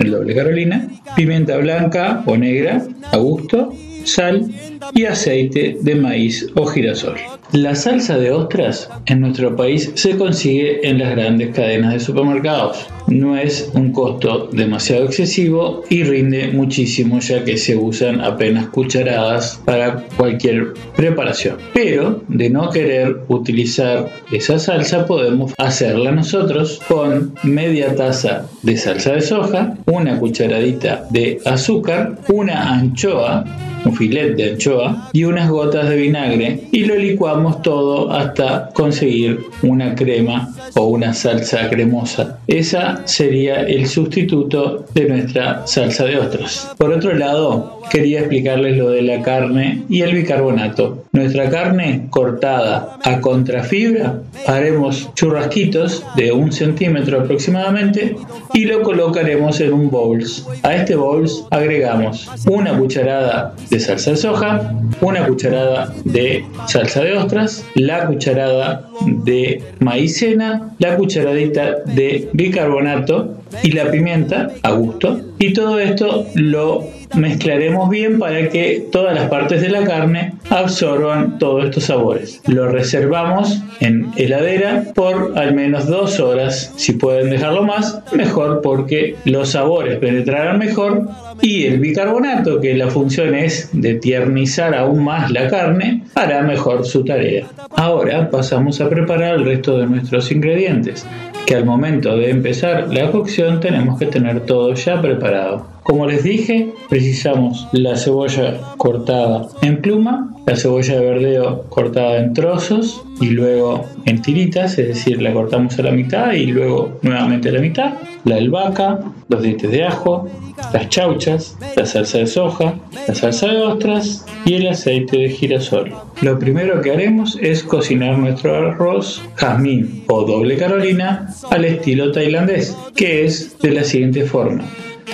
el doble carolina, pimienta blanca o negra a gusto, sal y aceite de maíz o girasol. La salsa de ostras en nuestro país se consigue en las grandes cadenas de supermercados. No es un costo demasiado excesivo y rinde muchísimo ya que se usan apenas cucharadas para cualquier preparación. Pero de no querer utilizar esa salsa podemos hacerla nosotros con media taza de salsa de soja, una cucharadita de azúcar, una anchoa un filet de anchoa y unas gotas de vinagre y lo licuamos todo hasta conseguir una crema o una salsa cremosa. Esa sería el sustituto de nuestra salsa de ostras. Por otro lado, quería explicarles lo de la carne y el bicarbonato. Nuestra carne cortada a contrafibra, haremos churrasquitos de un centímetro aproximadamente y lo colocaremos en un bowl. A este bowl agregamos una cucharada salsa de soja, una cucharada de salsa de ostras, la cucharada de maicena, la cucharadita de bicarbonato y la pimienta a gusto. Y todo esto lo mezclaremos bien para que todas las partes de la carne absorban todos estos sabores. Lo reservamos en heladera por al menos dos horas. Si pueden dejarlo más, mejor porque los sabores penetrarán mejor y el bicarbonato, que la función es de tiernizar aún más la carne, hará mejor su tarea. Ahora pasamos a preparar el resto de nuestros ingredientes, que al momento de empezar la cocción tenemos que tener todo ya preparado. Como les dije, precisamos la cebolla cortada en pluma, la cebolla de verdeo cortada en trozos y luego en tiritas, es decir, la cortamos a la mitad y luego nuevamente a la mitad, la albahaca, los dientes de ajo, las chauchas, la salsa de soja, la salsa de ostras y el aceite de girasol. Lo primero que haremos es cocinar nuestro arroz jazmín o doble carolina al estilo tailandés, que es de la siguiente forma.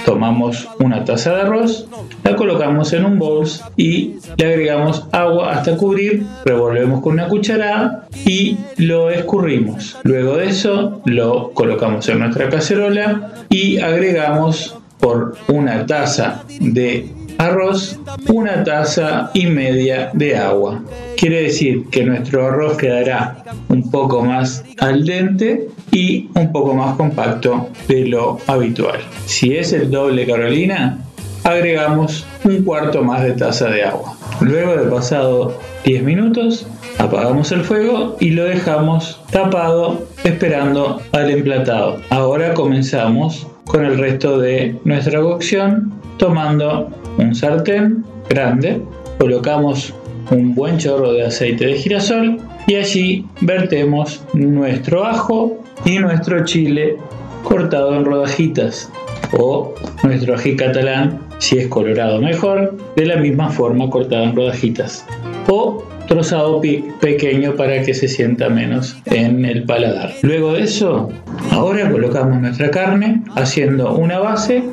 Tomamos una taza de arroz, la colocamos en un bowl y le agregamos agua hasta cubrir, revolvemos con una cucharada y lo escurrimos. Luego de eso lo colocamos en nuestra cacerola y agregamos por una taza de arroz, una taza y media de agua. Quiere decir que nuestro arroz quedará un poco más al dente y un poco más compacto de lo habitual. Si es el doble Carolina, agregamos un cuarto más de taza de agua. Luego de pasado 10 minutos, apagamos el fuego y lo dejamos tapado esperando al emplatado. Ahora comenzamos con el resto de nuestra cocción tomando un sartén grande, colocamos un buen chorro de aceite de girasol y allí vertemos nuestro ajo y nuestro chile cortado en rodajitas o nuestro ají catalán si es colorado mejor de la misma forma cortado en rodajitas o trozado pequeño para que se sienta menos en el paladar. Luego de eso, ahora colocamos nuestra carne haciendo una base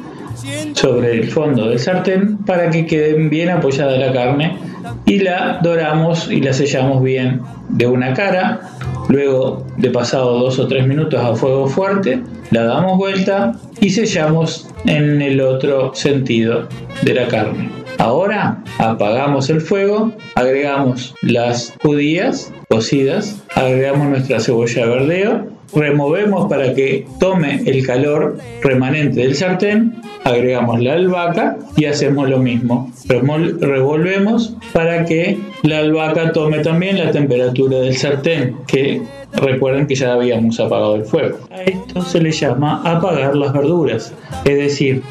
sobre el fondo del sartén para que quede bien apoyada la carne y la doramos y la sellamos bien de una cara. Luego de pasado dos o tres minutos a fuego fuerte, la damos vuelta y sellamos en el otro sentido de la carne. Ahora apagamos el fuego, agregamos las judías cocidas, agregamos nuestra cebolla de verdeo, removemos para que tome el calor remanente del sartén, agregamos la albahaca y hacemos lo mismo. Revolvemos para que la albahaca tome también la temperatura del sartén, que recuerden que ya habíamos apagado el fuego. A esto se le llama apagar las verduras, es decir,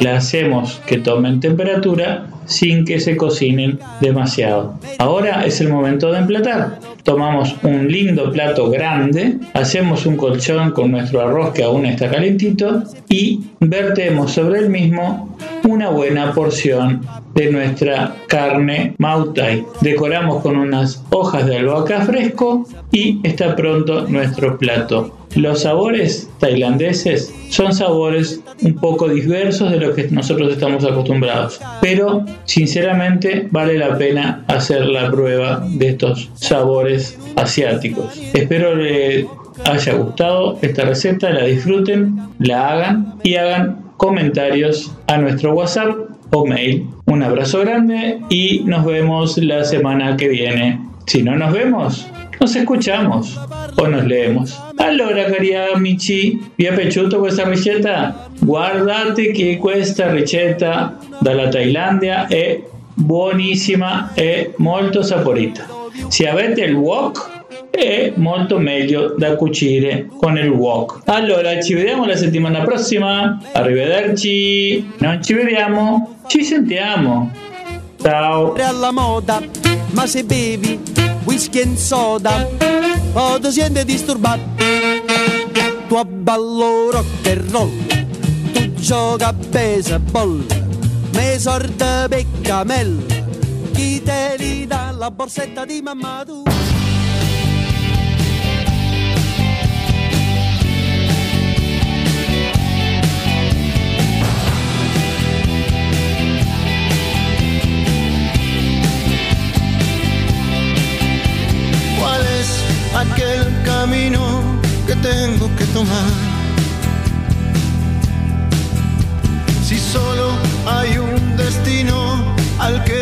la hacemos que tomen temperatura sin que se cocinen demasiado. Ahora es el momento de emplatar. Tomamos un lindo plato grande, hacemos un colchón con nuestro arroz que aún está calentito y vertemos sobre el mismo una buena porción de nuestra carne mautai. Decoramos con unas hojas de albahaca fresco y está pronto nuestro plato. Los sabores tailandeses son sabores un poco diversos de lo que nosotros estamos acostumbrados, pero sinceramente vale la pena hacer la prueba de estos sabores asiáticos. Espero les haya gustado esta receta, la disfruten, la hagan y hagan comentarios a nuestro WhatsApp o mail. Un abrazo grande y nos vemos la semana que viene. Si no nos vemos, nos escuchamos o nos leemos. Allora, cari amici, vi è piaciuto questa ricetta? Guardate che questa ricetta dalla Thailandia è buonissima e molto saporita. Se avete il wok è molto meglio da cucire con il wok. Allora, ci vediamo la settimana prossima. Arrivederci. Non ci vediamo, ci sentiamo. Ciao. alla moda, ma se bevi whisky e soda, o ti senti disturbato. Tu abballo rock and roll, tu gioca a baseball, me sorda peccamel, chi te li dà la borsetta di mamma tu. ¿Cuál es aquel camino que tengo que tomar? Si solo hay un destino al que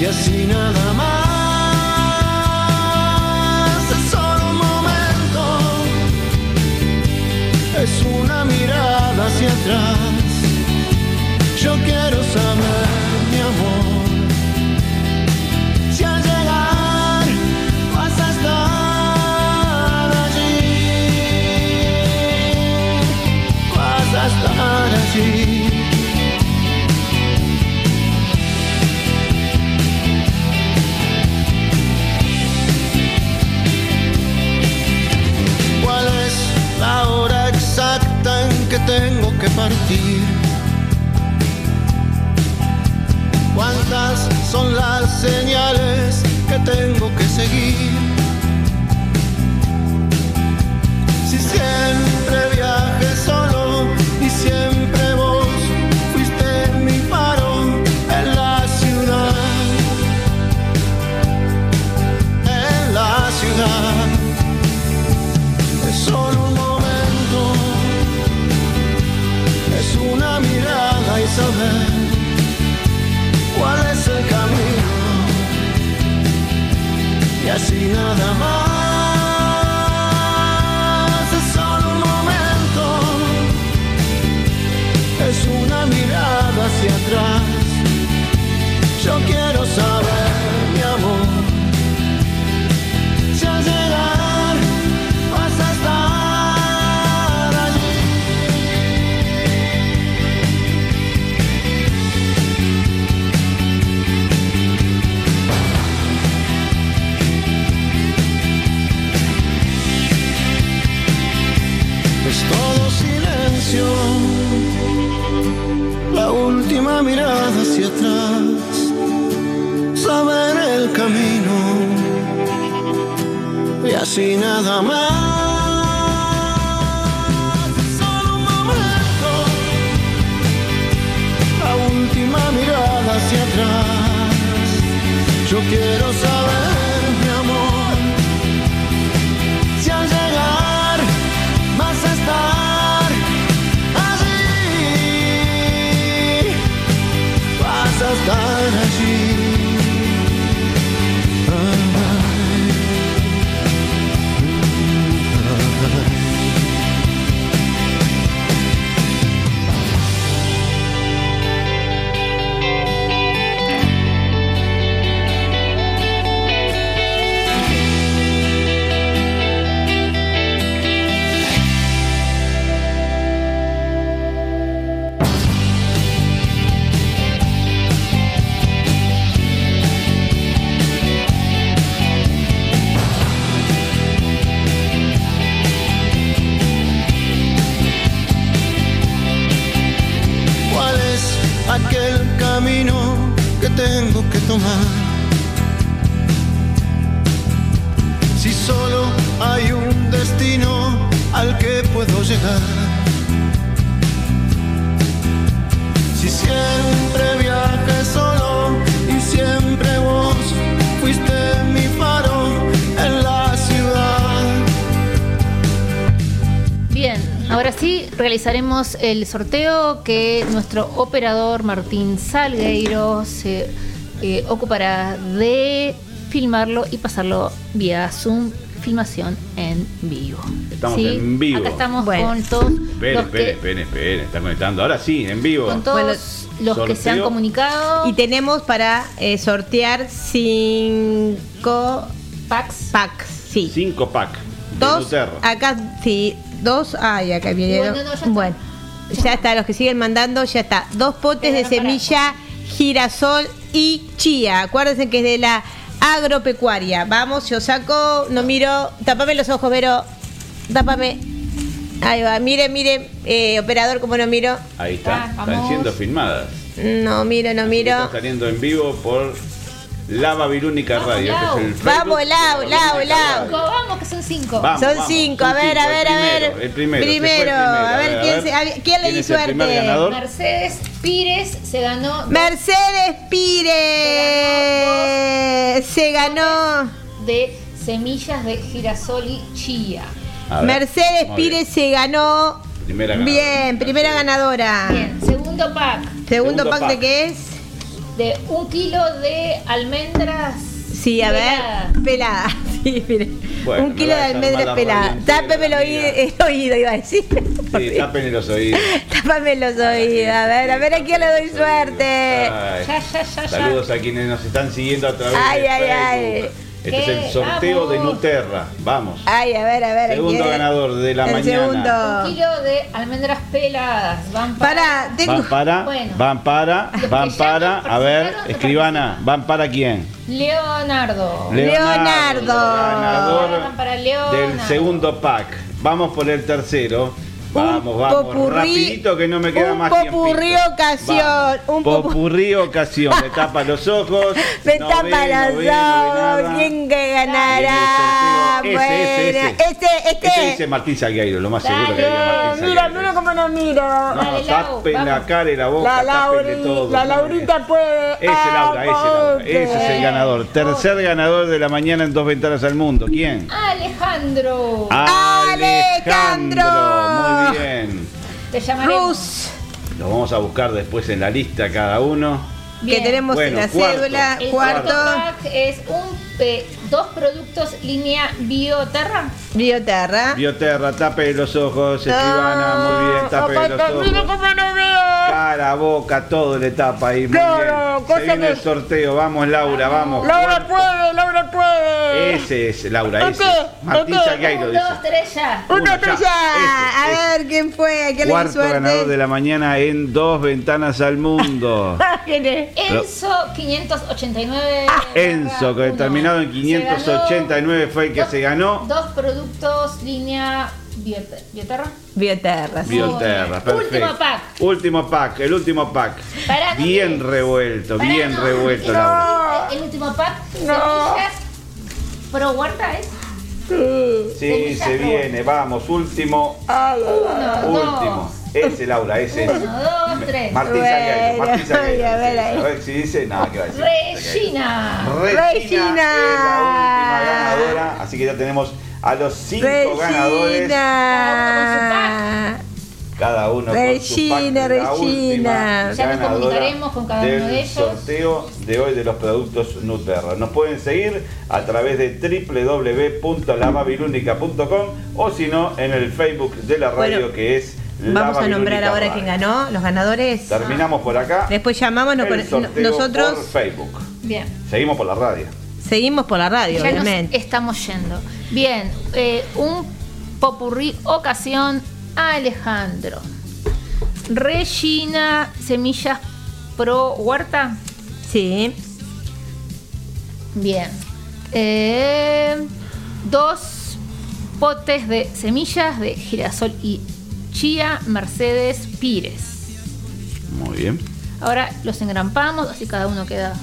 y así nada más. Es solo un momento, es una mirada hacia atrás. Partir? ¿Cuántas son las señales que tengo que seguir? Si siempre viajé solo y así así nada más. Realizaremos el sorteo que nuestro operador Martín Salgueiro se eh, ocupará de filmarlo y pasarlo vía Zoom filmación en vivo. Estamos en vivo. Acá estamos Bueno. con todos Esperen, los esperen, que, esperen, esperen. Está conectando. Ahora sí, en vivo. con todos los que se han comunicado Y tenemos para eh, sortear cinco packs. packs. Sí. Cinco pack. de Dos. Acá, sí. Dos. Ay, acá vinieron. Bueno, no, ya está. Bueno, ya está. Los que siguen mandando, ya está. Dos potes de semilla, girasol y chía. Acuérdense que es de la agropecuaria. Vamos, yo saco, no miro. Tapame los ojos, Vero. Tápame. Ahí va. Mire, mire, eh, operador, como no miro. Ahí está. Ah, Están siendo filmadas. No miro, no miro. Están saliendo en vivo por La Babilónica Vamos, Radio. Lau. Que es el Vamos, Lau, Lau, Lau. Vamos que son cinco. Vamos, Son vamos, cinco, a ver, a ver, a ver. primero, el primero, el Primero, primero. a ver, ¿quién se- a ver, ¿quién le ¿Quién di suerte? ganador? Mercedes Pires se ganó Mercedes Pires se ganó. de semillas de girasol y chía. Mercedes Pires se ganó. Primera ganadora. Bien, primera ganadora. Bien, segundo pack Segundo, Segundo pack, pack. de qué es? De un kilo de almendras. Sí, a peladas. ver, pelada. Sí, mire. Bueno, un kilo de almendras la peladas. Tápeme el oído, el oído, iba a decir. Sí, tapen los oídos. Tápame los oídos. A ver, a ver a quién le doy suerte. Ay, Ya, ya, ya, ya. Saludos a quienes nos están siguiendo a través Ay, de ay, Facebook. ay. Este es el sorteo de. Nuterra. Vamos. Ay, a ver, a ver. Segundo ¿quién? ganador de la el mañana. Un segundo. kilo de almendras peladas. Van para. Para, tengo. Van para, Bueno. van para, van para. A ver, escribana, ¿van para quién? Leonardo. Leonardo. Ganador van para Leonardo. del segundo pack. Vamos por el tercero. Vamos, vamos, popurrí- rapidito que no me queda un más popurrí tiempito. ocasión, Vamos. un popu- popurrí ocasión. Me tapa los ojos. Me no tapa ve, los no ve, no ve nada. ojos. ¿Quién que ganará? Ese, ese, Bueno, ese. este, Este este. dice Martín Salgueiro, lo más seguro Dale, que diga Martín Mira, mira cómo no miro. No, Dale, tapen la vamos. cara y la boca, La, Lauri, todo. la Laurita puede. Ese Laura, ese Laura, ese es el ganador. Tercer ganador de la mañana en dos ventanas al mundo. ¿Quién? Alejandro. Alejandro. Muy bien. Te llamaremos. Rus. Lo vamos a buscar después en la lista cada uno. Que Bien. tenemos Bueno, la cuarto. cédula. El Cuarto. cuarto pack es un eh, dos productos línea Bioterra. Bioterra. Bioterra, tape los ojos, escribana, muy bien, tape los ojos. no veo. Cara, boca, todo le tapa ahí. Muy Claro, bien. Se viene que- el sorteo. Vamos, Laura, vamos. Laura puede, Laura puede. Ese es, Laura, ese. Este, Martín este. Salgueiro Un, dice. dos, tres, ya. Una Uno ya. Ese, A ver quién fue. ¿A quién le di Cuarto ganador de suerte? la mañana en dos ventanas al mundo. ¿Quién es? Enzo 589. Enzo, que uno. En Se 589 fue el que dos- se ganó. Dos productos línea Biote- Bioterra. Bioterra. sí. Bioterra, perfecto. Último pack. Último pack, el último pack. Pará, Bien revuelto, Pará, bien no. revuelto, El- Laura. El último pack. Semillas Pro Huerta es. Sí, se viene, vamos, último, Uno, último. Ese, Laura, ese es. Uno, dos, tres. Martín Martín a ver ahí. A ver si dice, nada, ¿qué va a decir? Regina. Regina, Regina. es la última ganadora, así que ya tenemos a los cinco ganadores, Regina. cada uno con su Regina, pack, la última Regina. Ya nos comunicaremos con cada uno de ellos. sorteo de hoy de los productos Nuterra. Nos pueden seguir a través de www.lamabilúnica.com o si no en el Facebook de la radio Bueno, que es Vamos a nombrar ahora quién ganó, los ganadores. Terminamos por acá. Después llamamos, nos el pone- sorteo nosotros por Facebook. Bien. Seguimos por la radio. seguimos por la radio, Ya nos estamos yendo. Bien, eh, un popurrí ocasión Alejandro. Regina Semillas Pro Huerta. Sí. Bien. Eh, dos potes de semillas de girasol y chía Mercedes Pires. Muy bien. Ahora los engrampamos, así cada uno queda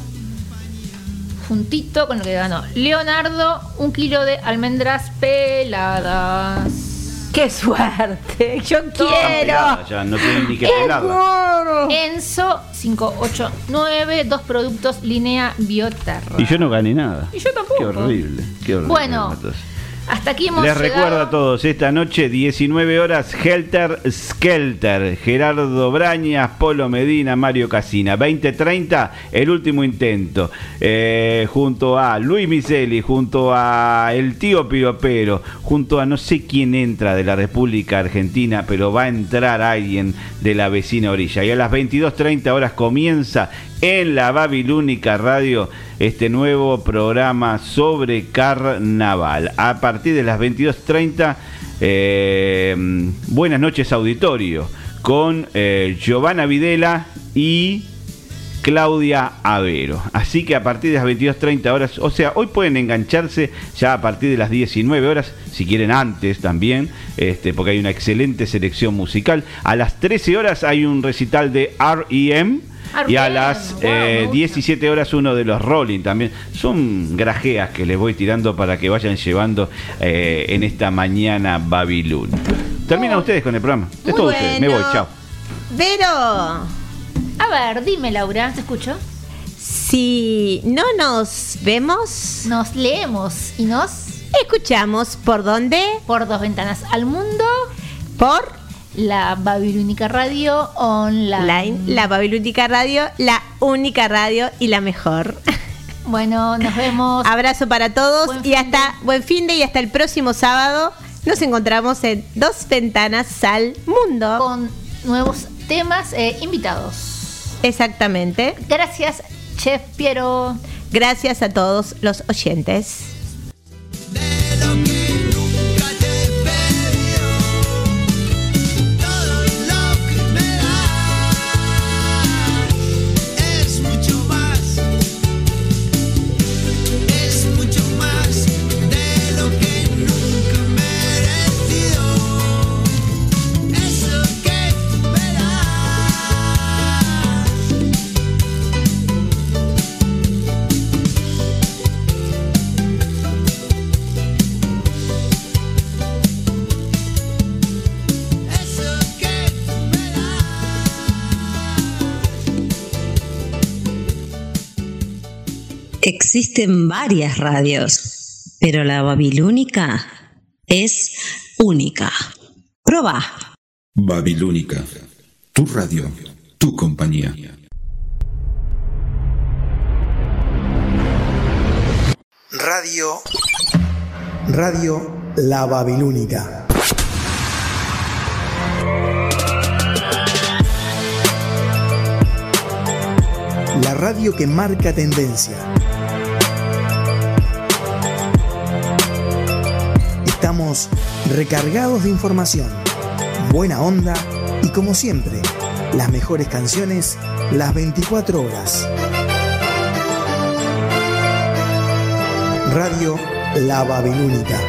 juntito con lo que ganó Leonardo, un kilo de almendras peladas. ¡Qué suerte! ¡Yo quiero! Ya, no tienen ni que pelarla. Enzo 589, dos productos línea Bioterra. Y yo no gané nada. Y yo tampoco. Qué horrible. Qué horrible. Bueno. Hasta aquí hemos Les llegado. recuerdo a todos, esta noche 19 horas, Helter Skelter, Gerardo Brañas, Polo Medina, Mario Casina, 2030, el último intento, eh, junto a Luis Miseli, junto a el tío Piropero, junto a no sé quién entra de la República Argentina, pero va a entrar alguien de la vecina orilla. Y a las 22.30 horas comienza en la Babilónica Radio este nuevo programa sobre carnaval. A partir de las 22.30, eh, buenas noches auditorio, con eh, Giovanna Videla y Claudia Avero. Así que a partir de las 22.30 horas, o sea, hoy pueden engancharse ya a partir de las 19 horas, si quieren antes también, este, porque hay una excelente selección musical. A las 13 horas hay un recital de REM. Y a las eh, 17 horas uno de los Rolling también. Son grajeas que les voy tirando para que vayan llevando eh, en esta mañana Babilón. Terminan ustedes con el programa. Es todo ustedes. Me voy, chao. Vero, A ver, dime Laura, ¿te escucho? si no nos vemos, Nos leemos y nos escuchamos por dónde, por dos ventanas al mundo, por la Babilónica Radio Online. Line, la Babilónica Radio, la única radio y la mejor. Bueno, nos vemos. Abrazo para todos Buen y hasta buen fin de y hasta el próximo sábado nos encontramos en Dos Ventanas al Mundo. con nuevos temas e invitados. Exactamente. Gracias, Chef Piero. Gracias a todos los oyentes. Existen varias radios, pero la babilónica es única. Proba. Babilónica, tu radio, tu compañía. Radio. Radio La Babilónica. La radio que marca tendencia. Estamos recargados de información, buena onda y como siempre, las mejores canciones las 24 horas. Radio La Babilónica.